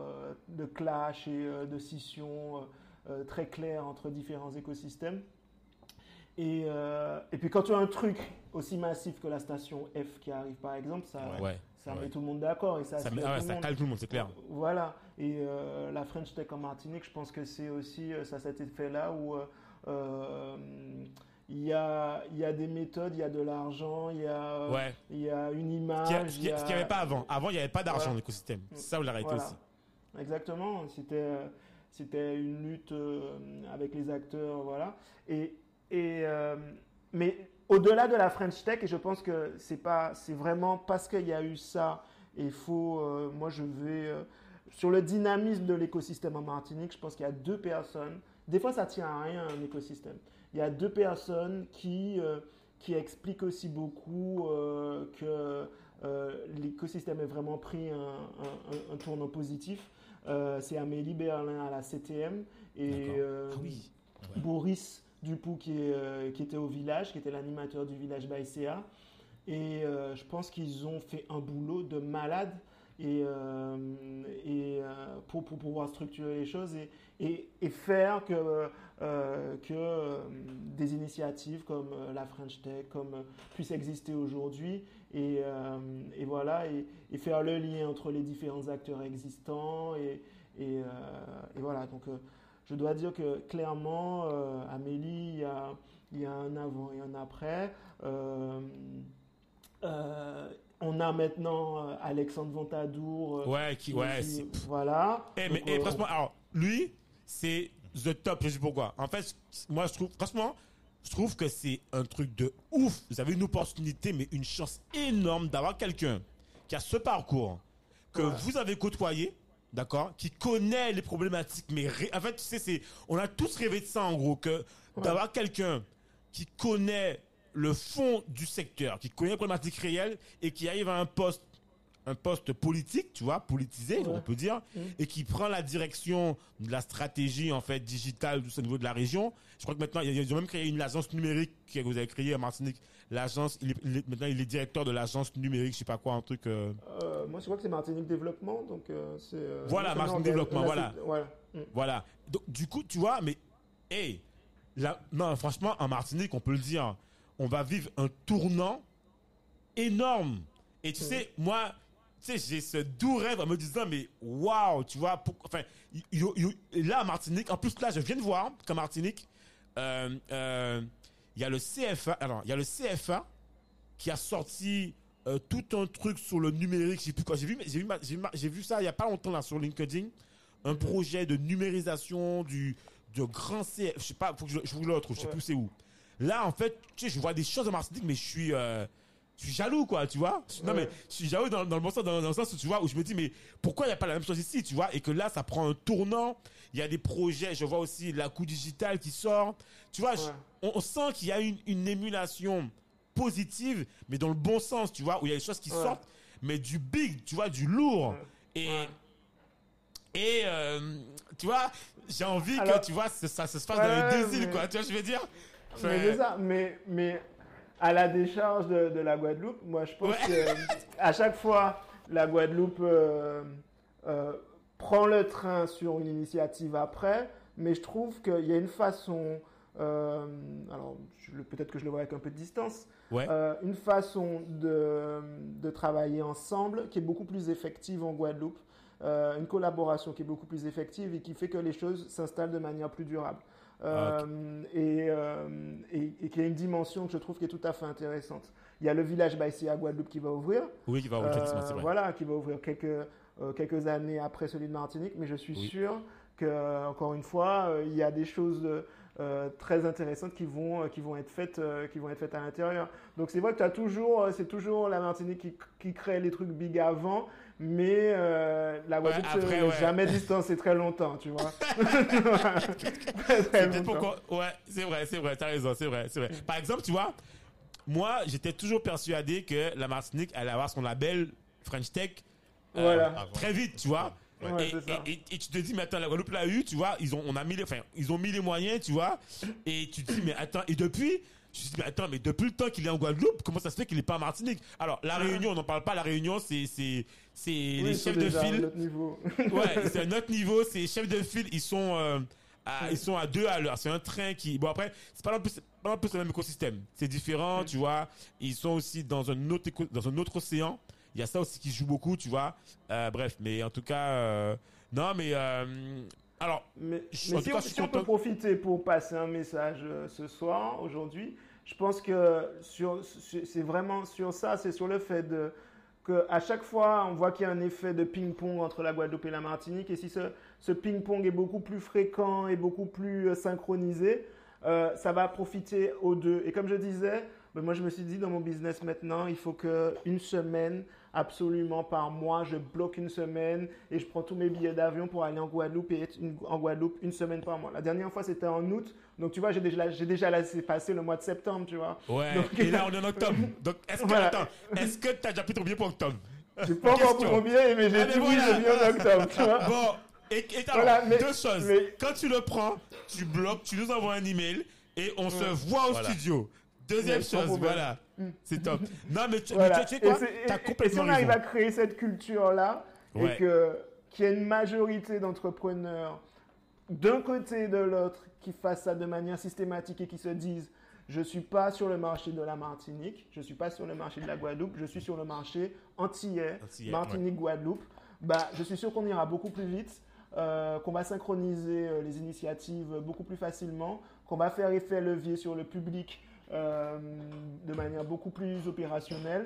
de clash et de scission très clairs entre différents écosystèmes. Et, euh, et puis quand tu as un truc aussi massif que la station F qui arrive par exemple, ça, Ouais. ça ouais. met tout le monde d'accord et ça, Ça, met- met ah ouais, tout le ça monde. calme tout le monde, c'est clair. Voilà. Et euh, la French Tech en Martinique, je pense que c'est aussi euh, ça, cet effet-là où euh, il y, a, il y a des méthodes, il y a de l'argent, il y a, Ouais. il y a une image. ce qu'il a- n'y avait pas avant. Avant, il n'y avait pas d'argent dans l'écosystème. C'est ça, vous l'arrêtez Voilà. aussi. Exactement. C'était, c'était une lutte avec les acteurs, voilà. Et, et, euh, mais au-delà de la French Tech, et je pense que c'est pas, c'est vraiment parce qu'il y a eu ça. Il faut, euh, moi, je vais euh, sur le dynamisme de l'écosystème en Martinique. Je pense qu'il y a deux personnes. Des fois, ça tient à rien un écosystème. Il y a deux personnes qui qui expliquent aussi beaucoup que l'écosystème est vraiment pris un, un- un- un tournant positif. C'est Amélie Berlin à la CTM et Ah oui. Boris Dupou qui, euh, qui était au village, qui était l'animateur du village Baïséa. Et euh, je pense qu'ils ont fait un boulot de malade et, euh, pour, pouvoir structurer les choses et, faire que, des initiatives comme la French Tech puissent exister aujourd'hui et, voilà et, faire le lien entre les différents acteurs existants et, voilà donc je dois dire que clairement euh, Amélie il y, a, il y a un avant et un après Euh, euh, on a maintenant Alexandre Ventadour Ouais, qui, qui ouais. voilà Eh, mais Donc, eh, franchement, alors, lui, c'est the top, je sais pourquoi. En fait, moi, je trouve, franchement, je trouve que c'est un truc de ouf. Vous avez une opportunité, mais une chance énorme d'avoir quelqu'un qui a ce parcours que Ouais. vous avez côtoyé, d'accord, qui connaît les problématiques. Mais ré- en fait, tu sais, c'est, on a tous rêvé de ça en gros, que d'avoir quelqu'un qui connaît le fond du secteur, qui connaît les problématiques réelles et qui arrive à un poste un poste politique, tu vois, politisé, Ouais. on peut dire, Mm. et qui prend la direction de la stratégie en fait digitale au niveau de la région. Je crois que maintenant ils ont même créé une agence numérique que vous avez créée à Martinique. L'agence, il il maintenant il est directeur de l'agence numérique, je sais pas quoi, un truc. euh, Euh, moi, je crois que c'est Martinique Développement, donc euh, c'est. Voilà, Martinique Développement, là, voilà. Mm. Voilà. Donc, du coup, tu vois, mais, hey, là, non, franchement, en Martinique, on peut le dire, on va vivre un tournant énorme. Et tu sais, moi, tu sais, j'ai ce doux rêve en me disant, mais waouh, tu vois, pour- enfin, là, en Martinique, en plus, là, je viens de voir qu'en Martinique, euh, euh, il y a le CFA, alors, il y a le CFA qui a sorti euh, tout un truc sur le numérique, je sais plus quoi, j'ai vu, j'ai vu, j'ai vu, j'ai ça il y a pas longtemps là sur LinkedIn, un projet de numérisation du de grand CF, je sais pas, faut que je, je vous le retrouve, je sais Ouais. plus c'est où. Là, en fait, tu sais, je vois des choses en Martinique, mais je suis, euh, je suis jaloux, quoi, tu vois. Non, Ouais. mais je suis jaloux dans, dans le bon sens, dans, dans le sens où tu vois, où je me dis, mais pourquoi il n'y a pas la même chose ici, tu vois, et que là, ça prend un tournant. Il y a des projets, je vois aussi la coup digital qui sort. Tu vois, Ouais. On sent qu'il y a une, une émulation positive, mais dans le bon sens, tu vois, où il y a des choses qui Ouais. sortent, mais du big, tu vois, du lourd. Et, Ouais. et euh, tu vois, j'ai envie Alors- que, tu vois, ça, ça se fasse Ouais, dans les deux mais- îles, quoi, tu vois, je veux dire? Enfin, Mais c'est ça, mais, mais à la décharge de, de la Guadeloupe, moi je pense Ouais. que à chaque fois la Guadeloupe euh, euh, prend le train sur une initiative après, mais je trouve qu'il y a une façon, alors je le- peut-être que je le vois avec un peu de distance, Ouais. euh, une façon de, de travailler ensemble qui est beaucoup plus effective en Guadeloupe, euh, une collaboration qui est beaucoup plus effective et qui fait que les choses s'installent de manière plus durable. Ah, Euh, et, euh, et, et qui a une dimension que je trouve qui est tout à fait intéressante. Il y a le village Baïsi à Guadeloupe qui va ouvrir, oui, qui va ouvrir, euh, voilà, qui va ouvrir quelques, euh, quelques années après celui de Martinique, mais je suis Oui. sûr que, encore une fois, euh, il y a des choses euh, très intéressantes qui vont, euh, qui vont être faites, euh, qui vont être faites à l'intérieur. Donc c'est vrai que tu as toujours, euh, c'est toujours la Martinique qui, qui crée les trucs big avant, mais euh, la Guadeloupe ne ouais. jamais distancée très longtemps, tu vois. C'est pourquoi. Ouais, c'est vrai, c'est vrai, t'as raison, c'est vrai, c'est vrai. Par exemple, tu vois, moi, j'étais toujours persuadé que la Martinique allait avoir son label French Tech euh, Voilà. Très vite, tu vois. Ouais, et, tu te dis, mais attends, la Guadeloupe l'a eu, tu vois, ils ont, on a mis les, enfin, ils ont mis les moyens, tu vois. Et tu te dis, mais attends, et depuis, je me dit, mais attends, mais depuis le temps qu'il est en Guadeloupe, comment ça se fait qu'il est pas en Martinique? Alors, la Réunion, on n'en parle pas, la Réunion, c'est, c'est, c'est Oui, les chefs de file. Ouais, c'est un autre niveau. C'est chefs de file, ils sont, euh, à, ils sont à deux à l'heure. C'est un train qui. Bon après, c'est pas non plus, pas non plus le même écosystème. C'est différent, tu vois. Ils sont aussi dans un autre dans un autre océan. Il y a ça aussi qui joue beaucoup, tu vois. Euh, bref, mais en tout cas, euh, non, mais euh, alors, Mais, Je- mais si, cas, on, si on peut profiter pour passer un message ce soir, aujourd'hui, je pense que sur, sur- c'est vraiment sur ça, c'est sur le fait de à chaque fois, on voit qu'il y a un effet de ping-pong entre la Guadeloupe et la Martinique, et si ce, ce ping-pong est beaucoup plus fréquent et beaucoup plus synchronisé, euh, ça va profiter aux deux. Et comme je disais, ben moi je me suis dit dans mon business maintenant, il faut que une semaine absolument par mois, je bloque une semaine et je prends tous mes billets d'avion pour aller en Guadeloupe et être une- en Guadeloupe une semaine par mois. La dernière fois c'était en août, donc tu vois j'ai déjà j'ai déjà laissé passer le mois de septembre, tu vois. ouais. Donc- et là, on est en octobre. Donc, est-ce que Voilà. attends, est-ce que t'as déjà pris ton billet pour octobre? J'ai pas encore pris mon billet, mais j'ai Ah, tout voilà. mis, en octobre, tu vois. Bon, et, et alors, Voilà, mais- deux choses. mais- Quand tu le prends, tu bloques, tu nous envoies un email et on se voit au Voilà. studio. Deuxième chose, voilà. C'est top. Non, mais tu, Voilà. mais tu sais Et quoi? T'as si complètement on arrive raison. à créer cette culture-là, Ouais. et que qu'il y ait une majorité d'entrepreneurs d'un côté et de l'autre qui fassent ça de manière systématique et qui se disent je suis pas sur le marché de la Martinique, je suis pas sur le marché de la Guadeloupe, je suis sur le marché antillais, Antillais, Martinique, Guadeloupe. Bah, je suis sûr qu'on ira beaucoup plus vite, euh, qu'on va synchroniser euh, les initiatives beaucoup plus facilement, qu'on va faire effet levier sur le public euh, de manière beaucoup plus opérationnelle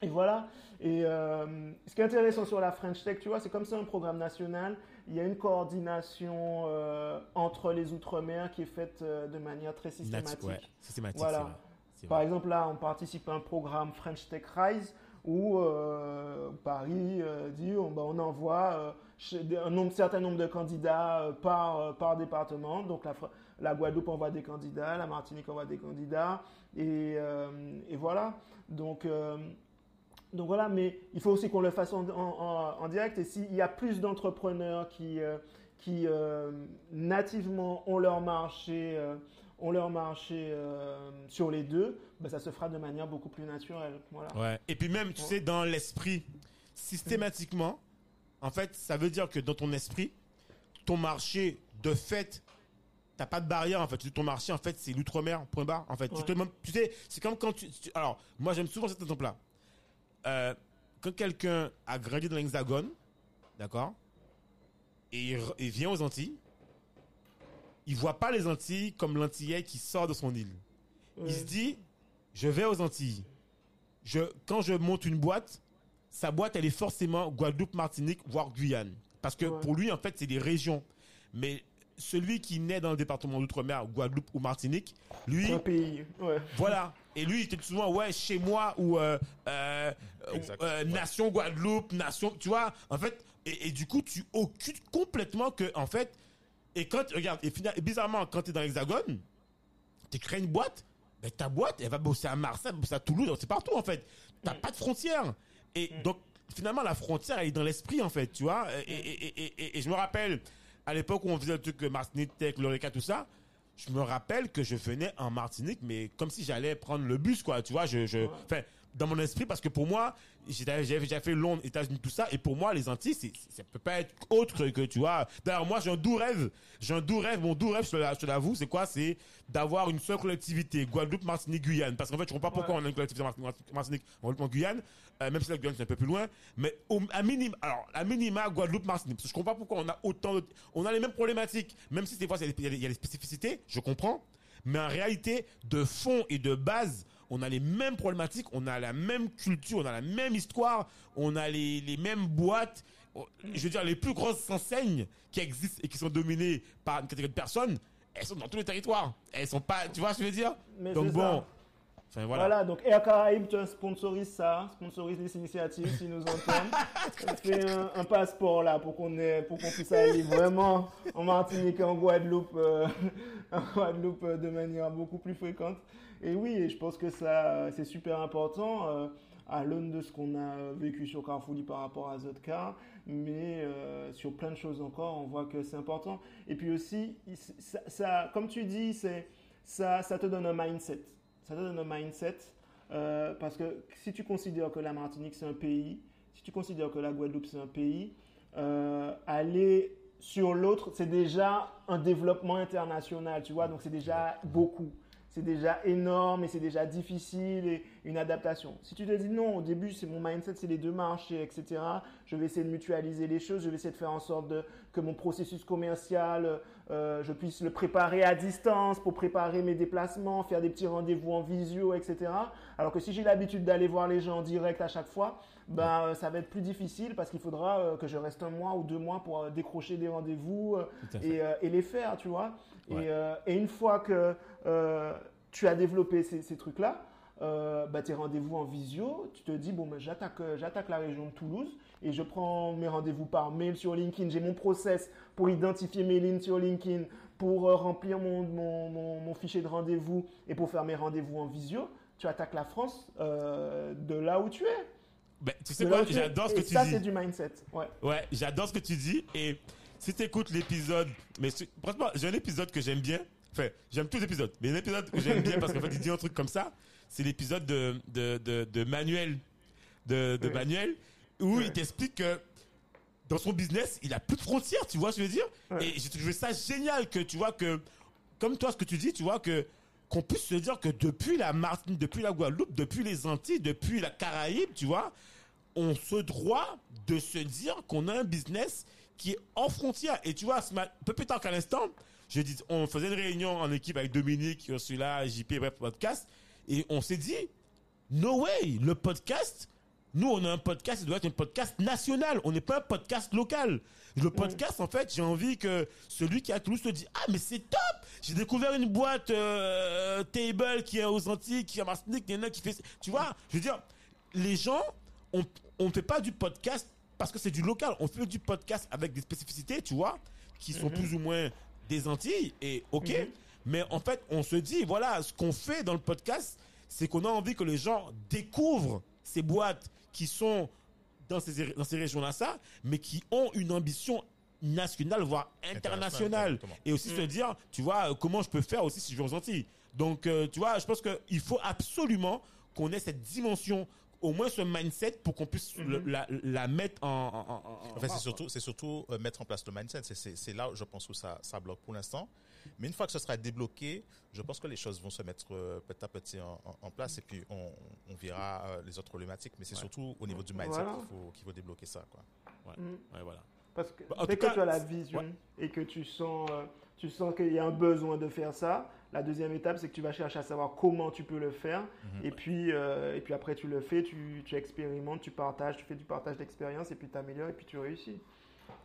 Et voilà. Et euh, ce qui est intéressant sur la French Tech, tu vois, c'est comme c'est un programme national, il y a une coordination euh, entre les Outre-mer qui est faite de manière très systématique. Ouais, systématique, Voilà. Par exemple, là, on participe à un programme French Tech Rise où euh, Paris euh, dit on, ben, on envoie euh, un nombre, certain nombre de candidats par, par département. Donc la, la Guadeloupe envoie des candidats, la Martinique envoie des candidats. Et, euh, et voilà. Donc, euh, donc voilà, mais il faut aussi qu'on le fasse en, en- en- en direct. Et s'il y a plus d'entrepreneurs qui, euh, qui euh, nativement ont leur marché, euh, ont leur marché sur les deux, ben, ça se fera de manière beaucoup plus naturelle. Voilà. Ouais. Et puis même, tu Ouais. sais, dans l'esprit, systématiquement, en fait, ça veut dire que dans ton esprit, ton marché, de fait, t'as pas de barrière, en fait. Ton marché, en fait, c'est l'outre-mer, point barre, en fait. Tu te sais, c'est comme quand tu, tu- Alors, moi, j'aime souvent cet exemple-là. Euh, quand quelqu'un a grandi dans l'hexagone, d'accord, et il, vient aux Antilles, il voit pas les Antilles comme l'Antillais qui sort de son île. Il se dit, je vais aux Antilles. Je, quand je monte une boîte, sa boîte, elle est forcément Guadeloupe, Martinique, voire Guyane. Parce que Ouais. pour lui, en fait, c'est des régions. Mais celui qui naît dans le département d'outre-mer, Guadeloupe ou Martinique, lui, Un pays. Ouais. voilà. Et lui, il était souvent, ouais, chez moi ou euh, euh, euh, Ouais. nation Guadeloupe, nation, tu vois, en fait, et, et du coup, tu occultes complètement que, en fait, et quand, regarde, et, fina- et bizarrement, quand tu es dans l'hexagone, tu crées une boîte, ben, ta boîte, elle va bosser à Marseille, bosser à Toulouse, c'est partout, en fait. T'as pas de frontière. Et donc, finalement, la frontière, elle est dans l'esprit, en fait, tu vois. Et, et, et, et, et je me rappelle, à l'époque où on faisait le truc Martinique Tech, l'Oreca, tout ça, je me rappelle que je venais en Martinique, mais comme si j'allais prendre le bus, quoi. Tu vois, je, je, enfin, dans mon esprit, parce que pour moi, j'avais déjà fait Londres, États-Unis, tout ça, et pour moi, les Antilles, c'est, ça peut pas être autre que, tu vois. D'ailleurs, moi, j'ai un doux rêve. J'ai un doux rêve. Mon doux rêve, je te l'avoue, c'est quoi? C'est d'avoir une seule collectivité, Guadeloupe, Martinique, Guyane. Parce qu'en fait, je comprends pas pourquoi on a une collectivité Martinique, Guadeloupe, Guyane, euh, même si la Guyane, c'est un peu plus loin. Mais au, à minima, alors, à minima, Guadeloupe, Martinique. Parce que je comprends pas pourquoi on a autant de, on a les mêmes problématiques. Même si des fois, il y y a des spécificités, je comprends. Mais en réalité, de fond et de base, on a les mêmes problématiques, on a la même culture, on a la même histoire, on a les, les mêmes boîtes. Je veux dire, les plus grosses enseignes qui existent et qui sont dominées par une catégorie de personnes, elles sont dans tous les territoires. Elles sont pas, tu vois ce que je veux dire? Mais Donc bon, ça. enfin Voilà. voilà. donc Air Caraïbes sponsorise ça, sponsorise les initiatives s'ils nous entendent. On fait un, un passeport là pour qu'on ait, pour qu'on puisse aller vraiment en Martinique et en Guadeloupe, euh, en Guadeloupe euh, de manière beaucoup plus fréquente. Et oui, je pense que ça, c'est super important euh, à l'aune de ce qu'on a vécu sur Carrefourly par rapport à Zotcar, mais euh, sur plein de choses encore, on voit que c'est important. Et puis aussi, ça, comme tu dis, ça, te donne un mindset. Ça te donne un mindset euh, parce que si tu considères que la Martinique c'est un pays, si tu considères que la Guadeloupe c'est un pays, aller sur l'autre c'est déjà un développement international, tu vois, donc c'est déjà beaucoup. C'est déjà énorme et c'est déjà difficile et une adaptation. Si tu te dis non, au début, c'est mon mindset, c'est les deux marchés, etc. Je vais essayer de mutualiser les choses, je vais essayer de faire en sorte de, que mon processus commercial, euh, je puisse le préparer à distance pour préparer mes déplacements, faire des petits rendez-vous en visio, etc. Alors que si j'ai l'habitude d'aller voir les gens en direct à chaque fois, ben, euh, ça va être plus difficile parce qu'il faudra euh, que je reste un mois ou deux mois pour décrocher des rendez-vous et les faire, tu vois. Ouais. Et, euh, et une fois que euh, tu as développé ces, ces trucs-là, euh, bah, tes rendez-vous en visio, tu te dis, bon, ben, j'attaque, j'attaque la région de Toulouse et je prends mes rendez-vous par mail sur LinkedIn. J'ai mon process pour identifier mes lignes sur LinkedIn, pour remplir mon, mon, mon- mon fichier de rendez-vous et pour faire mes rendez-vous en visio. Tu attaques la France de là où tu es. Ben, tu sais quoi? J'adore ce que Et tu ça, dis. c'est du mindset. Ouais. Ouais, j'adore ce que tu dis. Et si tu écoutes l'épisode, mais franchement, j'ai un épisode que j'aime bien. Enfin, j'aime tous les épisodes, mais un épisode que j'aime bien parce qu'en fait, il dit un truc comme ça. C'est l'épisode de, de, de, de Manuel, de, de Ouais. Manuel, où Ouais. il t'explique que dans son business, il a plus de frontières, tu vois ce que je veux dire? Ouais. Et j'ai trouvé ça génial que tu vois que, comme toi, ce que tu dis, tu vois que qu'on puisse se dire que depuis la Martinique, depuis la Guadeloupe, depuis les Antilles, depuis la Caraïbe, tu vois, on se droit de se dire qu'on a un business qui est en frontière. Et tu vois, un peu plus tard qu'à l'instant, je dis, on faisait une réunion en équipe avec Dominique, Ursula, JP, bref, podcast, et on s'est dit, no way, le podcast, Nous, on a un podcast, il doit être un podcast national. On n'est pas un podcast local. Le podcast, en fait, j'ai envie que celui qui a Toulouse te dit Ah, mais c'est top J'ai découvert une boîte euh, Table qui est aux Antilles, qui est à Martinique, il y en a qui fait. Tu vois, je veux dire, les gens, on ne fait pas du podcast parce que c'est du local. On fait du podcast avec des spécificités, tu vois, qui sont plus ou moins des Antilles. Et OK. Mais en fait, on se dit Voilà, ce qu'on fait dans le podcast, c'est qu'on a envie que les gens découvrent ces boîtes qui sont dans ces, dans ces régions-là, ça, mais qui ont une ambition nationale, voire internationale. Et aussi se dire, tu vois, euh, comment je peux faire aussi si je vais aux Antilles. Donc, euh, tu vois, je pense qu'il faut absolument qu'on ait cette dimension, au moins ce mindset, pour qu'on puisse le- la, la mettre en... en, en- en- fait, c'est surtout, c'est surtout euh, mettre en place le mindset. C'est- là, où je pense, où ça, ça bloque pour l'instant. Mais une fois que ce sera débloqué, je pense que les choses vont se mettre euh, petit à petit en, en- en place et puis on, on verra euh, les autres problématiques. Mais c'est surtout au niveau du mindset Voilà. qu'il faut, qu'il faut débloquer ça. Quoi. Ouais, voilà. Parce que Bah, dès que cas, tu as la vision ouais. et que tu sens, euh, tu sens qu'il y a un besoin de faire ça, la deuxième étape, c'est que tu vas chercher à savoir comment tu peux le faire. Mhm. et, puis, euh, et puis après, tu le fais, tu, tu expérimentes, tu partages, tu fais du partage d'expérience et puis tu améliores et puis tu réussis.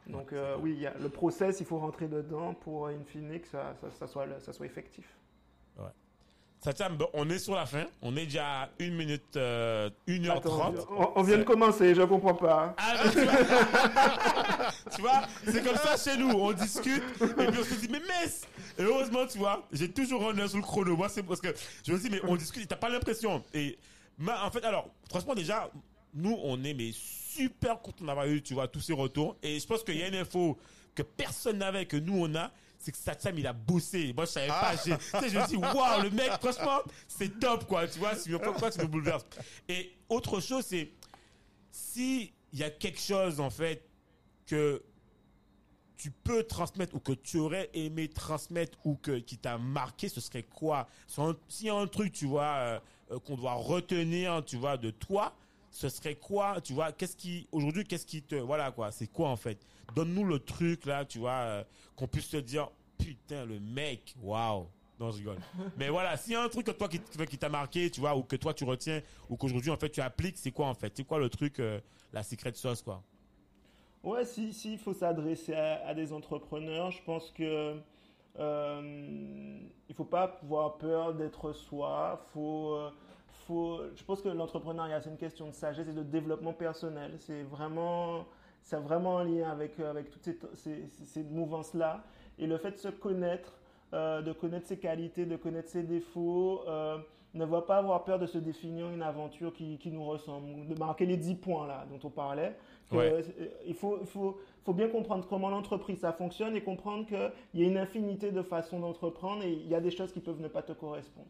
Donc euh, oui, il y a, le process, il faut rentrer dedans pour, in fine, que ça, ça, ça soit, le- ça soit effectif. Satya, bon, on est sur la fin. On est déjà à 1 minute, euh, 1h30. Attends, on, on vient de commencer, je comprends pas. Ah, mais tu vois, tu vois, c'est comme ça chez nous. On discute et puis on se dit, mais mess Et heureusement, tu vois, j'ai toujours un œil sur le chrono. Moi, c'est parce que je me dis, mais on discute, et t'as pas l'impression. Et en fait, alors, franchement, déjà, nous, on est mais super contents d'avoir eu, tu vois, tous ces retours. Et je pense qu'il y a une info que personne n'avait, que nous, on a. C'est que Satyam, il a bossé. Moi, je savais pas. Tu sais, je me dis, waouh, le mec, franchement, c'est top, quoi. Tu vois, si pourquoi tu nous bouleverses? Et autre chose, c'est, si il y a quelque chose en fait que tu peux transmettre ou que tu aurais aimé transmettre ou que qui t'a marqué, ce serait quoi? S'il y a un truc, tu vois, euh, euh, qu'on doit retenir, tu vois, de toi, ce serait quoi Tu vois, qu'est-ce qui aujourd'hui, qu'est-ce qui te, voilà quoi C'est quoi en fait? Donne-nous le truc là, tu vois, euh, qu'on puisse te dire, putain, le mec, waouh. Non, je rigole. Mais voilà, s'il y a un truc que toi qui, qui t'a marqué, tu vois, ou que toi tu retiens, ou qu'aujourd'hui en fait tu appliques, c'est quoi en fait? C'est quoi le truc, euh, la secret sauce quoi? Ouais, si, si, il faut s'adresser à, à des entrepreneurs. Je pense que euh, il faut pas avoir peur d'être soi. Faut, euh, faut, je pense que l'entrepreneuriat, c'est une question de sagesse et de développement personnel. C'est vraiment, c'est vraiment en lien avec, euh, avec toutes ces, ces, ces mouvances-là. Et le fait de se connaître, euh, de connaître ses qualités, de connaître ses défauts, euh, ne va pas avoir peur de se définir une aventure qui, qui nous ressemble, de marquer les 10 points là dont on parlait. Que, Ouais. euh, il faut, il faut, faut bien comprendre comment l'entreprise ça fonctionne et comprendre qu'il y a une infinité de façons d'entreprendre et il y a des choses qui peuvent ne pas te correspondre.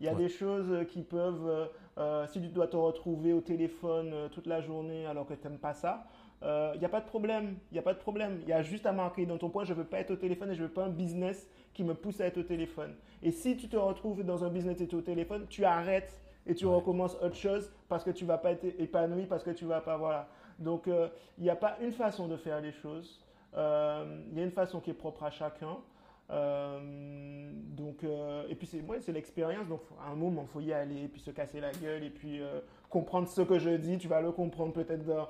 Il y a Ouais. des choses euh, qui peuvent, euh, euh, si tu dois te retrouver au téléphone euh, toute la journée alors que tu n'aimes pas ça, euh, il n'y a pas de problème. Il n'y a pas de problème. Il y a juste à marquer dans ton point, je ne veux pas être au téléphone et je ne veux pas un business qui me pousse à être au téléphone. Et si tu te retrouves dans un business et tu es au téléphone, tu arrêtes et tu recommences autre chose parce que tu vas pas être épanoui, parce que tu vas pas, voilà. Donc, euh, il n'y a pas une façon de faire les choses. Euh, Il y a une façon qui est propre à chacun. Euh, donc, euh, et puis c'est ouais, l'expérience. Donc, à un moment, il faut y aller, puis se casser la gueule, et puis euh, comprendre ce que je dis. Tu vas le comprendre peut-être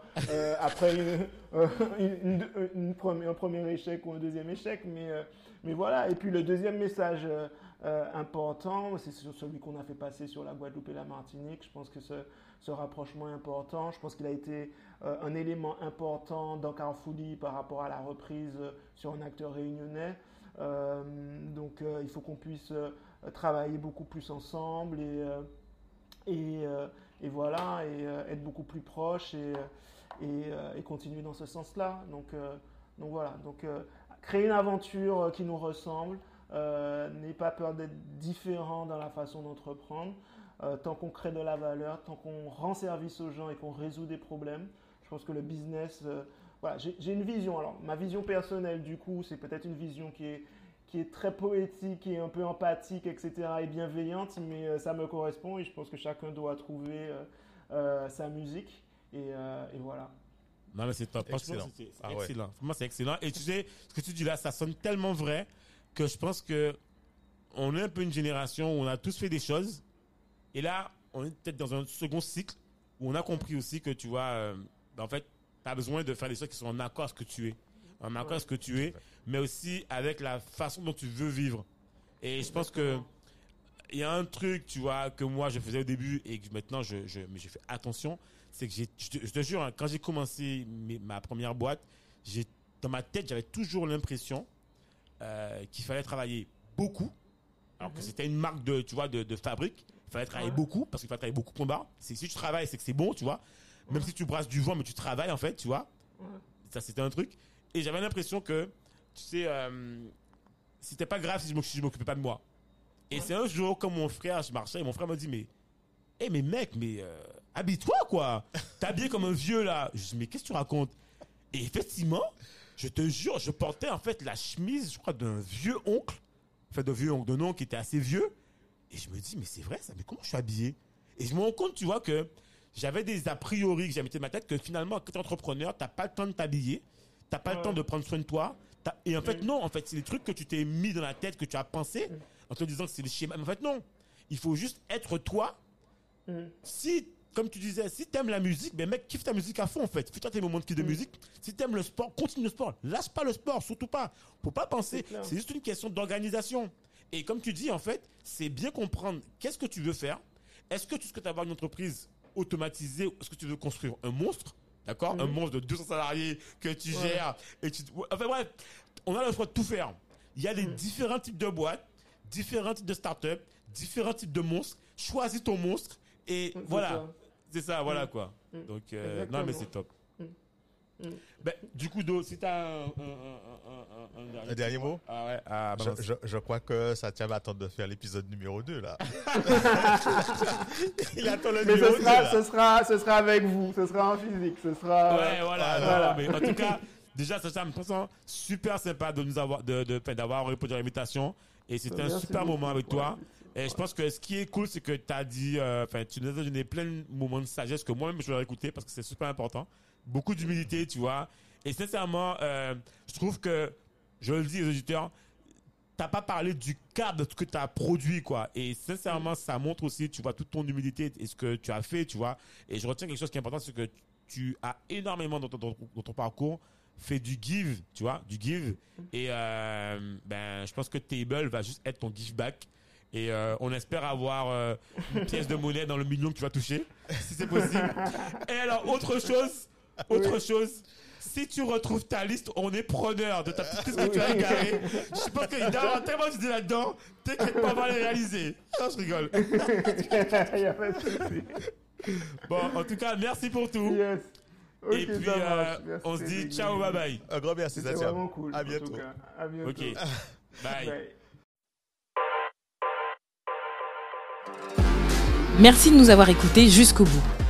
après une, première- un premier échec ou un deuxième échec. Mais, mais voilà. Et puis le deuxième message important, c'est celui qu'on a fait passer sur la Guadeloupe et la Martinique. Je pense que ce, ce rapprochement est important. Je pense qu'il a été un élément important dans Carrefouli par rapport à la reprise sur un acteur réunionnais. Euh, donc euh, il faut qu'on puisse euh, travailler beaucoup plus ensemble et, et, et voilà, et être beaucoup plus proche et, et, continuer dans ce sens-là. Donc, donc voilà, donc créer une aventure qui nous ressemble, euh, n'aie pas peur d'être différent dans la façon d'entreprendre. Tant qu'on crée de la valeur, tant qu'on rend service aux gens et qu'on résout des problèmes, je pense que le business, voilà, j'ai une vision. Alors, ma vision personnelle, du coup, c'est peut-être une vision qui est, qui est très poétique et un peu empathique, etc., et bienveillante, mais euh, ça me correspond et je pense que chacun doit trouver euh, euh, sa musique. Et, euh, et voilà. Non, mais c'est top. Excellent. c'est c'est Ah ouais. excellent. Franchement, c'est excellent. Et tu sais, ce que tu dis là, ça sonne tellement vrai que je pense que on est un peu une génération où on a tous fait des choses. Et là, on est peut-être dans un second cycle où on a compris aussi que tu vois, euh, ben, en fait, tu as besoin de faire des choses qui sont en accord avec ce que tu es, en accord avec ce que tu es, mais aussi avec la façon dont tu veux vivre. Et je pense que il y a un truc, tu vois, que moi je faisais au début et que maintenant je, je, mais fait attention, c'est que j'ai, je, te- je te jure, hein, quand j'ai commencé ma première boîte, j'ai, dans ma tête, j'avais toujours l'impression euh, qu'il fallait travailler beaucoup, alors que c'était une marque de, tu vois, de, de fabrique. Il fallait travailler Ouais. beaucoup parce qu'il fallait travailler beaucoup barre. C'est si tu travailles, c'est que c'est bon, tu vois. Même si tu brasses du vent, mais tu travailles en fait, tu vois. Ça c'était un truc. Et j'avais l'impression que, tu sais, euh, c'était pas grave si je m'occupais pas de moi. Et Ouais. c'est un jour, comme mon frère, je marchais et mon frère me dit, mais, hé, mais mec, mais euh, habille-toi quoi. T'es habillé comme un vieux là. Je dis, mais qu'est-ce que tu racontes? Et effectivement, je te jure, je portais en fait la chemise, je crois, d'un vieux oncle, enfin d'un vieux oncle, d'un oncle qui était assez vieux. Et je me dis, mais c'est vrai ça, mais comment je suis habillé? Et je me rends compte, tu vois, que j'avais des a priori que j'avais mis dans ma tête que finalement, quand tu es entrepreneur, t'as pas le temps de t'habiller, t'as pas le temps de prendre soin de toi. Et en fait, Mm. non, en fait, c'est les trucs que tu t'es mis dans la tête, que tu as pensé, en te disant que c'est le schéma. Mais en fait, non. Il faut juste être toi. Mm. Si, comme tu disais, si t'aimes la musique, ben mec, kiffe ta musique à fond, en fait. Fais-toi tes moments de kiff de Mm. musique. Si t'aimes le sport, continue le sport. Lâche pas le sport, surtout pas. Faut pas penser. C'est juste une question d'organisation. Et comme tu dis, en fait, c'est bien comprendre qu'est-ce que tu veux faire. Est-ce que tu souhaites avoir une entreprise automatisée ou est-ce que tu veux construire un monstre D'accord? Un Mhm. monstre de 200 salariés que tu Ouais. gères. Et tu... Enfin bref, on a le choix de tout faire. Il y a des différents types de boîtes, différents types de startups, différents types de monstres. Choisis ton monstre et voilà. C'est ça, voilà quoi. Mm. Donc, euh, non, mais c'est top. Mm. Ben, du coup, Do, si t'as un, un, un, un, un, un dernier, Un dernier mot? Ah ouais, ah, Je, balance. je, je crois que Satya va attendre de faire l'épisode numéro 2 là. Il attend le Mais numéro ce 2 sera, là. ce, sera, ce sera avec vous, ce sera en physique, ce sera... Ouais, voilà. Mais en tout cas, déjà, ça, ça me semble super sympa de nous avoir, de, d'avoir répondu à l'invitation. Et c'était un super beaucoup. moment avec toi. Ouais. Et je pense que ce qui est cool, c'est que tu as dit, euh, enfin, tu nous as donné plein de moments de sagesse que moi-même je vais écouter parce que c'est super important. Beaucoup d'humilité, tu vois. Et sincèrement, euh, je trouve que, je le dis aux auditeurs, t'as pas parlé du cadre de ce que tu as produit, quoi. Et sincèrement, ça montre aussi, tu vois, toute ton humilité et ce que tu as fait, tu vois. Et je retiens quelque chose qui est important, c'est que tu as énormément dans ton, dans ton- parcours fait du give, tu vois, du give. Et euh, ben, je pense que Table va juste être ton give back. Et euh, on espère avoir une pièce de monnaie dans le million que tu vas toucher, si c'est possible. Et alors, autre chose, autre chose, si tu retrouves ta liste, on est preneur de ta petite liste que tu as égarée. Je pense qu'il y a tellement d'idées là-dedans, t'inquiète pas, on va les réaliser. Non, je rigole. Y a pas de souci. Bon, en tout cas, merci pour tout. Yes. Et puis, euh. Merci, on se dit ciao, bye bye. Un grand merci C'était vraiment cool. À en tout bientôt. cas. À bientôt. Ok, bye. Bye. Merci de nous avoir écoutés jusqu'au bout.